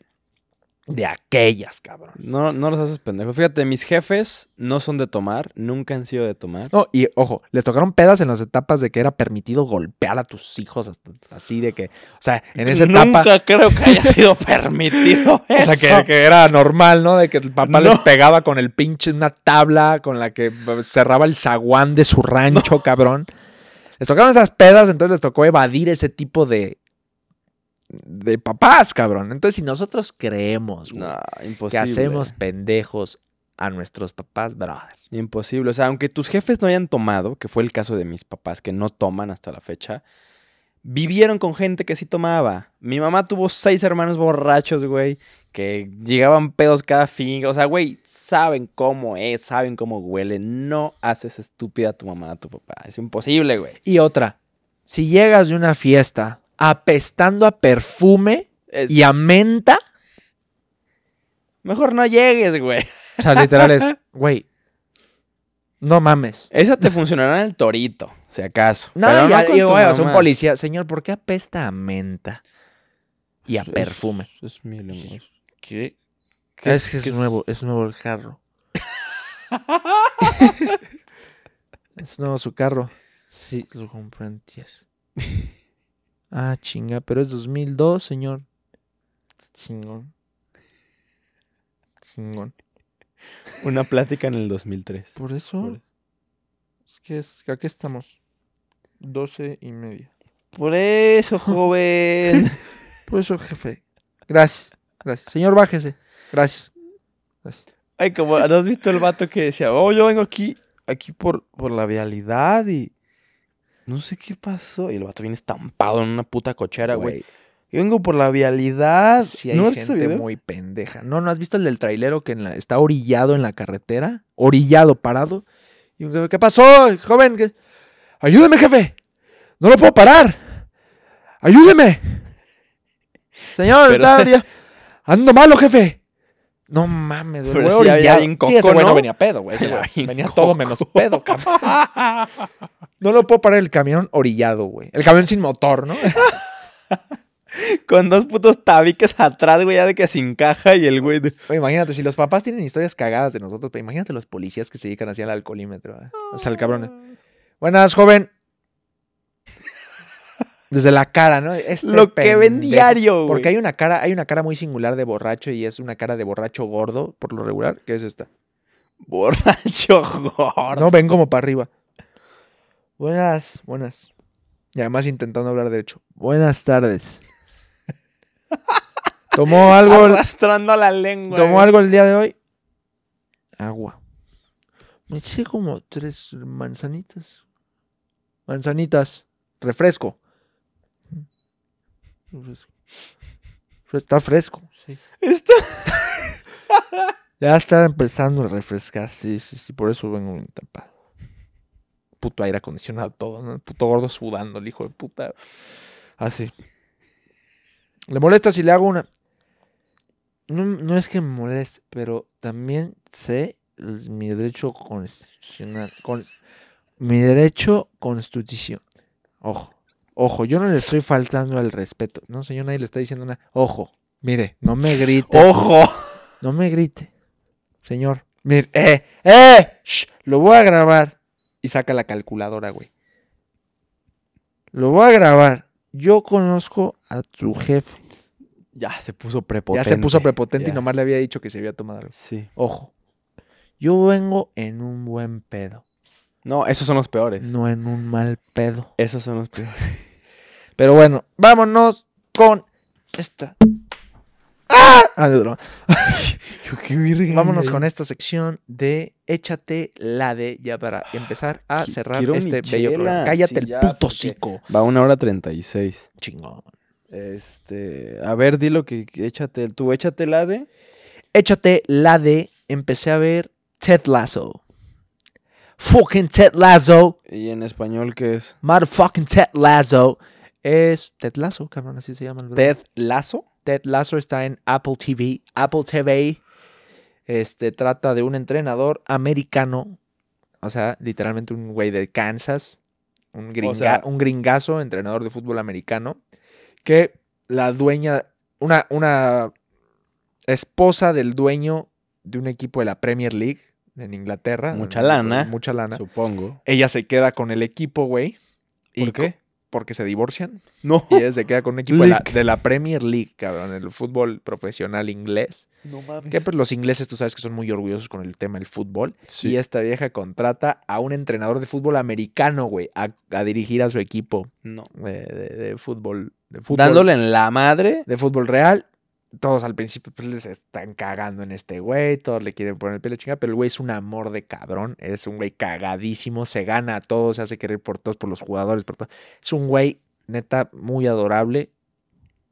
de aquellas, cabrón. No, no los haces pendejos. Fíjate, mis jefes no son de tomar, nunca han sido de tomar. No, y ojo, les tocaron pedas en las etapas de que era permitido golpear a tus hijos, hasta- así de que, o sea, en esa etapa... Nunca creo que haya sido *laughs* permitido *laughs* O sea, que, eso. que era normal, ¿no? De que el papá les pegaba con el pinche una tabla con la que eh, cerraba el zaguán de su rancho, cabrón. Les tocaron esas pedas, entonces les tocó evadir ese tipo de de papás, cabrón. Entonces, si nosotros creemos güey, No, que hacemos pendejos a nuestros papás, brother. Imposible. O sea, aunque tus jefes no hayan tomado, que fue el caso de mis papás, que no toman hasta la fecha, vivieron con gente que sí tomaba. Mi mamá tuvo seis hermanos borrachos, güey, que llegaban pedos cada fin. O sea, güey, saben cómo es, saben cómo huele. No haces estúpida a tu mamá, a tu papá. Es imposible, güey. Y otra, si llegas de una fiesta apestando a perfume Es- y a menta, Mejor no llegues, güey. o sea, literal es, *laughs* güey, no mames. Esa te funcionará en el torito, si acaso. No, Pero ya, y, tu güey, un policía, señor, ¿por qué apesta a menta y a Es- perfume? Es mi. ¿Qué? ¿Qué- es que es nuevo, es nuevo el carro. *laughs* es nuevo su carro. Sí, lo compré antier. *laughs* Ah, chinga, pero es 2002, señor. Chingón. Chingón. Una plática en el 2003. Por eso, Por- es que es, aquí estamos. 12 y media. Por eso, joven. *laughs* Por eso, jefe. Gracias, gracias. Señor, bájese. Gracias. Gracias. Ay, como, ¿no has visto el vato que decía, oh, yo vengo aquí, aquí por, por la vialidad y no sé qué pasó? Y el vato viene estampado en una puta cochera, güey. Yo vengo por la vialidad. Sí hay ¿No gente muy pendeja. ¿No, ¿No has visto el del trailero que en la- está orillado en la carretera? Orillado, parado. Y un jefe, ¿qué pasó, joven? ¿Qué- ¡Ayúdeme, jefe! ¡No lo puedo parar! ¡Ayúdeme! *laughs* Señor, Pero- está *laughs* ¡Ando malo, jefe! No mames, güey. Pero sí había bien Sí, coco, ese güey no ¿no? venía pedo, güey. Ese güey venía todo menos pedo, cabrón. *laughs* No lo puedo parar el camión orillado, güey. El camión sin motor, ¿no? *laughs* Con dos putos tabiques atrás, güey, ya de que sin caja y el güey. de- Oye, imagínate, si los papás tienen historias cagadas de nosotros, pero imagínate los policías que se dedican así al alcoholímetro. ¿eh? O sea, el cabrón. Buenas, joven. Desde la cara, ¿no? Este Lo que ven diario, güey. Porque hay una cara, hay una cara muy singular de borracho y es una cara de borracho gordo, por lo regular, que es esta. Borracho gordo. No ven como para arriba. Buenas, buenas. Y además intentando hablar derecho. Buenas tardes. ¿Tomó algo? Arrastrando la lengua. ¿Tomó güey. algo el día de hoy? Agua. Me eché como tres manzanitas. Manzanitas. Refresco. Refresco. Está fresco, sí. Está- *laughs* Ya está empezando a refrescar, sí, sí, sí. Por eso vengo bien tapado. Puto aire acondicionado todo, ¿no? Puto gordo sudando, el hijo de puta. Así. ¿Le molesta si le hago una? No, no es que me moleste, pero también sé mi derecho constitucional. con- mi derecho constitución. Ojo. Ojo, yo no le estoy faltando al respeto. No, señor, nadie le está diciendo nada. Ojo, mire, no me grite. ¡Ojo! No me grite. Señor, mire, eh, eh, shh, lo voy a grabar. Y saca la calculadora, güey. Lo voy a grabar. Yo conozco a tu jefe. Ya se puso prepotente. Ya se puso prepotente Ya. y nomás le había dicho que se había tomado algo. Sí. Ojo, yo vengo en un buen pedo, No, esos son los peores. no en un mal pedo. Esos son los peores. Pero bueno, vámonos con esta. ¡Ah! Ah, no. *laughs* Vámonos con esta sección de Échate la de ya para empezar a cerrar quiero este bello programa. Cállate sí, el ya, puto hocico. Va una hora treinta y seis. Chingón. Este, a ver, di lo que que échate, tú échate la de. Échate la de empecé a ver Ted Lasso. Fucking Ted Lasso. ¿Y en español qué es? Motherfucking Ted Lasso. Es Ted Lasso, cabrón, así se llama el ¿Ted Lazo? Ted Lasso está en Apple TV. Apple TV este, trata de un entrenador americano. O sea, literalmente un güey de Kansas. Un, gringa- sea- un gringazo, entrenador de fútbol americano. Que la dueña, una, una esposa del dueño de un equipo de la Premier League en Inglaterra. Mucha lana. Mucha lana. Supongo. Ella se queda con el equipo, güey. y ¿Por qué? Porque se divorcian. No. Y ella se queda con un equipo de la, League. de la Premier League, cabrón, el fútbol profesional inglés. No mames. Que pues los ingleses tú sabes que son muy orgullosos con el tema del fútbol. Sí. Y esta vieja contrata a un entrenador de fútbol americano, güey, a, a dirigir a su equipo No. de, de- de fútbol, de fútbol. Dándole en la madre. De fútbol real. Todos al principio pues les están cagando en este güey, todos le quieren poner el pelo chinga, pero el güey es un amor de cabrón, es un güey cagadísimo, se gana a todos, se hace querer por todos, por los jugadores, por todo. Es un güey neta muy adorable,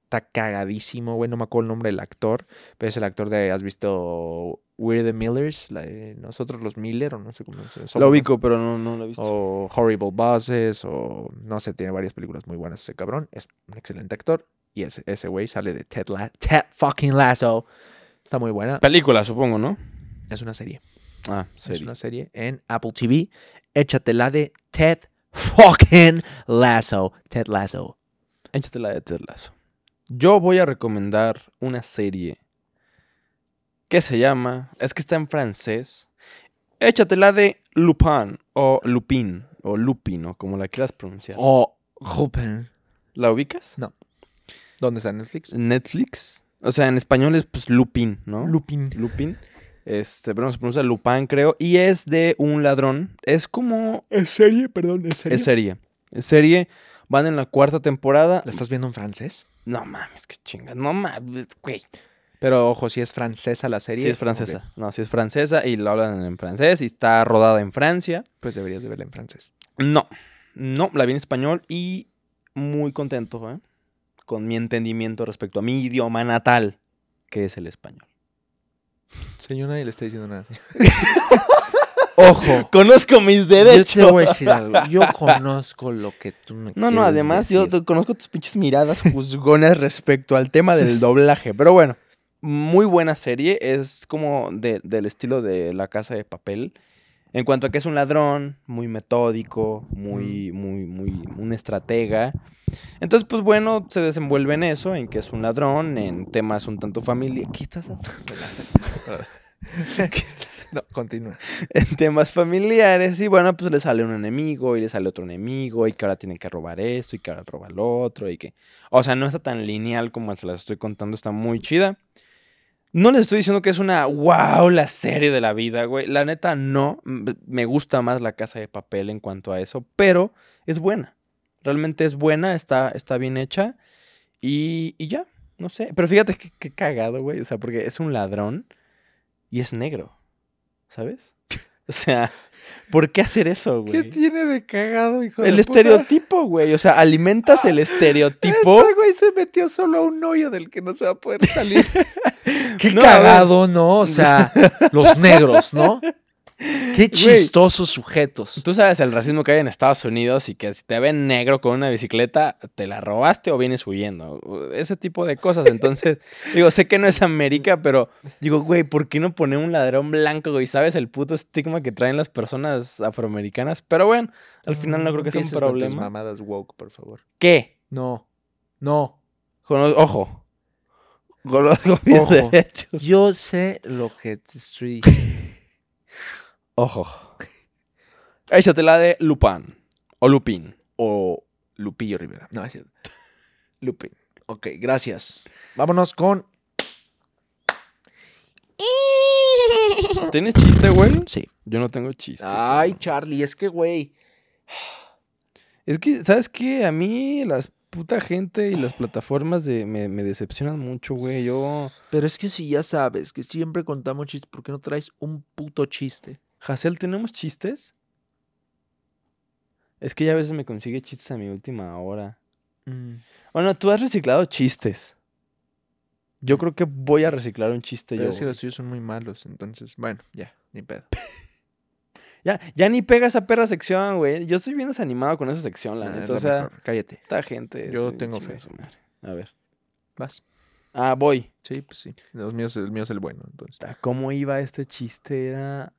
está cagadísimo, güey, no me acuerdo el nombre del actor, pero es el actor de, ¿has visto We're the Millers? La de nosotros los Miller, o no sé cómo se Lo ubico, pero no, no lo he visto. o Horrible Bosses, o no sé, tiene varias películas muy buenas ese cabrón. Es un excelente actor. Y ese ese güey sale de Ted, La- Ted fucking Lasso. Está muy buena. Película, supongo, ¿no? Es una serie. Ah, Es serio. una serie en Apple TV. Échatela de Ted fucking Lasso. Ted Lasso. Échate la de Ted Lasso. Yo voy a recomendar una serie que se llama, es que está en francés. Échate la de Lupin o Lupin o Lupin o como la quieras pronunciar. O Rupen. ¿La ubicas? ¿Dónde está Netflix? Netflix. O sea, en español es pues Lupin, ¿no? Lupin. Lupin. Este, pero se pronuncia Lupin, creo. Y es de un ladrón. Es como. ¿Es serie? Perdón, ¿es Es serie. Es serie. Van en la cuarta temporada. ¿La estás viendo en francés? No mames, qué chingas. No mames, güey. Pero ojo, si es francesa la serie. Sí, es francesa. No, sí es francesa y lo hablan en francés y está rodada en Francia. Pues deberías de verla en francés. No, no, la vi en español y muy contento, ¿eh? Con mi entendimiento respecto a mi idioma natal, que es el español. Señor, nadie le está diciendo nada. *laughs* Ojo. Conozco mis Yo te voy a decir algo. Yo *laughs* conozco lo que tú me No, no, además yo decir. conozco tus pinches miradas juzgonas respecto al tema del doblaje. Pero bueno, muy buena serie. Es como de- del estilo de La Casa de Papel. En cuanto a que es un ladrón, muy metódico, muy, muy, muy, un estratega. Entonces, pues bueno, se desenvuelve en eso, en que es un ladrón, en temas un tanto familiares. *laughs* ¿Qué estás haciendo? No, continúa. *laughs* en temas familiares y bueno, pues le sale un enemigo y le sale otro enemigo y que ahora tienen que robar esto y que ahora roba lo otro y que... O sea, no está tan lineal como se las estoy contando, está muy chida. No les estoy diciendo que es una wow, la serie de la vida, güey. La neta no, me gusta más la casa de papel en cuanto a eso, pero es buena. Realmente es buena, está, está bien hecha y, y ya, no sé. Pero fíjate que, que cagado, güey. O sea, porque es un ladrón y es negro. ¿Sabes? *laughs* O sea, ¿por qué hacer eso, ¿Qué güey? tiene de cagado, hijo El de puta? estereotipo, güey. O sea, alimentas el estereotipo. Este güey se metió solo a un hoyo del que no se va a poder salir. *laughs* Qué No, cagado, ¿no? O sea, *laughs* los negros, ¿no? Qué chistosos sujetos. Tú sabes el racismo que hay en Estados Unidos y que si te ven negro con una bicicleta, te la robaste o vienes huyendo. Ese tipo de cosas. Entonces, *laughs* digo, sé que no es América, pero digo, güey, ¿por qué no poner un ladrón blanco, güey? ¿Sabes el puto estigma que traen las personas afroamericanas? Pero bueno, al final no creo que sea un con tus problema. mamadas woke, por favor. ¿Qué? No. No. Ojo. Conozco mis Ojo. derechos. Yo sé lo que te estoy diciendo. *laughs* Ojo. Échate la de Lupin. O Lupin. o Lupillo Rivera. No, es cierto. *laughs* Lupin. Ok, gracias. Vámonos con. *laughs* ¿Tienes chiste, güey? Sí. Yo no tengo chiste. Ay, cabrón. Charlie, es que, güey. Es que, ¿sabes qué? A mí las puta gente y las plataformas de, me, me decepcionan mucho, güey. Yo... Pero es que si ya sabes que siempre contamos chistes, ¿por qué no traes un puto chiste? Hazel, ¿tenemos chistes? Es que ya a veces me consigue chistes a mi última hora. Mm, Bueno, tú has reciclado chistes. Yo creo que voy a reciclar un chiste Pero yo. es que los tuyos son muy malos, entonces, bueno, ya, ni pedo. *laughs* Ya, ya ni pega esa perra sección, güey. Yo estoy bien desanimado con esa sección, la Ah, neta. O sea, Cállate. esta gente. Yo tengo fe. A ver. Vas. Ah, voy. Sí, pues sí. Los míos, el mío es el bueno, entonces. ¿Cómo iba este chiste? Era.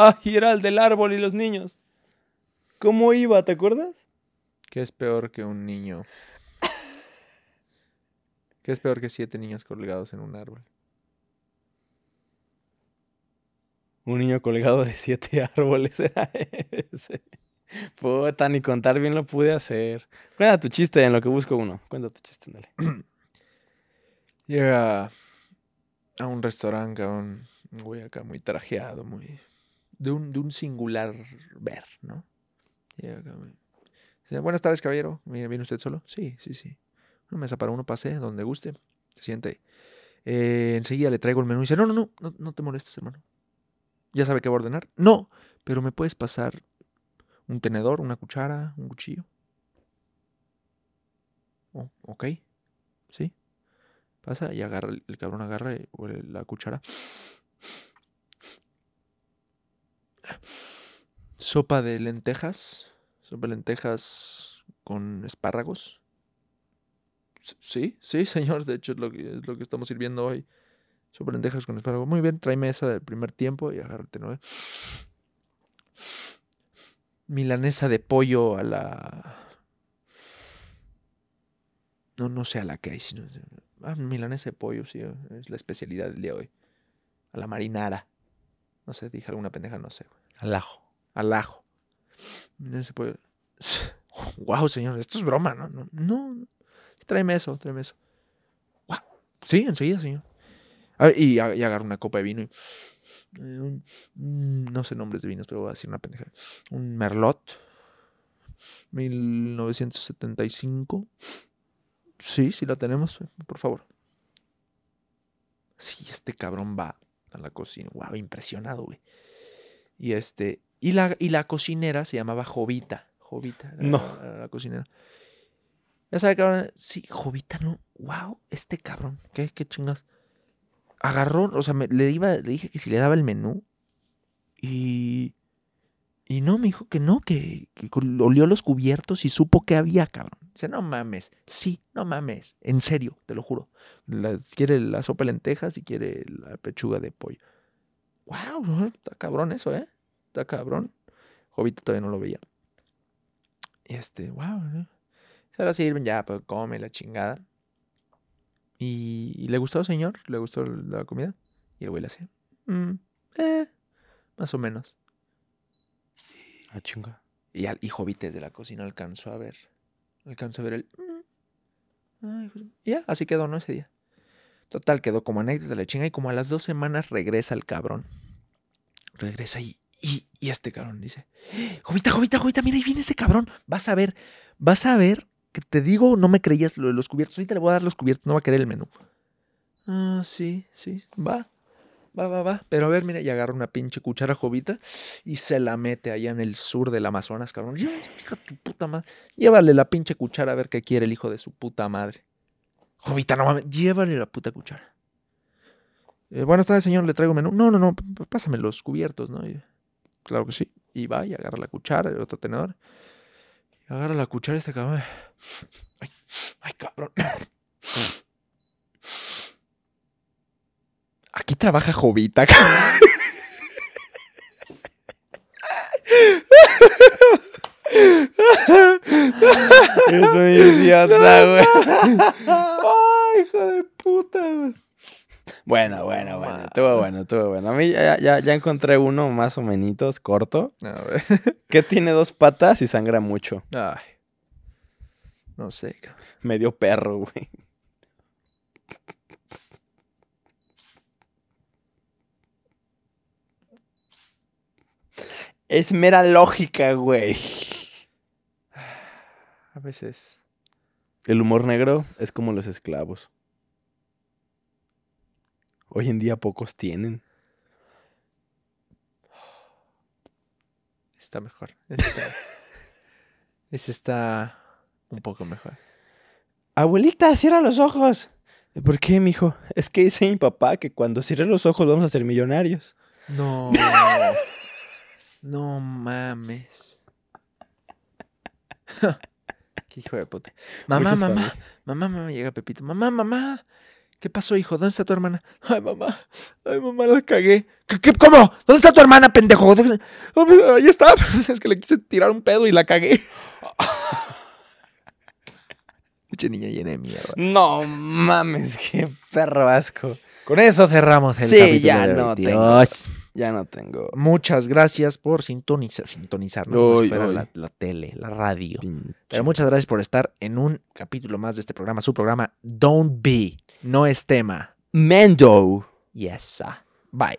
Ah, y era el del árbol y los niños. ¿Cómo iba? ¿Te acuerdas? ¿Qué es peor que un niño? ¿Qué es peor que siete niños colgados en un árbol? Un niño colgado de siete *laughs* árboles era ese. Puta, ni contar bien lo pude hacer. Cuenta tu chiste en lo que busco uno. Cuenta tu chiste, dale. Llega a un restaurante, un güey acá muy trajeado, muy... De un, de un singular ver, ¿no? Buenas tardes, caballero. ¿Viene usted solo? Sí, sí, sí. Una mesa para uno, pase, donde guste. Se siente. Eh, enseguida le traigo el menú. Y dice, no, no, no, no, no te molestes, hermano. ¿Ya sabe qué va a ordenar? No, pero ¿me puedes pasar un tenedor, una cuchara, un cuchillo? Oh, ok, sí. Pasa y agarra, el, cabrón agarra huele la cuchara. Sopa de lentejas. Sopa de lentejas con espárragos. Sí, sí, *laughs* señor. De hecho, es lo que, es lo que estamos sirviendo hoy. Sopa de lentejas con espárragos. Muy bien, trae mesa del primer tiempo y agárrate, ¿no? Milanesa de pollo a la. No, no sé a la que hay, sino. Ah, milanesa de pollo, sí, es la especialidad del día de hoy. A la marinara. No sé, dije alguna pendeja, no sé. Al ajo. Al ajo. Wow, *laughs* señor, esto es broma, ¿no? No, no. Tráeme eso, tráeme eso. Wow. Sí, enseguida, señor. A ver, y, y agarro una copa de vino y. eh, un- no sé nombres de vinos, pero voy a decir una pendeja. Un Merlot. 1975. Sí, sí la tenemos, por favor. Sí, este cabrón va a la cocina. Wow, impresionado, güey. Y este. Y la, y la cocinera se llamaba Jovita. Jovita. No. La, la cocinera. Ya sabe, cabrón. Sí, Jovita, no. Wow, este cabrón. ¿Qué, qué chingas? Agarró, o sea, me- le, iba, le dije que si le daba el menú. Y. Y no, me dijo que no, que, que olió los cubiertos y supo que había, cabrón. Dice, no mames. Sí, no mames. En serio, te lo juro. La- quiere la sopa de lentejas y quiere la pechuga de pollo. Wow, está cabrón eso, ¿eh? Está cabrón. Jovita todavía no lo veía. Y este, wow. Se la sirven ya, pues come la chingada. Y, y le gustó, señor, le gustó la comida. Y el güey le hacía, "Mm, eh, más o menos. Ah, chinga. Y, al, y Jovita desde la cocina alcanzó a ver. Alcanzó a ver el. "Mm, ay, hijo de-". y ya, así quedó, ¿no? Ese día. Total, quedó como anécdota la chinga. Y como a las dos semanas regresa el cabrón. Regresa y, y, y este cabrón dice: Jovita, Jovita, Jovita, mira, ahí viene ese cabrón. Vas a ver, vas a ver que te digo, no me creías lo de los cubiertos. Ahorita le voy a dar los cubiertos, no va a querer el menú. Ah, sí, sí, va. Va, va, va. Pero a ver, mira, y agarra una pinche cuchara jovita y se la mete allá en el sur del Amazonas, cabrón. Hija tu puta madre. Llévale la pinche cuchara a ver qué quiere el hijo de su puta madre. Jovita, no mames, llévale la puta cuchara. Eh, buenas tardes, señor, le traigo menú. No, no, no, pásame los cubiertos, ¿no? Claro que sí. Y va y agarra la cuchara, el otro tenedor. Y agarra la cuchara este cabrón. Ay, ay, cabrón. Aquí trabaja Jovita. Eres un idiota, güey. Ay, hijo de puta, güey. Bueno, bueno, bueno. Estuvo bueno, estuvo bueno. A mí ya, ya, ya encontré uno más o menos corto. A ver. *laughs* Que tiene dos patas y sangra mucho. Ay. No sé. Medio perro, güey. Es mera lógica, güey. *sighs* A veces. El humor negro es como los esclavos. Hoy en día pocos tienen. *sighs* Está mejor. Ese está, *laughs* ese está un poco mejor. Abuelita, cierra los ojos. ¿Por qué, mijo? Es que dice mi papá que cuando cierre los ojos vamos a ser millonarios. No. *laughs* no mames. *laughs* Qué hijo de puta. Mamá, Muchas mamá, mamá, mamá, llega Pepito. Mamá, mamá. ¿Qué pasó, hijo? ¿Dónde está tu hermana? Ay, mamá. Ay, mamá, la cagué. ¿Qué, qué- cómo? ¿Dónde está tu hermana, pendejo? ¿Dónde- Ah, pues, Ahí está. *laughs* Es que le quise tirar un pedo y la cagué. *laughs* Pinche niña llena de mierda. No mames, qué perro asco. Con eso cerramos el Sí, capítulo ya de no tío. tengo. Ya no tengo. Muchas gracias por sintonizar, sintonizar, ¿no? Como si Uy, fuera. La, la tele, la radio. Pinche- Pero muchas gracias por estar en un capítulo más de este programa, su programa Don't Be, no es tema. Mendo. Yes. ah. Bye.